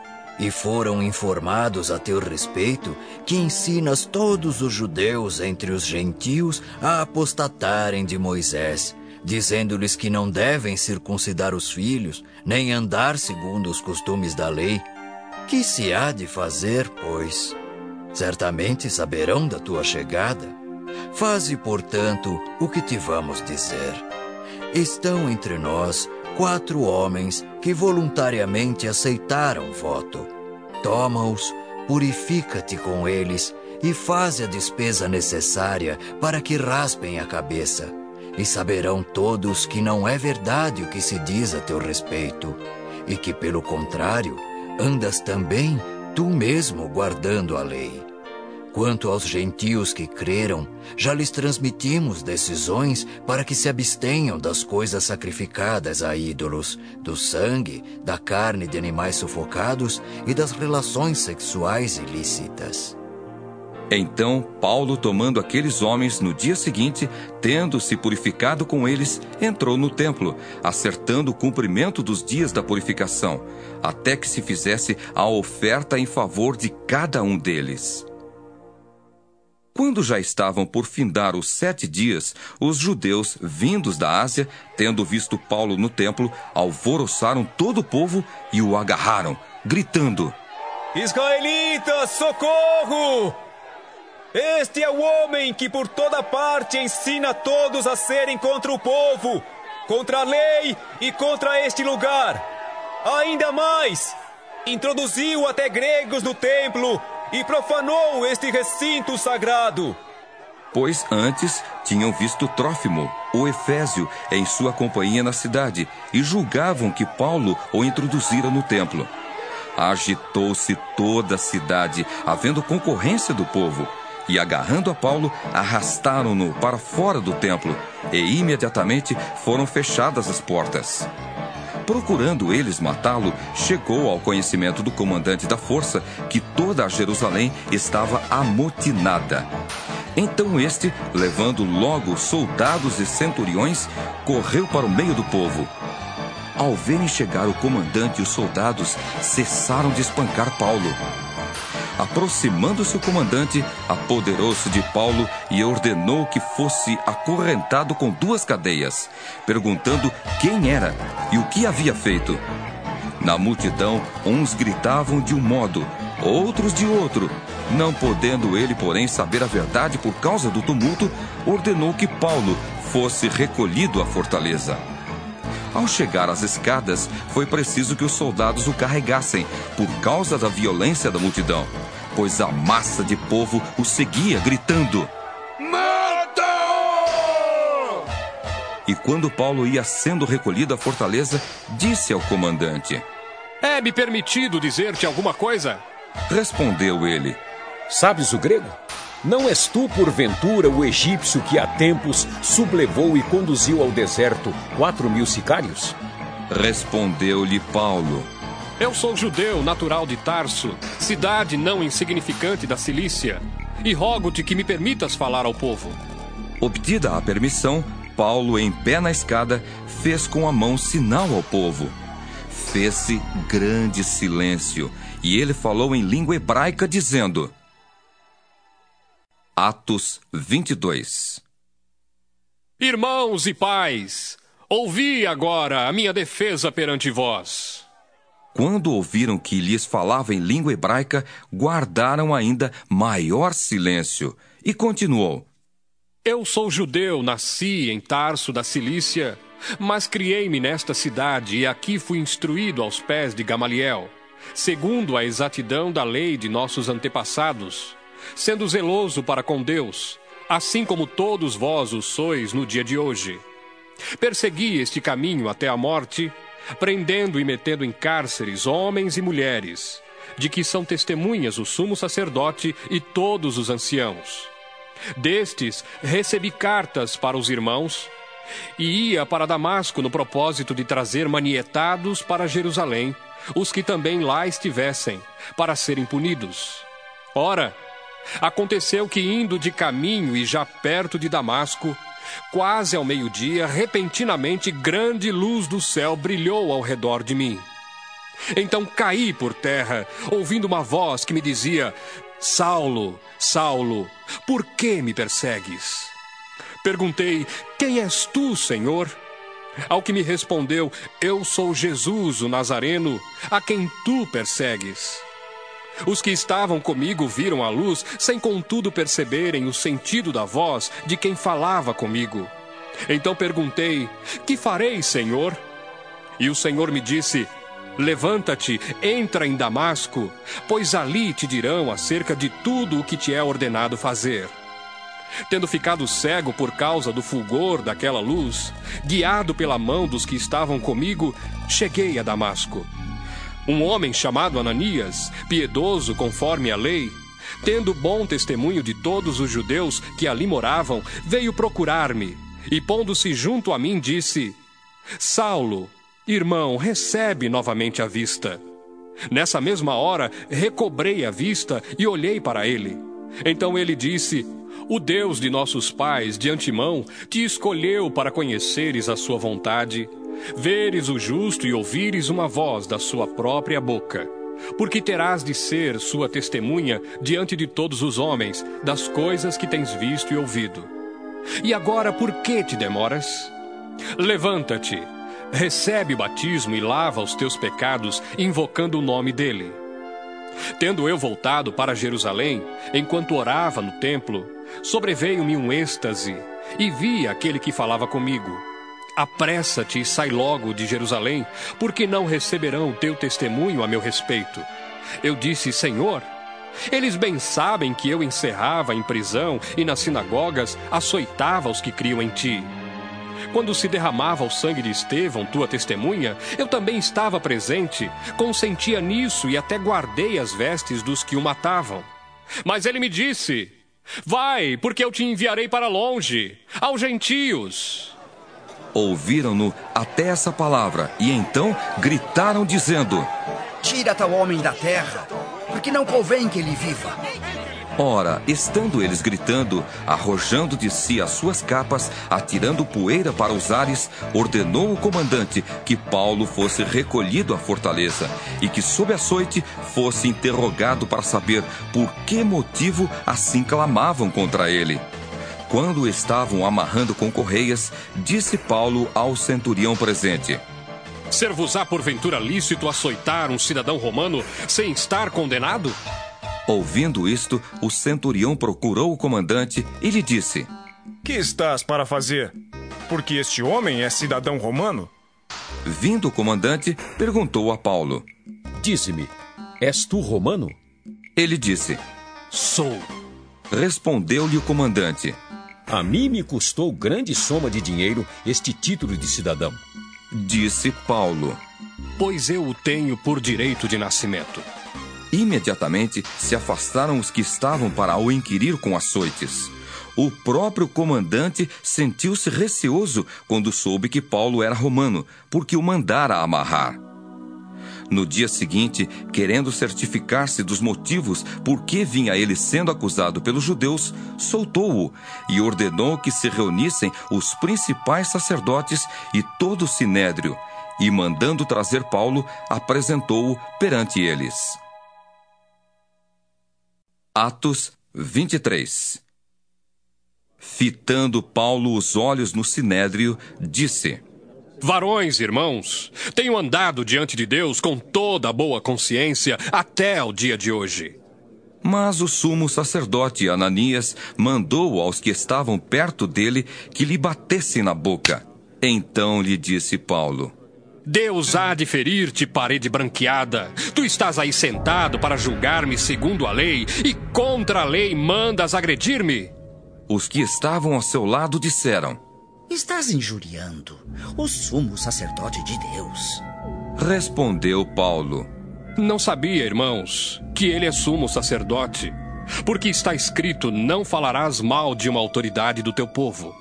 Speaker 20: e foram informados a teu respeito que ensinas todos os judeus entre os gentios a apostatarem de Moisés, dizendo-lhes que não devem circuncidar os filhos, nem andar segundo os costumes da lei. Que se há de fazer, pois? Certamente saberão da tua chegada. Faze, portanto, o que te vamos dizer. Estão entre nós quatro homens que voluntariamente aceitaram o voto. Toma-os, purifica-te com eles e faze a despesa necessária para que raspem a cabeça. E saberão todos que não é verdade o que se diz a teu respeito, e que, pelo contrário, andas também tu mesmo guardando a lei. Quanto aos gentios que creram, já lhes transmitimos decisões para que se abstenham das coisas sacrificadas a ídolos, do sangue, da carne de animais sufocados e das relações sexuais ilícitas.
Speaker 1: Então Paulo, tomando aqueles homens no dia seguinte, tendo se purificado com eles, entrou no templo, acertando o cumprimento dos dias da purificação, até que se fizesse a oferta em favor de cada um deles. Quando já estavam por findar os sete dias, os judeus, vindos da Ásia, tendo visto Paulo no templo, alvoroçaram todo o povo e o agarraram, gritando:
Speaker 5: Israelitas, socorro! Este é o homem que por toda parte ensina todos a serem contra o povo, contra a lei e contra este lugar. Ainda mais, introduziu até gregos no templo e profanou este recinto sagrado.
Speaker 1: Pois antes tinham visto Trófimo, o Efésio, em sua companhia na cidade, e julgavam que Paulo o introduzira no templo. Agitou-se toda a cidade, havendo concorrência do povo, e agarrando a Paulo, arrastaram-no para fora do templo, e imediatamente foram fechadas as portas. Procurando eles matá-lo, chegou ao conhecimento do comandante da força que toda Jerusalém estava amotinada. Então este, levando logo soldados e centuriões, correu para o meio do povo. Ao verem chegar o comandante e os soldados, cessaram de espancar Paulo. Aproximando-se o comandante, apoderou-se de Paulo e ordenou que fosse acorrentado com duas cadeias, perguntando quem era e o que havia feito. Na multidão, uns gritavam de um modo, outros de outro. Não podendo ele, porém, saber a verdade por causa do tumulto, ordenou que Paulo fosse recolhido à fortaleza. Ao chegar às escadas, foi preciso que os soldados o carregassem, por causa da violência da multidão, pois a massa de povo o seguia, gritando: Mata! E quando Paulo ia sendo recolhido à fortaleza, disse ao comandante:
Speaker 19: É-me permitido dizer-te alguma coisa?
Speaker 1: Respondeu ele:
Speaker 10: Sabes o grego? Não és tu, porventura, o egípcio que há tempos sublevou e conduziu ao deserto quatro mil sicários?
Speaker 1: Respondeu-lhe Paulo:
Speaker 19: Eu sou judeu, natural de Tarso, cidade não insignificante da Cilícia, e rogo-te que me permitas falar ao povo.
Speaker 1: Obtida a permissão, Paulo, em pé na escada, fez com a mão sinal ao povo. Fez-se grande silêncio, e ele falou em língua hebraica, dizendo: Atos 22
Speaker 19: Irmãos e pais, ouvi agora a minha defesa perante vós.
Speaker 1: Quando ouviram que lhes falava em língua hebraica, guardaram ainda maior silêncio. E continuou:
Speaker 19: Eu sou judeu, nasci em Tarso da Cilícia, mas criei-me nesta cidade e aqui fui instruído aos pés de Gamaliel, segundo a exatidão da lei de nossos antepassados, sendo zeloso para com Deus, assim como todos vós o sois no dia de hoje. Persegui este caminho até a morte, prendendo e metendo em cárceres homens e mulheres, de que são testemunhas o sumo sacerdote e todos os anciãos. Destes recebi cartas para os irmãos, e ia para Damasco no propósito de trazer manietados para Jerusalém os que também lá estivessem, para serem punidos. Ora, aconteceu que indo de caminho e já perto de Damasco, quase ao meio-dia, repentinamente grande luz do céu brilhou ao redor de mim. Então caí por terra, ouvindo uma voz que me dizia: Saulo, Saulo, por que me persegues? Perguntei: Quem és tu, Senhor? Ao que me respondeu: Eu sou Jesus, o Nazareno, a quem tu persegues. Os que estavam comigo viram a luz, sem contudo perceberem o sentido da voz de quem falava comigo. Então perguntei: Que farei, Senhor? E o Senhor me disse: Levanta-te, entra em Damasco, pois ali te dirão acerca de tudo o que te é ordenado fazer. Tendo ficado cego por causa do fulgor daquela luz, guiado pela mão dos que estavam comigo, cheguei a Damasco. Um homem chamado Ananias, piedoso conforme a lei, tendo bom testemunho de todos os judeus que ali moravam, veio procurar-me e, pondo-se junto a mim, disse: Saulo, irmão, recebe novamente a vista. Nessa mesma hora, recobrei a vista e olhei para ele. Então ele disse: O Deus de nossos pais, de antemão, te escolheu para conheceres a sua vontade veres o justo e ouvires uma voz da sua própria boca. Porque terás de ser sua testemunha diante de todos os homens das coisas que tens visto e ouvido. E agora por que te demoras? Levanta-te, recebe o batismo e lava os teus pecados, invocando o nome dele. Tendo eu voltado para Jerusalém, enquanto orava no templo, sobreveio-me um êxtase e vi aquele que falava comigo Apressa-te e sai logo de Jerusalém, porque não receberão o teu testemunho a meu respeito. Eu disse, Senhor, eles bem sabem que eu encerrava em prisão e nas sinagogas açoitava os que criam em ti. Quando se derramava o sangue de Estevão, tua testemunha, eu também estava presente, consentia nisso e até guardei as vestes dos que o matavam. Mas ele me disse: Vai, porque eu te enviarei para longe, aos gentios.
Speaker 1: Ouviram-no até essa palavra e então gritaram, dizendo:
Speaker 33: Tira tal homem da terra, porque não convém que ele viva.
Speaker 1: Ora, estando eles gritando, arrojando de si as suas capas, atirando poeira para os ares, ordenou o comandante que Paulo fosse recolhido à fortaleza e que, sob açoite, fosse interrogado para saber por que motivo assim clamavam contra ele. Quando estavam amarrando com correias, disse Paulo ao centurião presente:
Speaker 19: Ser-vos-á porventura lícito açoitar um cidadão romano sem estar condenado?
Speaker 1: Ouvindo isto, o centurião procurou o comandante e lhe disse:
Speaker 34: Que estás para fazer? Porque este homem é cidadão romano?
Speaker 1: Vindo o comandante, perguntou a Paulo:
Speaker 10: Dize-me, és tu romano?
Speaker 1: Ele disse:
Speaker 19: Sou.
Speaker 1: Respondeu-lhe o comandante:
Speaker 10: a mim me custou grande soma de dinheiro este título de cidadão.
Speaker 1: Disse Paulo:
Speaker 19: Pois eu o tenho por direito de nascimento.
Speaker 1: Imediatamente se afastaram os que estavam para o inquirir com açoites. O próprio comandante sentiu-se receoso quando soube que Paulo era romano, porque o mandara amarrar. No dia seguinte, querendo certificar-se dos motivos por que vinha ele sendo acusado pelos judeus, soltou-o e ordenou que se reunissem os principais sacerdotes e todo o sinédrio, e mandando trazer Paulo, apresentou-o perante eles. Atos 23 Fitando Paulo os olhos no sinédrio, disse:
Speaker 19: Varões, irmãos, tenho andado diante de Deus com toda a boa consciência até o dia de hoje.
Speaker 1: Mas o sumo sacerdote Ananias mandou aos que estavam perto dele que lhe batessem na boca. Então lhe disse Paulo:
Speaker 19: Deus há de ferir-te, parede branqueada. Tu estás aí sentado para julgar-me segundo a lei, e contra a lei mandas agredir-me?
Speaker 1: Os que estavam ao seu lado disseram:
Speaker 33: Estás injuriando o sumo sacerdote de Deus.
Speaker 1: Respondeu Paulo:
Speaker 19: Não sabia, irmãos, que ele é sumo sacerdote. Porque está escrito: Não falarás mal de uma autoridade do teu povo.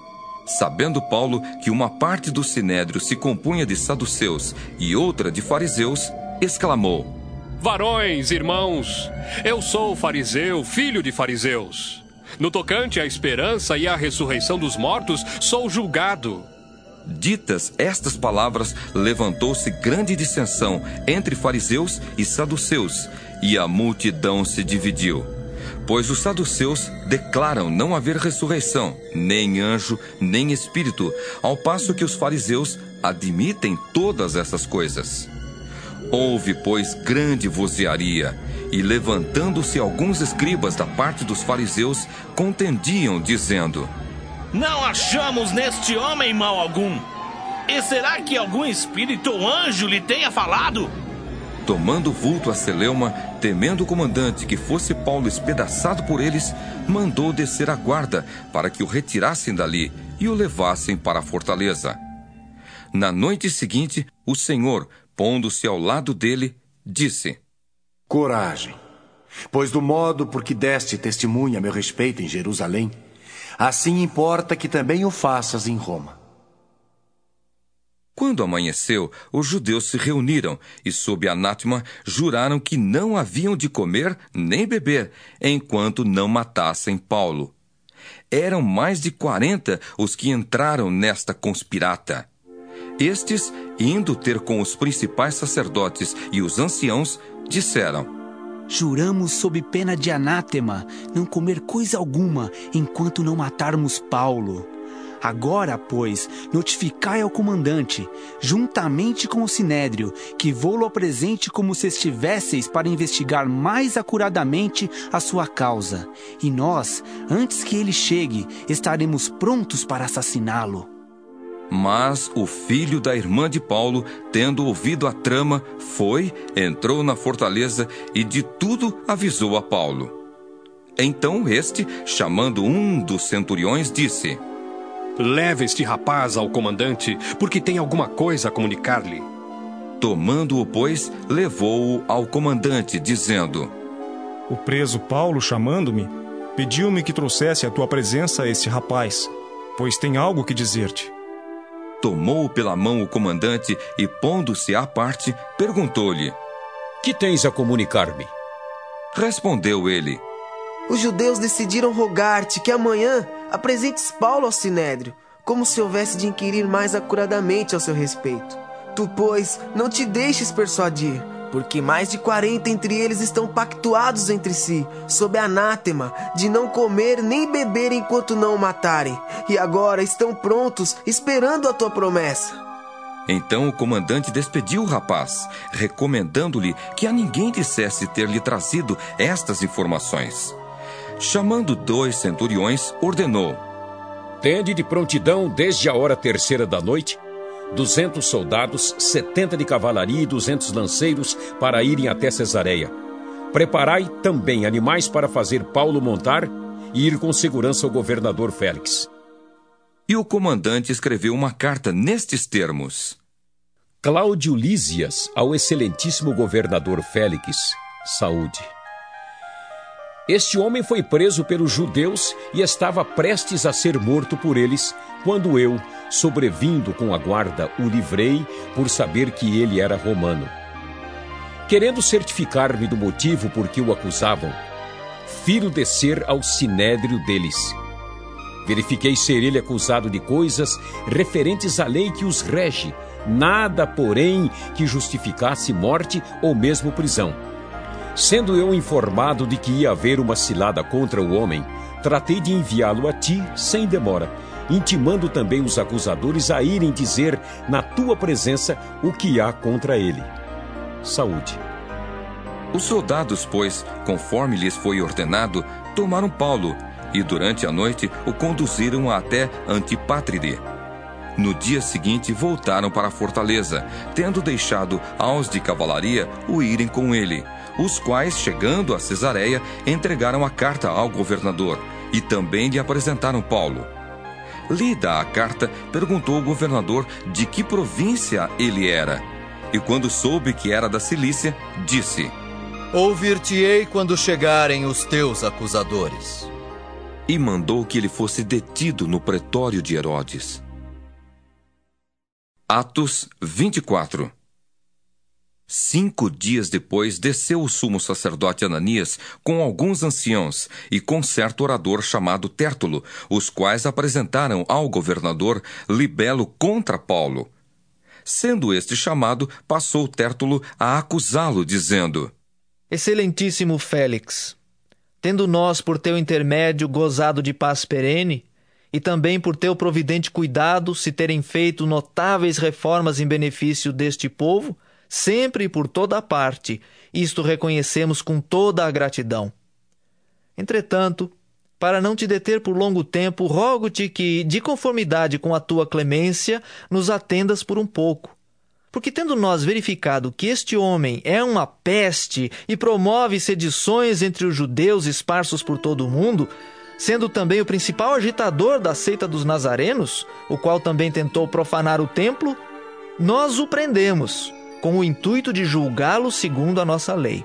Speaker 1: Sabendo Paulo que uma parte do sinédrio se compunha de saduceus e outra de fariseus, exclamou:
Speaker 19: Varões, irmãos, eu sou fariseu, filho de fariseus. No tocante à esperança e à ressurreição dos mortos, sou julgado.
Speaker 1: Ditas estas palavras, levantou-se grande dissensão entre fariseus e saduceus, e a multidão se dividiu. Pois os saduceus declaram não haver ressurreição, nem anjo, nem espírito, ao passo que os fariseus admitem todas essas coisas. Houve, pois, grande vozearia, e levantando-se alguns escribas da parte dos fariseus, contendiam, dizendo:
Speaker 29: Não achamos neste homem mal algum. E será que algum espírito ou anjo lhe tenha falado?
Speaker 1: Tomando vulto a Celeuma, temendo o comandante que fosse Paulo espedaçado por eles, mandou descer a guarda para que o retirassem dali e o levassem para a fortaleza. Na noite seguinte, o Senhor, pondo-se ao lado dele, disse:
Speaker 35: Coragem, pois do modo por que deste testemunha a meu respeito em Jerusalém, assim importa que também o faças em Roma.
Speaker 1: Quando amanheceu, os judeus se reuniram e, sob anátema, juraram que não haviam de comer nem beber, enquanto não matassem Paulo. Eram mais de quarenta os que entraram nesta conspirata. Estes, indo ter com os principais sacerdotes e os anciãos, disseram:
Speaker 36: Juramos sob pena de anátema não comer coisa alguma enquanto não matarmos Paulo. Agora, pois, notificai ao comandante, juntamente com o sinédrio, que vou-lo apresente como se estivesseis para investigar mais acuradamente a sua causa. E nós, antes que ele chegue, estaremos prontos para assassiná-lo.
Speaker 1: Mas o filho da irmã de Paulo, tendo ouvido a trama, foi, entrou na fortaleza e de tudo avisou a Paulo. Então este, chamando um dos centuriões, disse:
Speaker 19: Leve este rapaz ao comandante, porque tem alguma coisa a comunicar-lhe.
Speaker 1: Tomando-o, pois, levou-o ao comandante, dizendo:
Speaker 34: O preso Paulo, chamando-me, pediu-me que trouxesse à tua presença este rapaz, pois tem algo que dizer-te.
Speaker 1: Tomou pela mão o comandante e, pondo-se à parte, perguntou-lhe:
Speaker 10: Que tens a comunicar-me?
Speaker 1: Respondeu ele:
Speaker 37: Os judeus decidiram rogar-te que amanhã apresentes Paulo ao sinédrio, como se houvesse de inquirir mais acuradamente ao seu respeito. Tu, pois, não te deixes persuadir, porque mais de quarenta entre eles estão pactuados entre si, sob anátema, de não comer nem beber enquanto não o matarem, e agora estão prontos, esperando a tua promessa.
Speaker 1: Então o comandante despediu o rapaz, recomendando-lhe que a ninguém dissesse ter lhe trazido estas informações. Chamando dois centuriões, ordenou:
Speaker 10: Tende de prontidão desde a hora terceira da noite duzentos soldados, setenta de cavalaria e duzentos lanceiros para irem até Cesareia. Preparai também animais para fazer Paulo montar e ir com segurança ao governador Félix.
Speaker 1: E o comandante escreveu uma carta nestes termos:
Speaker 10: Cláudio Lísias ao excelentíssimo governador Félix, saúde. Este homem foi preso pelos judeus e estava prestes a ser morto por eles, quando eu, sobrevindo com a guarda, o livrei por saber que ele era romano. Querendo certificar-me do motivo por que o acusavam, firo descer ao sinédrio deles. Verifiquei ser ele acusado de coisas referentes à lei que os rege, nada, porém, que justificasse morte ou mesmo prisão. Sendo eu informado de que ia haver uma cilada contra o homem, tratei de enviá-lo a ti sem demora, intimando também os acusadores a irem dizer na tua presença o que há contra ele. Saúde.
Speaker 1: Os soldados, pois, conforme lhes foi ordenado, tomaram Paulo e durante a noite o conduziram até Antipátride. No dia seguinte voltaram para a fortaleza, tendo deixado aos de cavalaria o irem com ele, os quais, chegando a Cesareia, entregaram a carta ao governador e também lhe apresentaram Paulo. Lida a carta, perguntou o governador de que província ele era. E quando soube que era da Cilícia, disse:
Speaker 20: Ouvir-te-ei quando chegarem os teus acusadores.
Speaker 1: E mandou que ele fosse detido no pretório de Herodes. Atos 24 Cinco dias depois, desceu o sumo sacerdote Ananias com alguns anciãos e com certo orador chamado Tértulo, os quais apresentaram ao governador libelo contra Paulo. Sendo este chamado, passou Tértulo a acusá-lo, dizendo:
Speaker 11: Excelentíssimo Félix, tendo nós por teu intermédio gozado de paz perene, e também por teu providente cuidado se terem feito notáveis reformas em benefício deste povo, sempre e por toda parte, isto reconhecemos com toda a gratidão. Entretanto, para não te deter por longo tempo, rogo-te que, de conformidade com a tua clemência, nos atendas por um pouco. Porque, tendo nós verificado que este homem é uma peste e promove sedições entre os judeus esparsos por todo o mundo, sendo também o principal agitador da seita dos nazarenos, o qual também tentou profanar o templo, nós o prendemos com o intuito de julgá-lo segundo a nossa lei.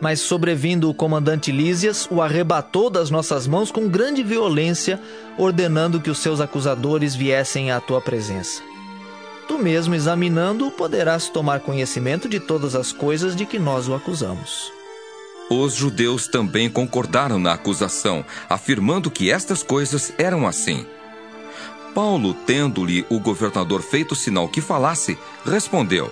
Speaker 11: Mas, sobrevindo o comandante Lísias, o arrebatou das nossas mãos com grande violência, ordenando que os seus acusadores viessem à tua presença. Tu mesmo, examinando-o, poderás tomar conhecimento de todas as coisas de que nós o acusamos.
Speaker 1: Os judeus também concordaram na acusação, afirmando que estas coisas eram assim. Paulo, tendo-lhe o governador feito sinal que falasse, respondeu: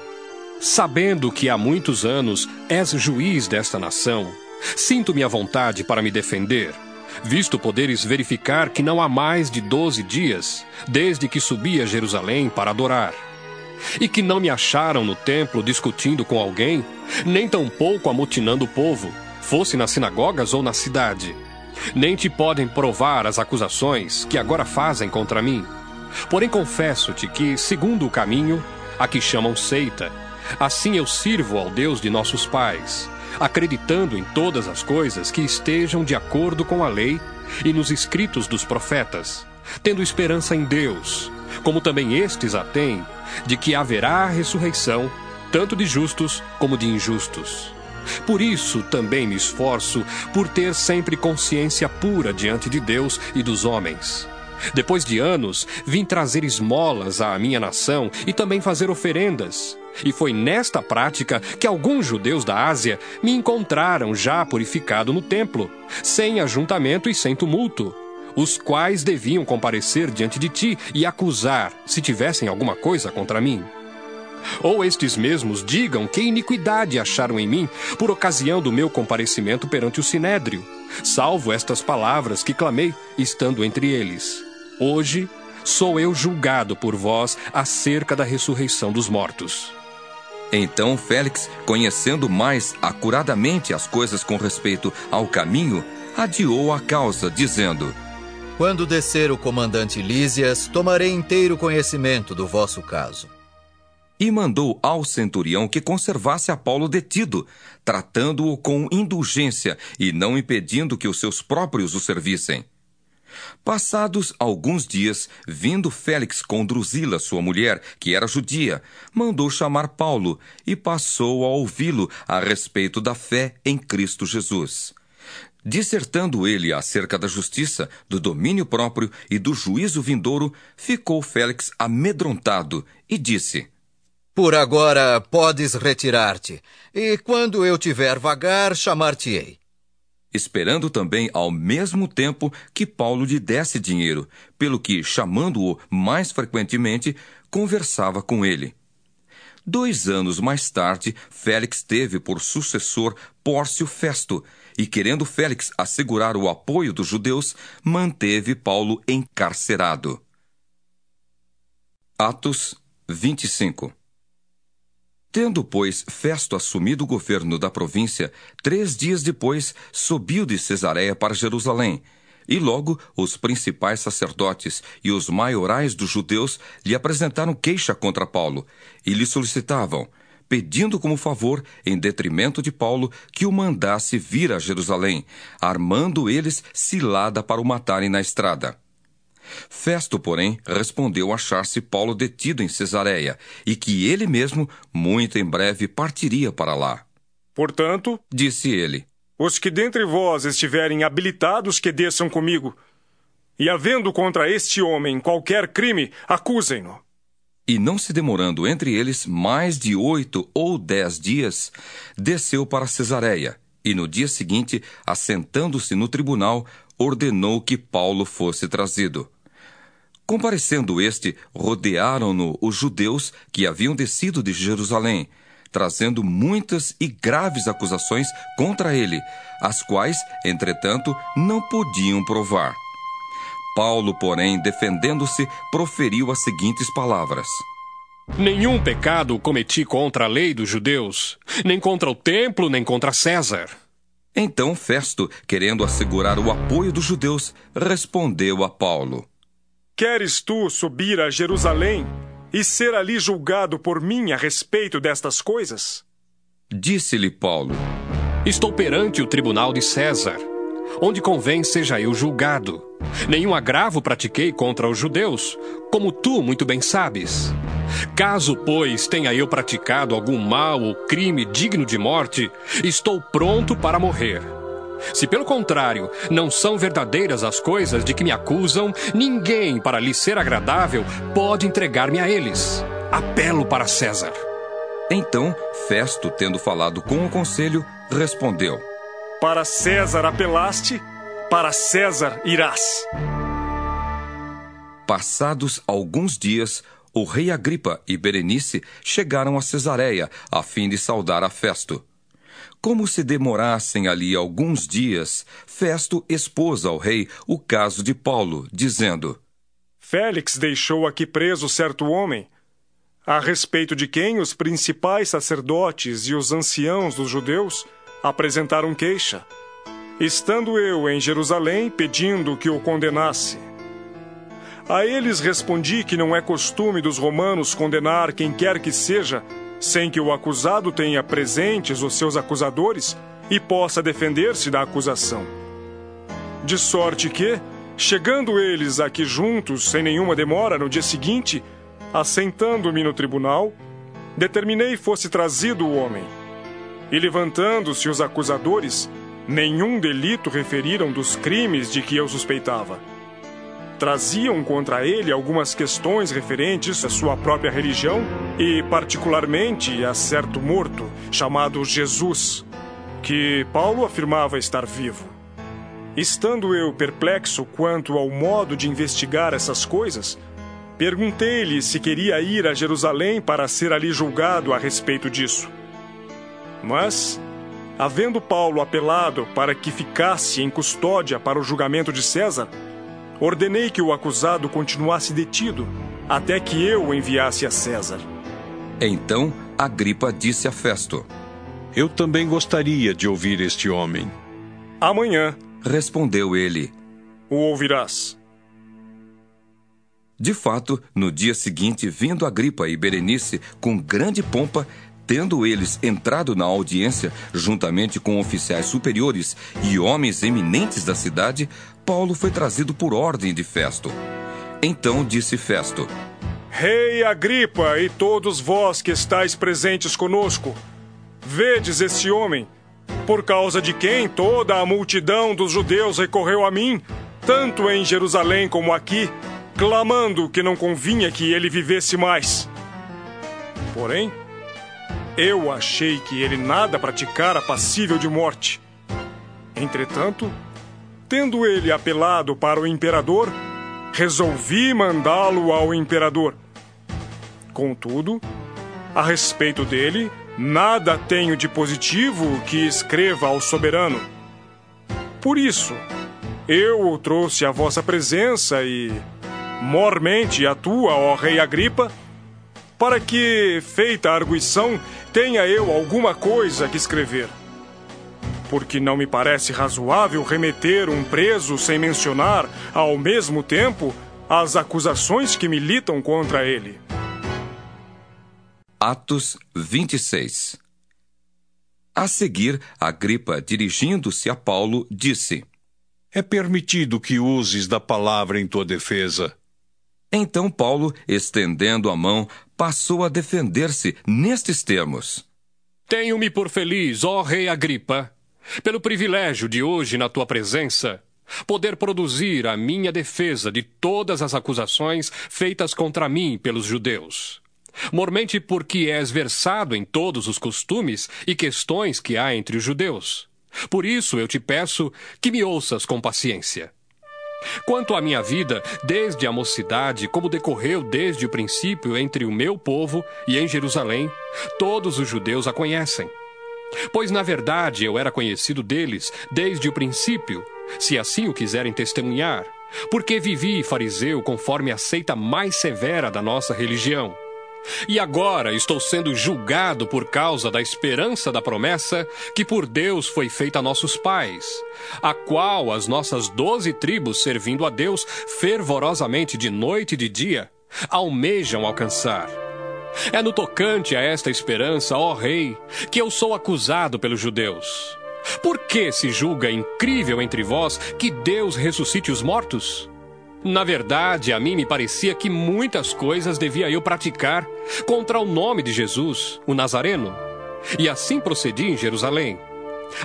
Speaker 19: Sabendo que há muitos anos és juiz desta nação, sinto-me à vontade para me defender, visto poderes verificar que não há mais de doze dias desde que subi a Jerusalém para adorar. E que não me acharam no templo discutindo com alguém, nem tampouco amotinando o povo, fosse nas sinagogas ou na cidade. Nem te podem provar as acusações que agora fazem contra mim. Porém, confesso-te que, segundo o caminho, a que chamam seita, Assim eu sirvo ao Deus de nossos pais, acreditando em todas as coisas que estejam de acordo com a lei e nos escritos dos profetas, tendo esperança em Deus, como também estes a têm, de que haverá ressurreição, tanto de justos como de injustos. Por isso também me esforço por ter sempre consciência pura diante de Deus e dos homens. Depois de anos, vim trazer esmolas à minha nação e também fazer oferendas. E foi nesta prática que alguns judeus da Ásia me encontraram já purificado no templo, sem ajuntamento e sem tumulto, os quais deviam comparecer diante de ti e acusar, se tivessem alguma coisa contra mim. Ou estes mesmos digam que iniquidade acharam em mim por ocasião do meu comparecimento perante o sinédrio, salvo estas palavras que clamei, estando entre eles. Hoje sou eu julgado por vós acerca da ressurreição dos mortos.
Speaker 1: Então Félix, conhecendo mais acuradamente as coisas com respeito ao caminho, adiou a causa, dizendo:
Speaker 20: Quando descer o comandante Lísias, tomarei inteiro conhecimento do vosso caso.
Speaker 1: E mandou ao centurião que conservasse a Paulo detido, tratando-o com indulgência e não impedindo que os seus próprios o servissem. Passados alguns dias, vindo Félix com Drusila, sua mulher, que era judia, mandou chamar Paulo e passou a ouvi-lo a respeito da fé em Cristo Jesus. Dissertando ele acerca da justiça, do domínio próprio e do juízo vindouro, ficou Félix amedrontado e disse:
Speaker 20: Por agora podes retirar-te, e quando eu tiver vagar, chamar-te-ei
Speaker 1: esperando também ao mesmo tempo que Paulo lhe desse dinheiro, pelo que, chamando-o mais frequentemente, conversava com ele. Dois anos mais tarde, Félix teve por sucessor Pórcio Festo, e querendo Félix assegurar o apoio dos judeus, manteve Paulo encarcerado. Atos 25 Tendo, pois, Festo assumido o governo da província, três dias depois subiu de Cesareia para Jerusalém. E logo os principais sacerdotes e os maiorais dos judeus lhe apresentaram queixa contra Paulo e lhe solicitavam, pedindo como favor, em detrimento de Paulo, que o mandasse vir a Jerusalém, armando eles cilada para o matarem na estrada. Festo, porém, respondeu achar-se Paulo detido em Cesareia e que ele mesmo, muito em breve, partiria para lá.
Speaker 34: Portanto,
Speaker 1: disse ele,
Speaker 34: os que dentre vós estiverem habilitados que desçam comigo, e havendo contra este homem qualquer crime, acusem-no.
Speaker 1: E não se demorando entre eles mais de oito ou dez dias, desceu para Cesareia, e no dia seguinte, assentando-se no tribunal, ordenou que Paulo fosse trazido. Comparecendo este, rodearam-no os judeus que haviam descido de Jerusalém, trazendo muitas e graves acusações contra ele, as quais, entretanto, não podiam provar. Paulo, porém, defendendo-se, proferiu as seguintes palavras:
Speaker 19: Nenhum pecado cometi contra a lei dos judeus, nem contra o templo, nem contra César.
Speaker 1: Então Festo, querendo assegurar o apoio dos judeus, respondeu a Paulo:
Speaker 34: Queres tu subir a Jerusalém e ser ali julgado por mim a respeito destas coisas?
Speaker 1: Disse-lhe Paulo:
Speaker 19: Estou perante o tribunal de César, onde convém seja eu julgado. Nenhum agravo pratiquei contra os judeus, como tu muito bem sabes. Caso, pois, tenha eu praticado algum mal ou crime digno de morte, estou pronto para morrer. Se pelo contrário não são verdadeiras as coisas de que me acusam, ninguém, para lhe ser agradável, pode entregar-me a eles. Apelo para César.
Speaker 1: Então, Festo, tendo falado com o conselho, respondeu:
Speaker 34: Para César apelaste, para César irás.
Speaker 1: Passados alguns dias, o rei Agripa e Berenice chegaram a Cesareia, a fim de saudar a Festo. Como se demorassem ali alguns dias, Festo expôs ao rei o caso de Paulo, dizendo:
Speaker 34: Félix deixou aqui preso certo homem, a respeito de quem os principais sacerdotes e os anciãos dos judeus apresentaram queixa, estando eu em Jerusalém pedindo que o condenasse. A eles respondi que não é costume dos romanos condenar quem quer que seja sem que o acusado tenha presentes os seus acusadores e possa defender-se da acusação. De sorte que, chegando eles aqui juntos, sem nenhuma demora, no dia seguinte, assentando-me no tribunal, determinei fosse trazido o homem. E levantando-se os acusadores, nenhum delito referiram dos crimes de que eu suspeitava traziam contra ele algumas questões referentes à sua própria religião e, particularmente, a certo morto chamado Jesus, que Paulo afirmava estar vivo. Estando eu perplexo quanto ao modo de investigar essas coisas, perguntei-lhe se queria ir a Jerusalém para ser ali julgado a respeito disso. Mas, havendo Paulo apelado para que ficasse em custódia para o julgamento de César, ordenei que o acusado continuasse detido até que eu o enviasse a César.
Speaker 1: Então Agripa disse a Festo:
Speaker 10: Eu também gostaria de ouvir este homem.
Speaker 34: Amanhã,
Speaker 1: respondeu ele,
Speaker 34: o ouvirás.
Speaker 1: De fato, no dia seguinte, vindo Agripa e Berenice com grande pompa, tendo eles entrado na audiência, juntamente com oficiais superiores e homens eminentes da cidade, Paulo foi trazido por ordem de Festo. Então disse Festo:
Speaker 34: Rei Agripa e todos vós que estáis presentes conosco, vedes este homem, por causa de quem toda a multidão dos judeus recorreu a mim, tanto em Jerusalém como aqui, clamando que não convinha que ele vivesse mais. Porém, eu achei que ele nada praticara passível de morte. Entretanto, Tendo ele apelado para o imperador, resolvi mandá-lo ao imperador. Contudo, A respeito dele, nada tenho de positivo que escreva ao soberano. Por isso, eu o trouxe à vossa presença e, mormente a tua, ó rei Agripa, para que, feita a arguição, tenha eu alguma coisa que escrever. Porque não me parece razoável remeter um preso sem mencionar, ao mesmo tempo, as acusações que militam contra ele.
Speaker 1: Atos 26 A seguir, Agripa, dirigindo-se a Paulo, disse:
Speaker 38: É permitido que uses da palavra em tua defesa.
Speaker 1: Então Paulo, estendendo a mão, passou a defender-se nestes termos:
Speaker 19: Tenho-me por feliz, ó Rei Agripa, pelo privilégio de hoje, na tua presença, poder produzir a minha defesa de todas as acusações feitas contra mim pelos judeus. Mormente porque és versado em todos os costumes e questões que há entre os judeus. Por isso eu te peço que me ouças com paciência. Quanto à minha vida, desde a mocidade, como decorreu desde o princípio entre o meu povo e em Jerusalém, todos os judeus a conhecem. Pois, na verdade, eu era conhecido deles desde o princípio, se assim o quiserem testemunhar, porque vivi fariseu conforme a seita mais severa da nossa religião. E agora estou sendo julgado por causa da esperança da promessa que por Deus foi feita a nossos pais, a qual as nossas doze tribos, servindo a Deus fervorosamente de noite e de dia, almejam alcançar. É no tocante a esta esperança, ó Rei, que eu sou acusado pelos judeus. Por que se julga incrível entre vós que Deus ressuscite os mortos? Na verdade, a mim me parecia que muitas coisas devia eu praticar contra o nome de Jesus, o Nazareno. E assim procedi em Jerusalém.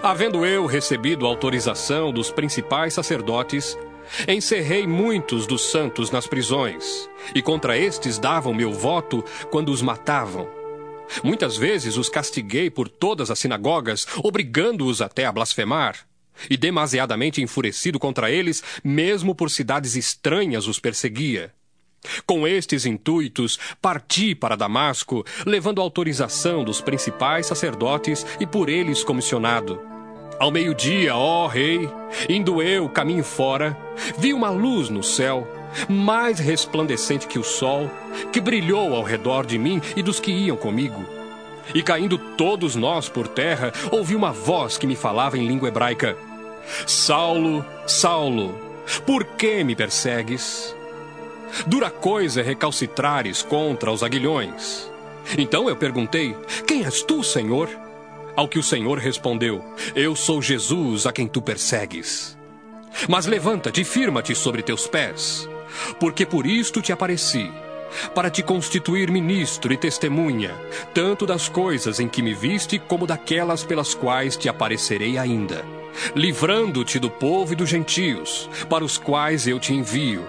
Speaker 19: Havendo eu recebido autorização dos principais sacerdotes, encerrei muitos dos santos nas prisões, e contra estes davam meu voto quando os matavam. Muitas vezes os castiguei por todas as sinagogas, obrigando-os até a blasfemar e demasiadamente enfurecido contra eles, mesmo por cidades estranhas os perseguia. Com estes intuitos, parti para Damasco, levando autorização dos principais sacerdotes e por eles comissionado. Ao meio-dia, ó rei, indo eu caminho fora, vi uma luz no céu, mais resplandecente que o sol, que brilhou ao redor de mim e dos que iam comigo. E caindo todos nós por terra, ouvi uma voz que me falava em língua hebraica: Saulo, Saulo, por que me persegues? Dura coisa é recalcitrares contra os aguilhões. Então eu perguntei: Quem és tu, Senhor? Ao que o Senhor respondeu: Eu sou Jesus a quem tu persegues. Mas levanta-te e firma-te sobre teus pés, porque por isto te apareci para te constituir ministro e testemunha, tanto das coisas em que me viste como daquelas pelas quais te aparecerei ainda, livrando-te do povo e dos gentios, para os quais eu te envio,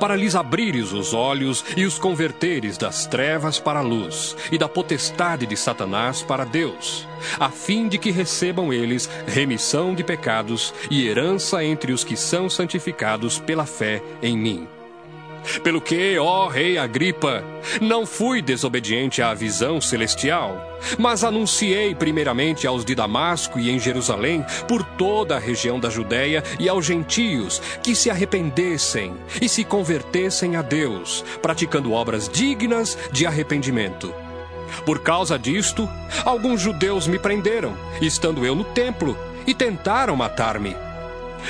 Speaker 19: para lhes abrires os olhos e os converteres das trevas para a luz e da potestade de Satanás para Deus, a fim de que recebam eles remissão de pecados e herança entre os que são santificados pela fé em mim. Pelo que, ó rei Agripa, não fui desobediente à visão celestial, mas anunciei primeiramente aos de Damasco e em Jerusalém, por toda a região da Judéia e aos gentios, que se arrependessem e se convertessem a Deus, praticando obras dignas de arrependimento. Por causa disto, alguns judeus me prenderam, estando eu no templo, e tentaram matar-me.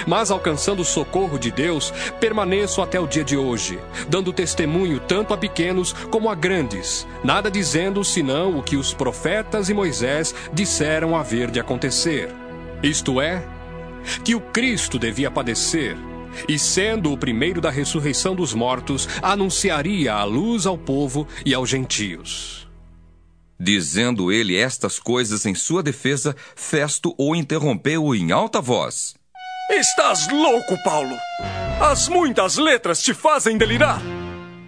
Speaker 19: Mas alcançando o socorro de Deus, permaneço até o dia de hoje, dando testemunho tanto a pequenos como a grandes, nada dizendo senão o que os profetas e Moisés disseram haver de acontecer. Isto é, que o Cristo devia padecer, e sendo o primeiro da ressurreição dos mortos, anunciaria a luz ao povo e aos gentios.
Speaker 1: Dizendo ele estas coisas em sua defesa, Festo o interrompeu em alta voz.
Speaker 34: Estás louco, Paulo! As muitas letras te fazem delirar!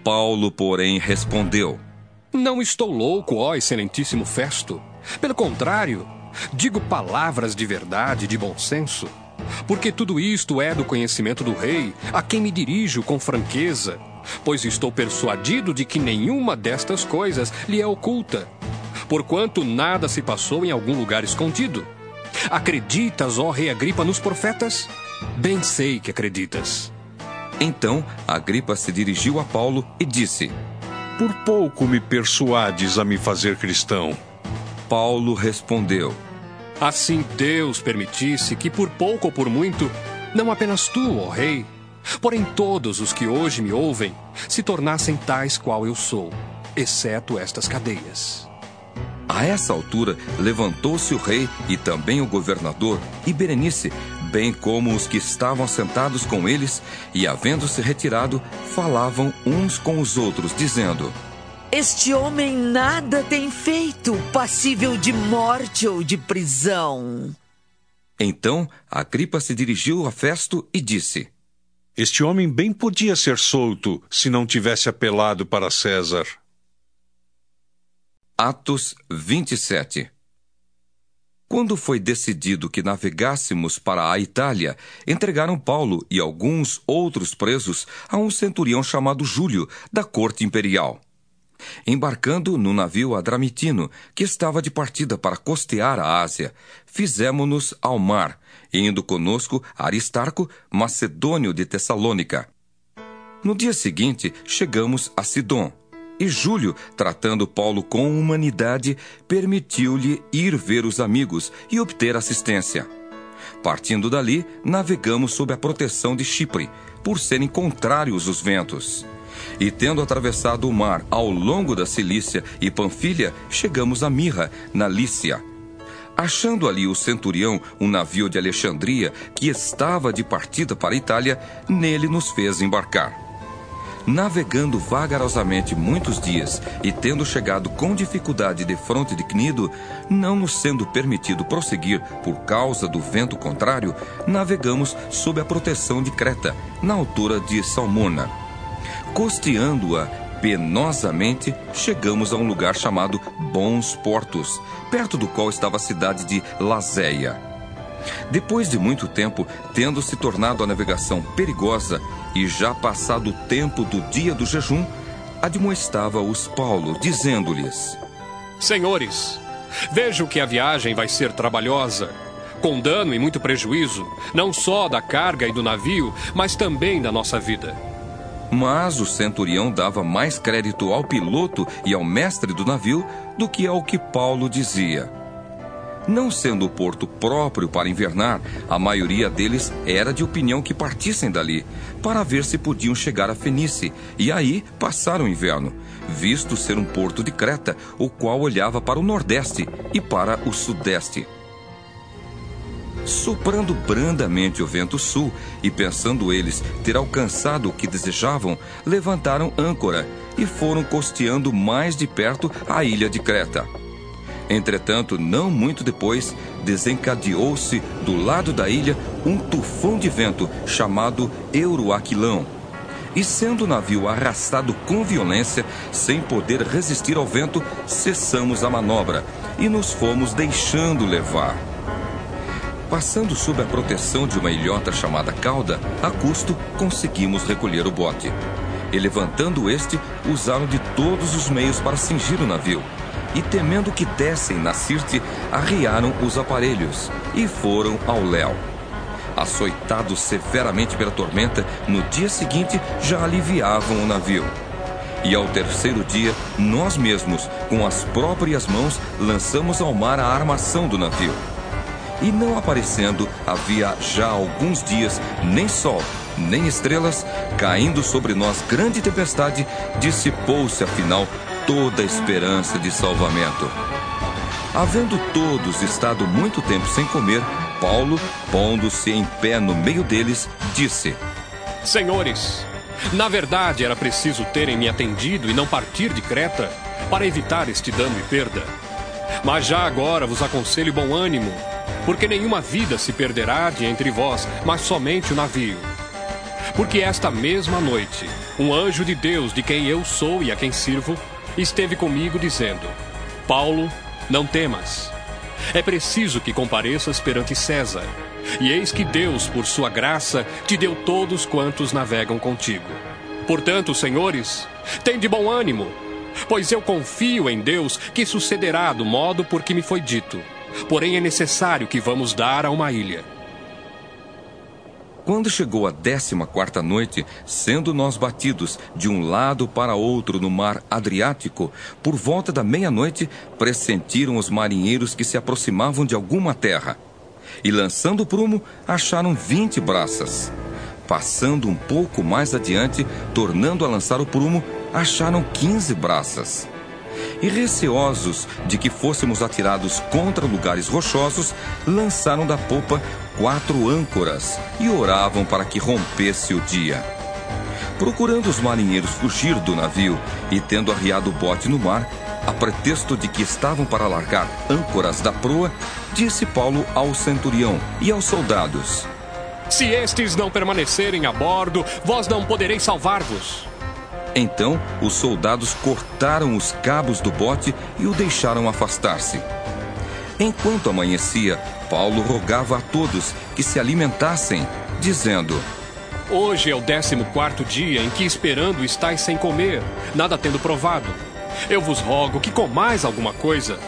Speaker 1: Paulo, porém, respondeu:
Speaker 19: Não estou louco, ó excelentíssimo Festo. Pelo contrário, digo palavras de verdade e de bom senso. Porque tudo isto é do conhecimento do rei, a quem me dirijo com franqueza, pois estou persuadido de que nenhuma destas coisas lhe é oculta. porquanto nada se passou em algum lugar escondido. Acreditas, ó rei Agripa, nos profetas? Bem sei que acreditas.
Speaker 1: Então Agripa se dirigiu a Paulo e disse:
Speaker 38: Por pouco me persuades a me fazer cristão.
Speaker 1: Paulo respondeu:
Speaker 19: Assim Deus permitisse que por pouco ou por muito, não apenas tu, ó rei, porém todos os que hoje me ouvem, se tornassem tais qual eu sou, exceto estas cadeias.
Speaker 1: A essa altura, levantou-se o rei e também o governador e Berenice, bem como os que estavam sentados com eles, e havendo-se retirado, falavam uns com os outros, dizendo:
Speaker 39: Este homem nada tem feito, passível de morte ou de prisão.
Speaker 1: Então, Agripa se dirigiu a Festo e disse:
Speaker 38: Este homem bem podia ser solto se não tivesse apelado para César.
Speaker 1: Atos 27 Quando foi decidido que navegássemos para a Itália, entregaram Paulo e alguns outros presos a um centurião chamado Júlio, da corte imperial. Embarcando no navio Adramitino, que estava de partida para costear a Ásia, fizemo-nos ao mar, indo conosco Aristarco, macedônio de Tessalônica. No dia seguinte, chegamos a Sidom e Júlio, tratando Paulo com humanidade, permitiu-lhe ir ver os amigos e obter assistência. Partindo dali, navegamos sob a proteção de Chipre, por serem contrários os ventos. E tendo atravessado o mar ao longo da Cilícia e Panfilha, chegamos a Mirra, na Lícia. Achando ali o centurião, um navio de Alexandria, que estava de partida para a Itália, nele nos fez embarcar. Navegando vagarosamente muitos dias e tendo chegado com dificuldade de fronte de Cnido, não nos sendo permitido prosseguir por causa do vento contrário, navegamos sob a proteção de Creta, na altura de Salmona. Costeando-a penosamente, chegamos a um lugar chamado Bons Portos, perto do qual estava a cidade de Lazéia. Depois de muito tempo, tendo se tornado a navegação perigosa e já passado o tempo do dia do jejum, admoestava-os Paulo, dizendo-lhes:
Speaker 19: Senhores, vejo que a viagem vai ser trabalhosa, com dano e muito prejuízo, não só da carga e do navio, mas também da nossa vida.
Speaker 1: Mas o centurião dava mais crédito ao piloto e ao mestre do navio do que ao que Paulo dizia. Não sendo o porto próprio para invernar, a maioria deles era de opinião que partissem dali, para ver se podiam chegar a Fenice, e aí passar o inverno, visto ser um porto de Creta, o qual olhava para o nordeste e para o sudeste. Soprando brandamente o vento sul, e pensando eles ter alcançado o que desejavam, levantaram âncora e foram costeando mais de perto a ilha de Creta. Entretanto, não muito depois, desencadeou-se do lado da ilha um tufão de vento chamado Euroaquilão. E sendo o navio arrastado com violência, sem poder resistir ao vento, cessamos a manobra e nos fomos deixando levar. Passando sob a proteção de uma ilhota chamada cauda, a custo conseguimos recolher o bote. E levantando este, usaram de todos os meios para cingir o navio e temendo que dessem na Sirte, arriaram os aparelhos e foram ao Léo. Açoitados severamente pela tormenta, no dia seguinte já aliviavam o navio. E ao terceiro dia, nós mesmos, com as próprias mãos, lançamos ao mar a armação do navio. E não aparecendo, havia já alguns dias nem sol, nem estrelas, caindo sobre nós grande tempestade, dissipou-se afinal toda a esperança de salvamento. Havendo todos estado muito tempo sem comer, Paulo, pondo-se em pé no meio deles, disse:
Speaker 19: Senhores, na verdade era preciso terem me atendido e não partir de Creta para evitar este dano e perda. Mas já agora vos aconselho bom ânimo, porque nenhuma vida se perderá de entre vós, mas somente o navio. Porque esta mesma noite, um anjo de Deus, de quem eu sou e a quem sirvo, esteve comigo dizendo: Paulo, não temas. É preciso que compareças perante César. E eis que Deus, por sua graça, te deu todos quantos navegam contigo. Portanto, senhores, tem de bom ânimo, pois eu confio em Deus que sucederá do modo por que me foi dito. Porém, é necessário que vamos dar a uma ilha.
Speaker 1: Quando chegou a décima quarta noite, sendo nós batidos de um lado para outro no mar Adriático, por volta da meia-noite, pressentiram os marinheiros que se aproximavam de alguma terra. E lançando o prumo, acharam vinte braças. Passando um pouco mais adiante, tornando a lançar o prumo, acharam quinze braças. E receosos de que fôssemos atirados contra lugares rochosos, lançaram da popa quatro âncoras e oravam para que rompesse o dia. Procurando os marinheiros fugir do navio e tendo arriado o bote no mar, a pretexto de que estavam para largar âncoras da proa, disse Paulo ao centurião e aos soldados:
Speaker 19: Se estes não permanecerem a bordo, vós não podereis salvar-vos.
Speaker 1: Então os soldados cortaram os cabos do bote e o deixaram afastar-se. Enquanto amanhecia, Paulo rogava a todos que se alimentassem, dizendo:
Speaker 19: Hoje é o décimo quarto dia em que esperando estáis sem comer, nada tendo provado. Eu vos rogo que comais alguma coisa,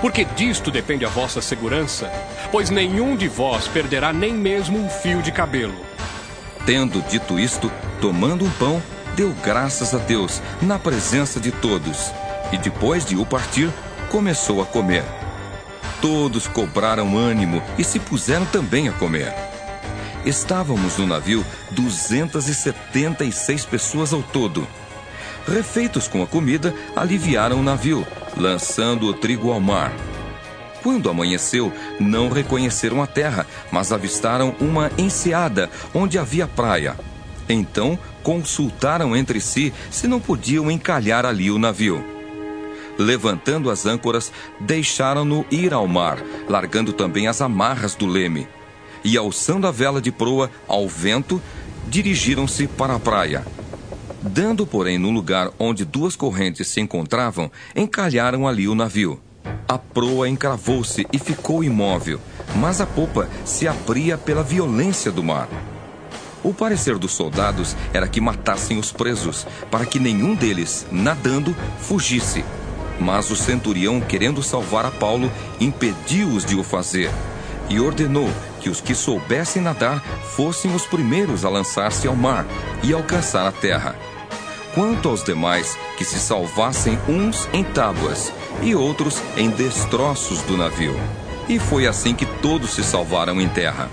Speaker 19: porque disto depende a vossa segurança, pois nenhum de vós perderá nem mesmo um fio de cabelo.
Speaker 1: Tendo dito isto, tomando um pão, deu graças a Deus na presença de todos, e depois de o partir, começou a comer. Todos cobraram ânimo e se puseram também a comer. Estávamos no navio 276 pessoas ao todo. Refeitos com a comida, aliviaram o navio, lançando o trigo ao mar. Quando amanheceu, não reconheceram a terra, mas avistaram uma enseada onde havia praia. Então consultaram entre si se não podiam encalhar ali o navio levantando as âncoras, deixaram-no ir ao mar, largando também as amarras do leme. E alçando a vela de proa ao vento, dirigiram-se para a praia. Dando, porém, no lugar onde duas correntes se encontravam, encalharam ali o navio. A proa encravou-se e ficou imóvel, mas a popa se abria pela violência do mar. O parecer dos soldados era que matassem os presos, para que nenhum deles, nadando, fugisse. Mas o centurião, querendo salvar a Paulo, impediu-os de o fazer e ordenou que os que soubessem nadar fossem os primeiros a lançar-se ao mar e alcançar a terra. Quanto aos demais, que se salvassem uns em tábuas e outros em destroços do navio. E foi assim que todos se salvaram em terra.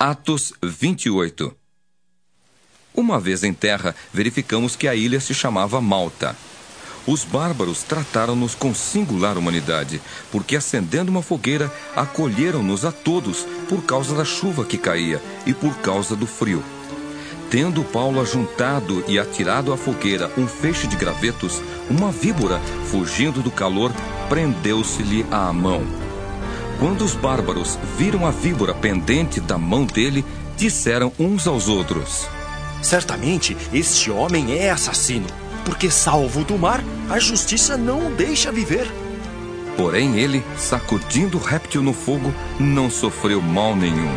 Speaker 1: Atos 28 Uma vez em terra, verificamos que a ilha se chamava Malta. Os bárbaros trataram-nos com singular humanidade, porque acendendo uma fogueira, acolheram-nos a todos por causa da chuva que caía e por causa do frio. Tendo Paulo ajuntado e atirado à fogueira um feixe de gravetos, uma víbora, fugindo do calor, prendeu-se-lhe à mão. Quando os bárbaros viram a víbora pendente da mão dele, disseram uns aos outros:
Speaker 32: Certamente este homem é assassino porque salvo do mar, a justiça não o deixa viver.
Speaker 1: Porém, ele, sacudindo o réptil no fogo, não sofreu mal nenhum.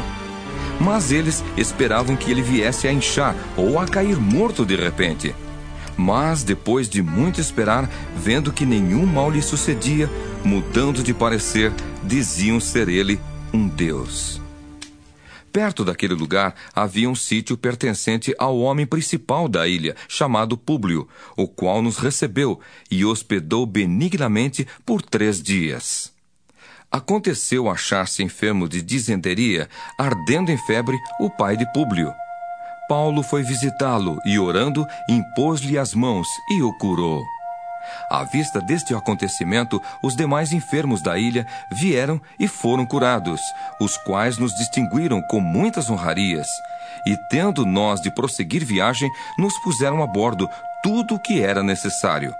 Speaker 1: Mas eles esperavam que ele viesse a inchar ou a cair morto de repente. Mas, depois de muito esperar, vendo que nenhum mal lhe sucedia, mudando de parecer, diziam ser ele um Deus. Perto daquele lugar havia um sítio pertencente ao homem principal da ilha, chamado Públio, o qual nos recebeu e hospedou benignamente por três dias. Aconteceu achar-se enfermo de disenteria, ardendo em febre, o pai de Públio. Paulo foi visitá-lo e, orando, impôs-lhe as mãos e o curou. À vista deste acontecimento, os demais enfermos da ilha vieram e foram curados, os quais nos distinguiram com muitas honrarias. E tendo nós de prosseguir viagem, nos puseram a bordo tudo o que era necessário.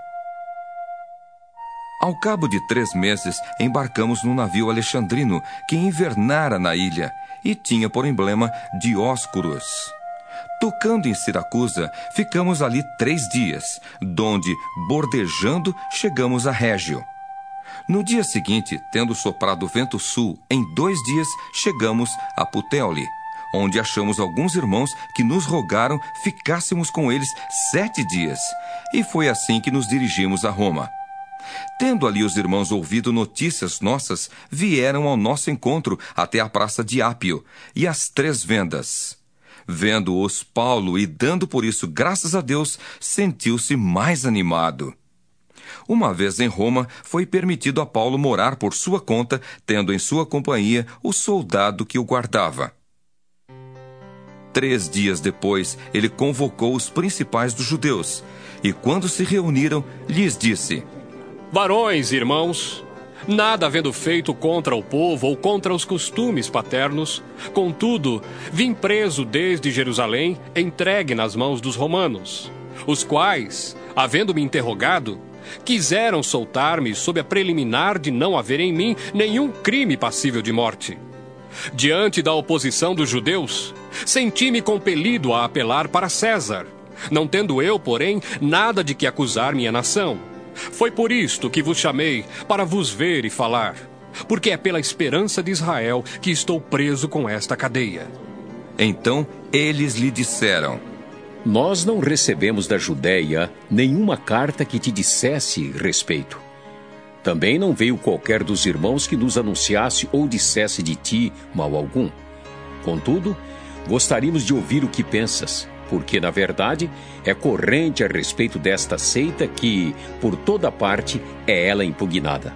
Speaker 1: Ao cabo de três meses, embarcamos num navio alexandrino que invernara na ilha e tinha por emblema Dióscuros. Tocando em Siracusa, ficamos ali três dias, donde, bordejando, chegamos a Régio. No dia seguinte, tendo soprado vento sul, em dois dias chegamos a Puteoli, onde achamos alguns irmãos que nos rogaram ficássemos com eles sete dias. E foi assim que nos dirigimos a Roma. Tendo ali os irmãos ouvido notícias nossas, vieram ao nosso encontro até a praça de Ápio e as três vendas. Vendo-os Paulo e dando por isso graças a Deus, sentiu-se mais animado. Uma vez em Roma, foi permitido a Paulo morar por sua conta, tendo em sua companhia o soldado que o guardava. Três dias depois, ele convocou os principais dos judeus, e quando se reuniram, lhes disse:
Speaker 19: Varões, irmãos, nada havendo feito contra o povo ou contra os costumes paternos, contudo, vim preso desde Jerusalém, entregue nas mãos dos romanos, os quais, havendo me interrogado, quiseram soltar-me sob a preliminar de não haver em mim nenhum crime passível de morte. Diante da oposição dos judeus, senti-me compelido a apelar para César, não tendo eu, porém, nada de que acusar minha nação foi por isto que vos chamei, para vos ver e falar, porque é pela esperança de Israel que estou preso com esta cadeia.
Speaker 1: Então eles lhe disseram:
Speaker 10: Nós não recebemos da Judéia nenhuma carta que te dissesse respeito. Também não veio qualquer dos irmãos que nos anunciasse ou dissesse de ti mal algum. Contudo, gostaríamos de ouvir o que pensas porque, na verdade, é corrente a respeito desta seita que, por toda parte, é ela impugnada.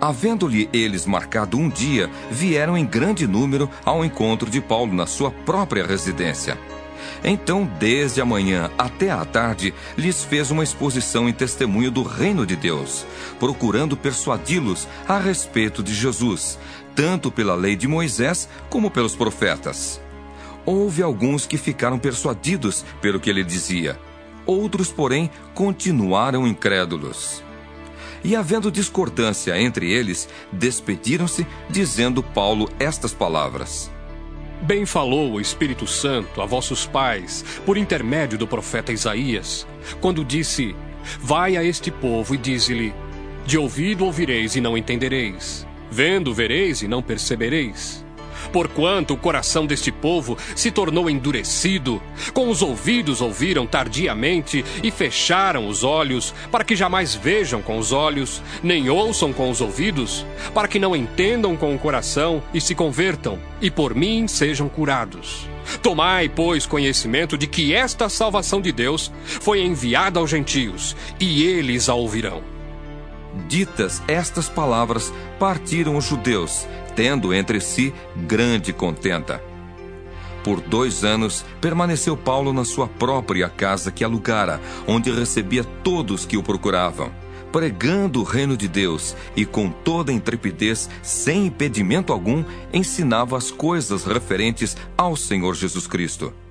Speaker 1: Havendo-lhe eles marcado um dia, vieram em grande número ao encontro de Paulo na sua própria residência. Então, desde a manhã até a tarde, lhes fez uma exposição em testemunho do reino de Deus, procurando persuadi-los a respeito de Jesus, tanto pela lei de Moisés como pelos profetas. Houve alguns que ficaram persuadidos pelo que ele dizia. Outros, porém, continuaram incrédulos. E havendo discordância entre eles, despediram-se, dizendo Paulo estas palavras:
Speaker 19: Bem falou o Espírito Santo a vossos pais, por intermédio do profeta Isaías, quando disse: Vai a este povo e dize-lhe: De ouvido ouvireis e não entendereis, vendo vereis e não percebereis porquanto o coração deste povo se tornou endurecido. Com os ouvidos ouviram tardiamente e fecharam os olhos, para que jamais vejam com os olhos, nem ouçam com os ouvidos, para que não entendam com o coração e se convertam, e por mim sejam curados. Tomai, pois, conhecimento de que esta salvação de Deus foi enviada aos gentios, e eles a ouvirão.
Speaker 1: Ditas estas palavras, partiram os judeus, tendo entre si grande contenta. Por dois anos permaneceu Paulo na sua própria casa que alugara, onde recebia todos que o procuravam, pregando o reino de Deus e com toda intrepidez, sem impedimento algum, ensinava as coisas referentes ao Senhor Jesus Cristo.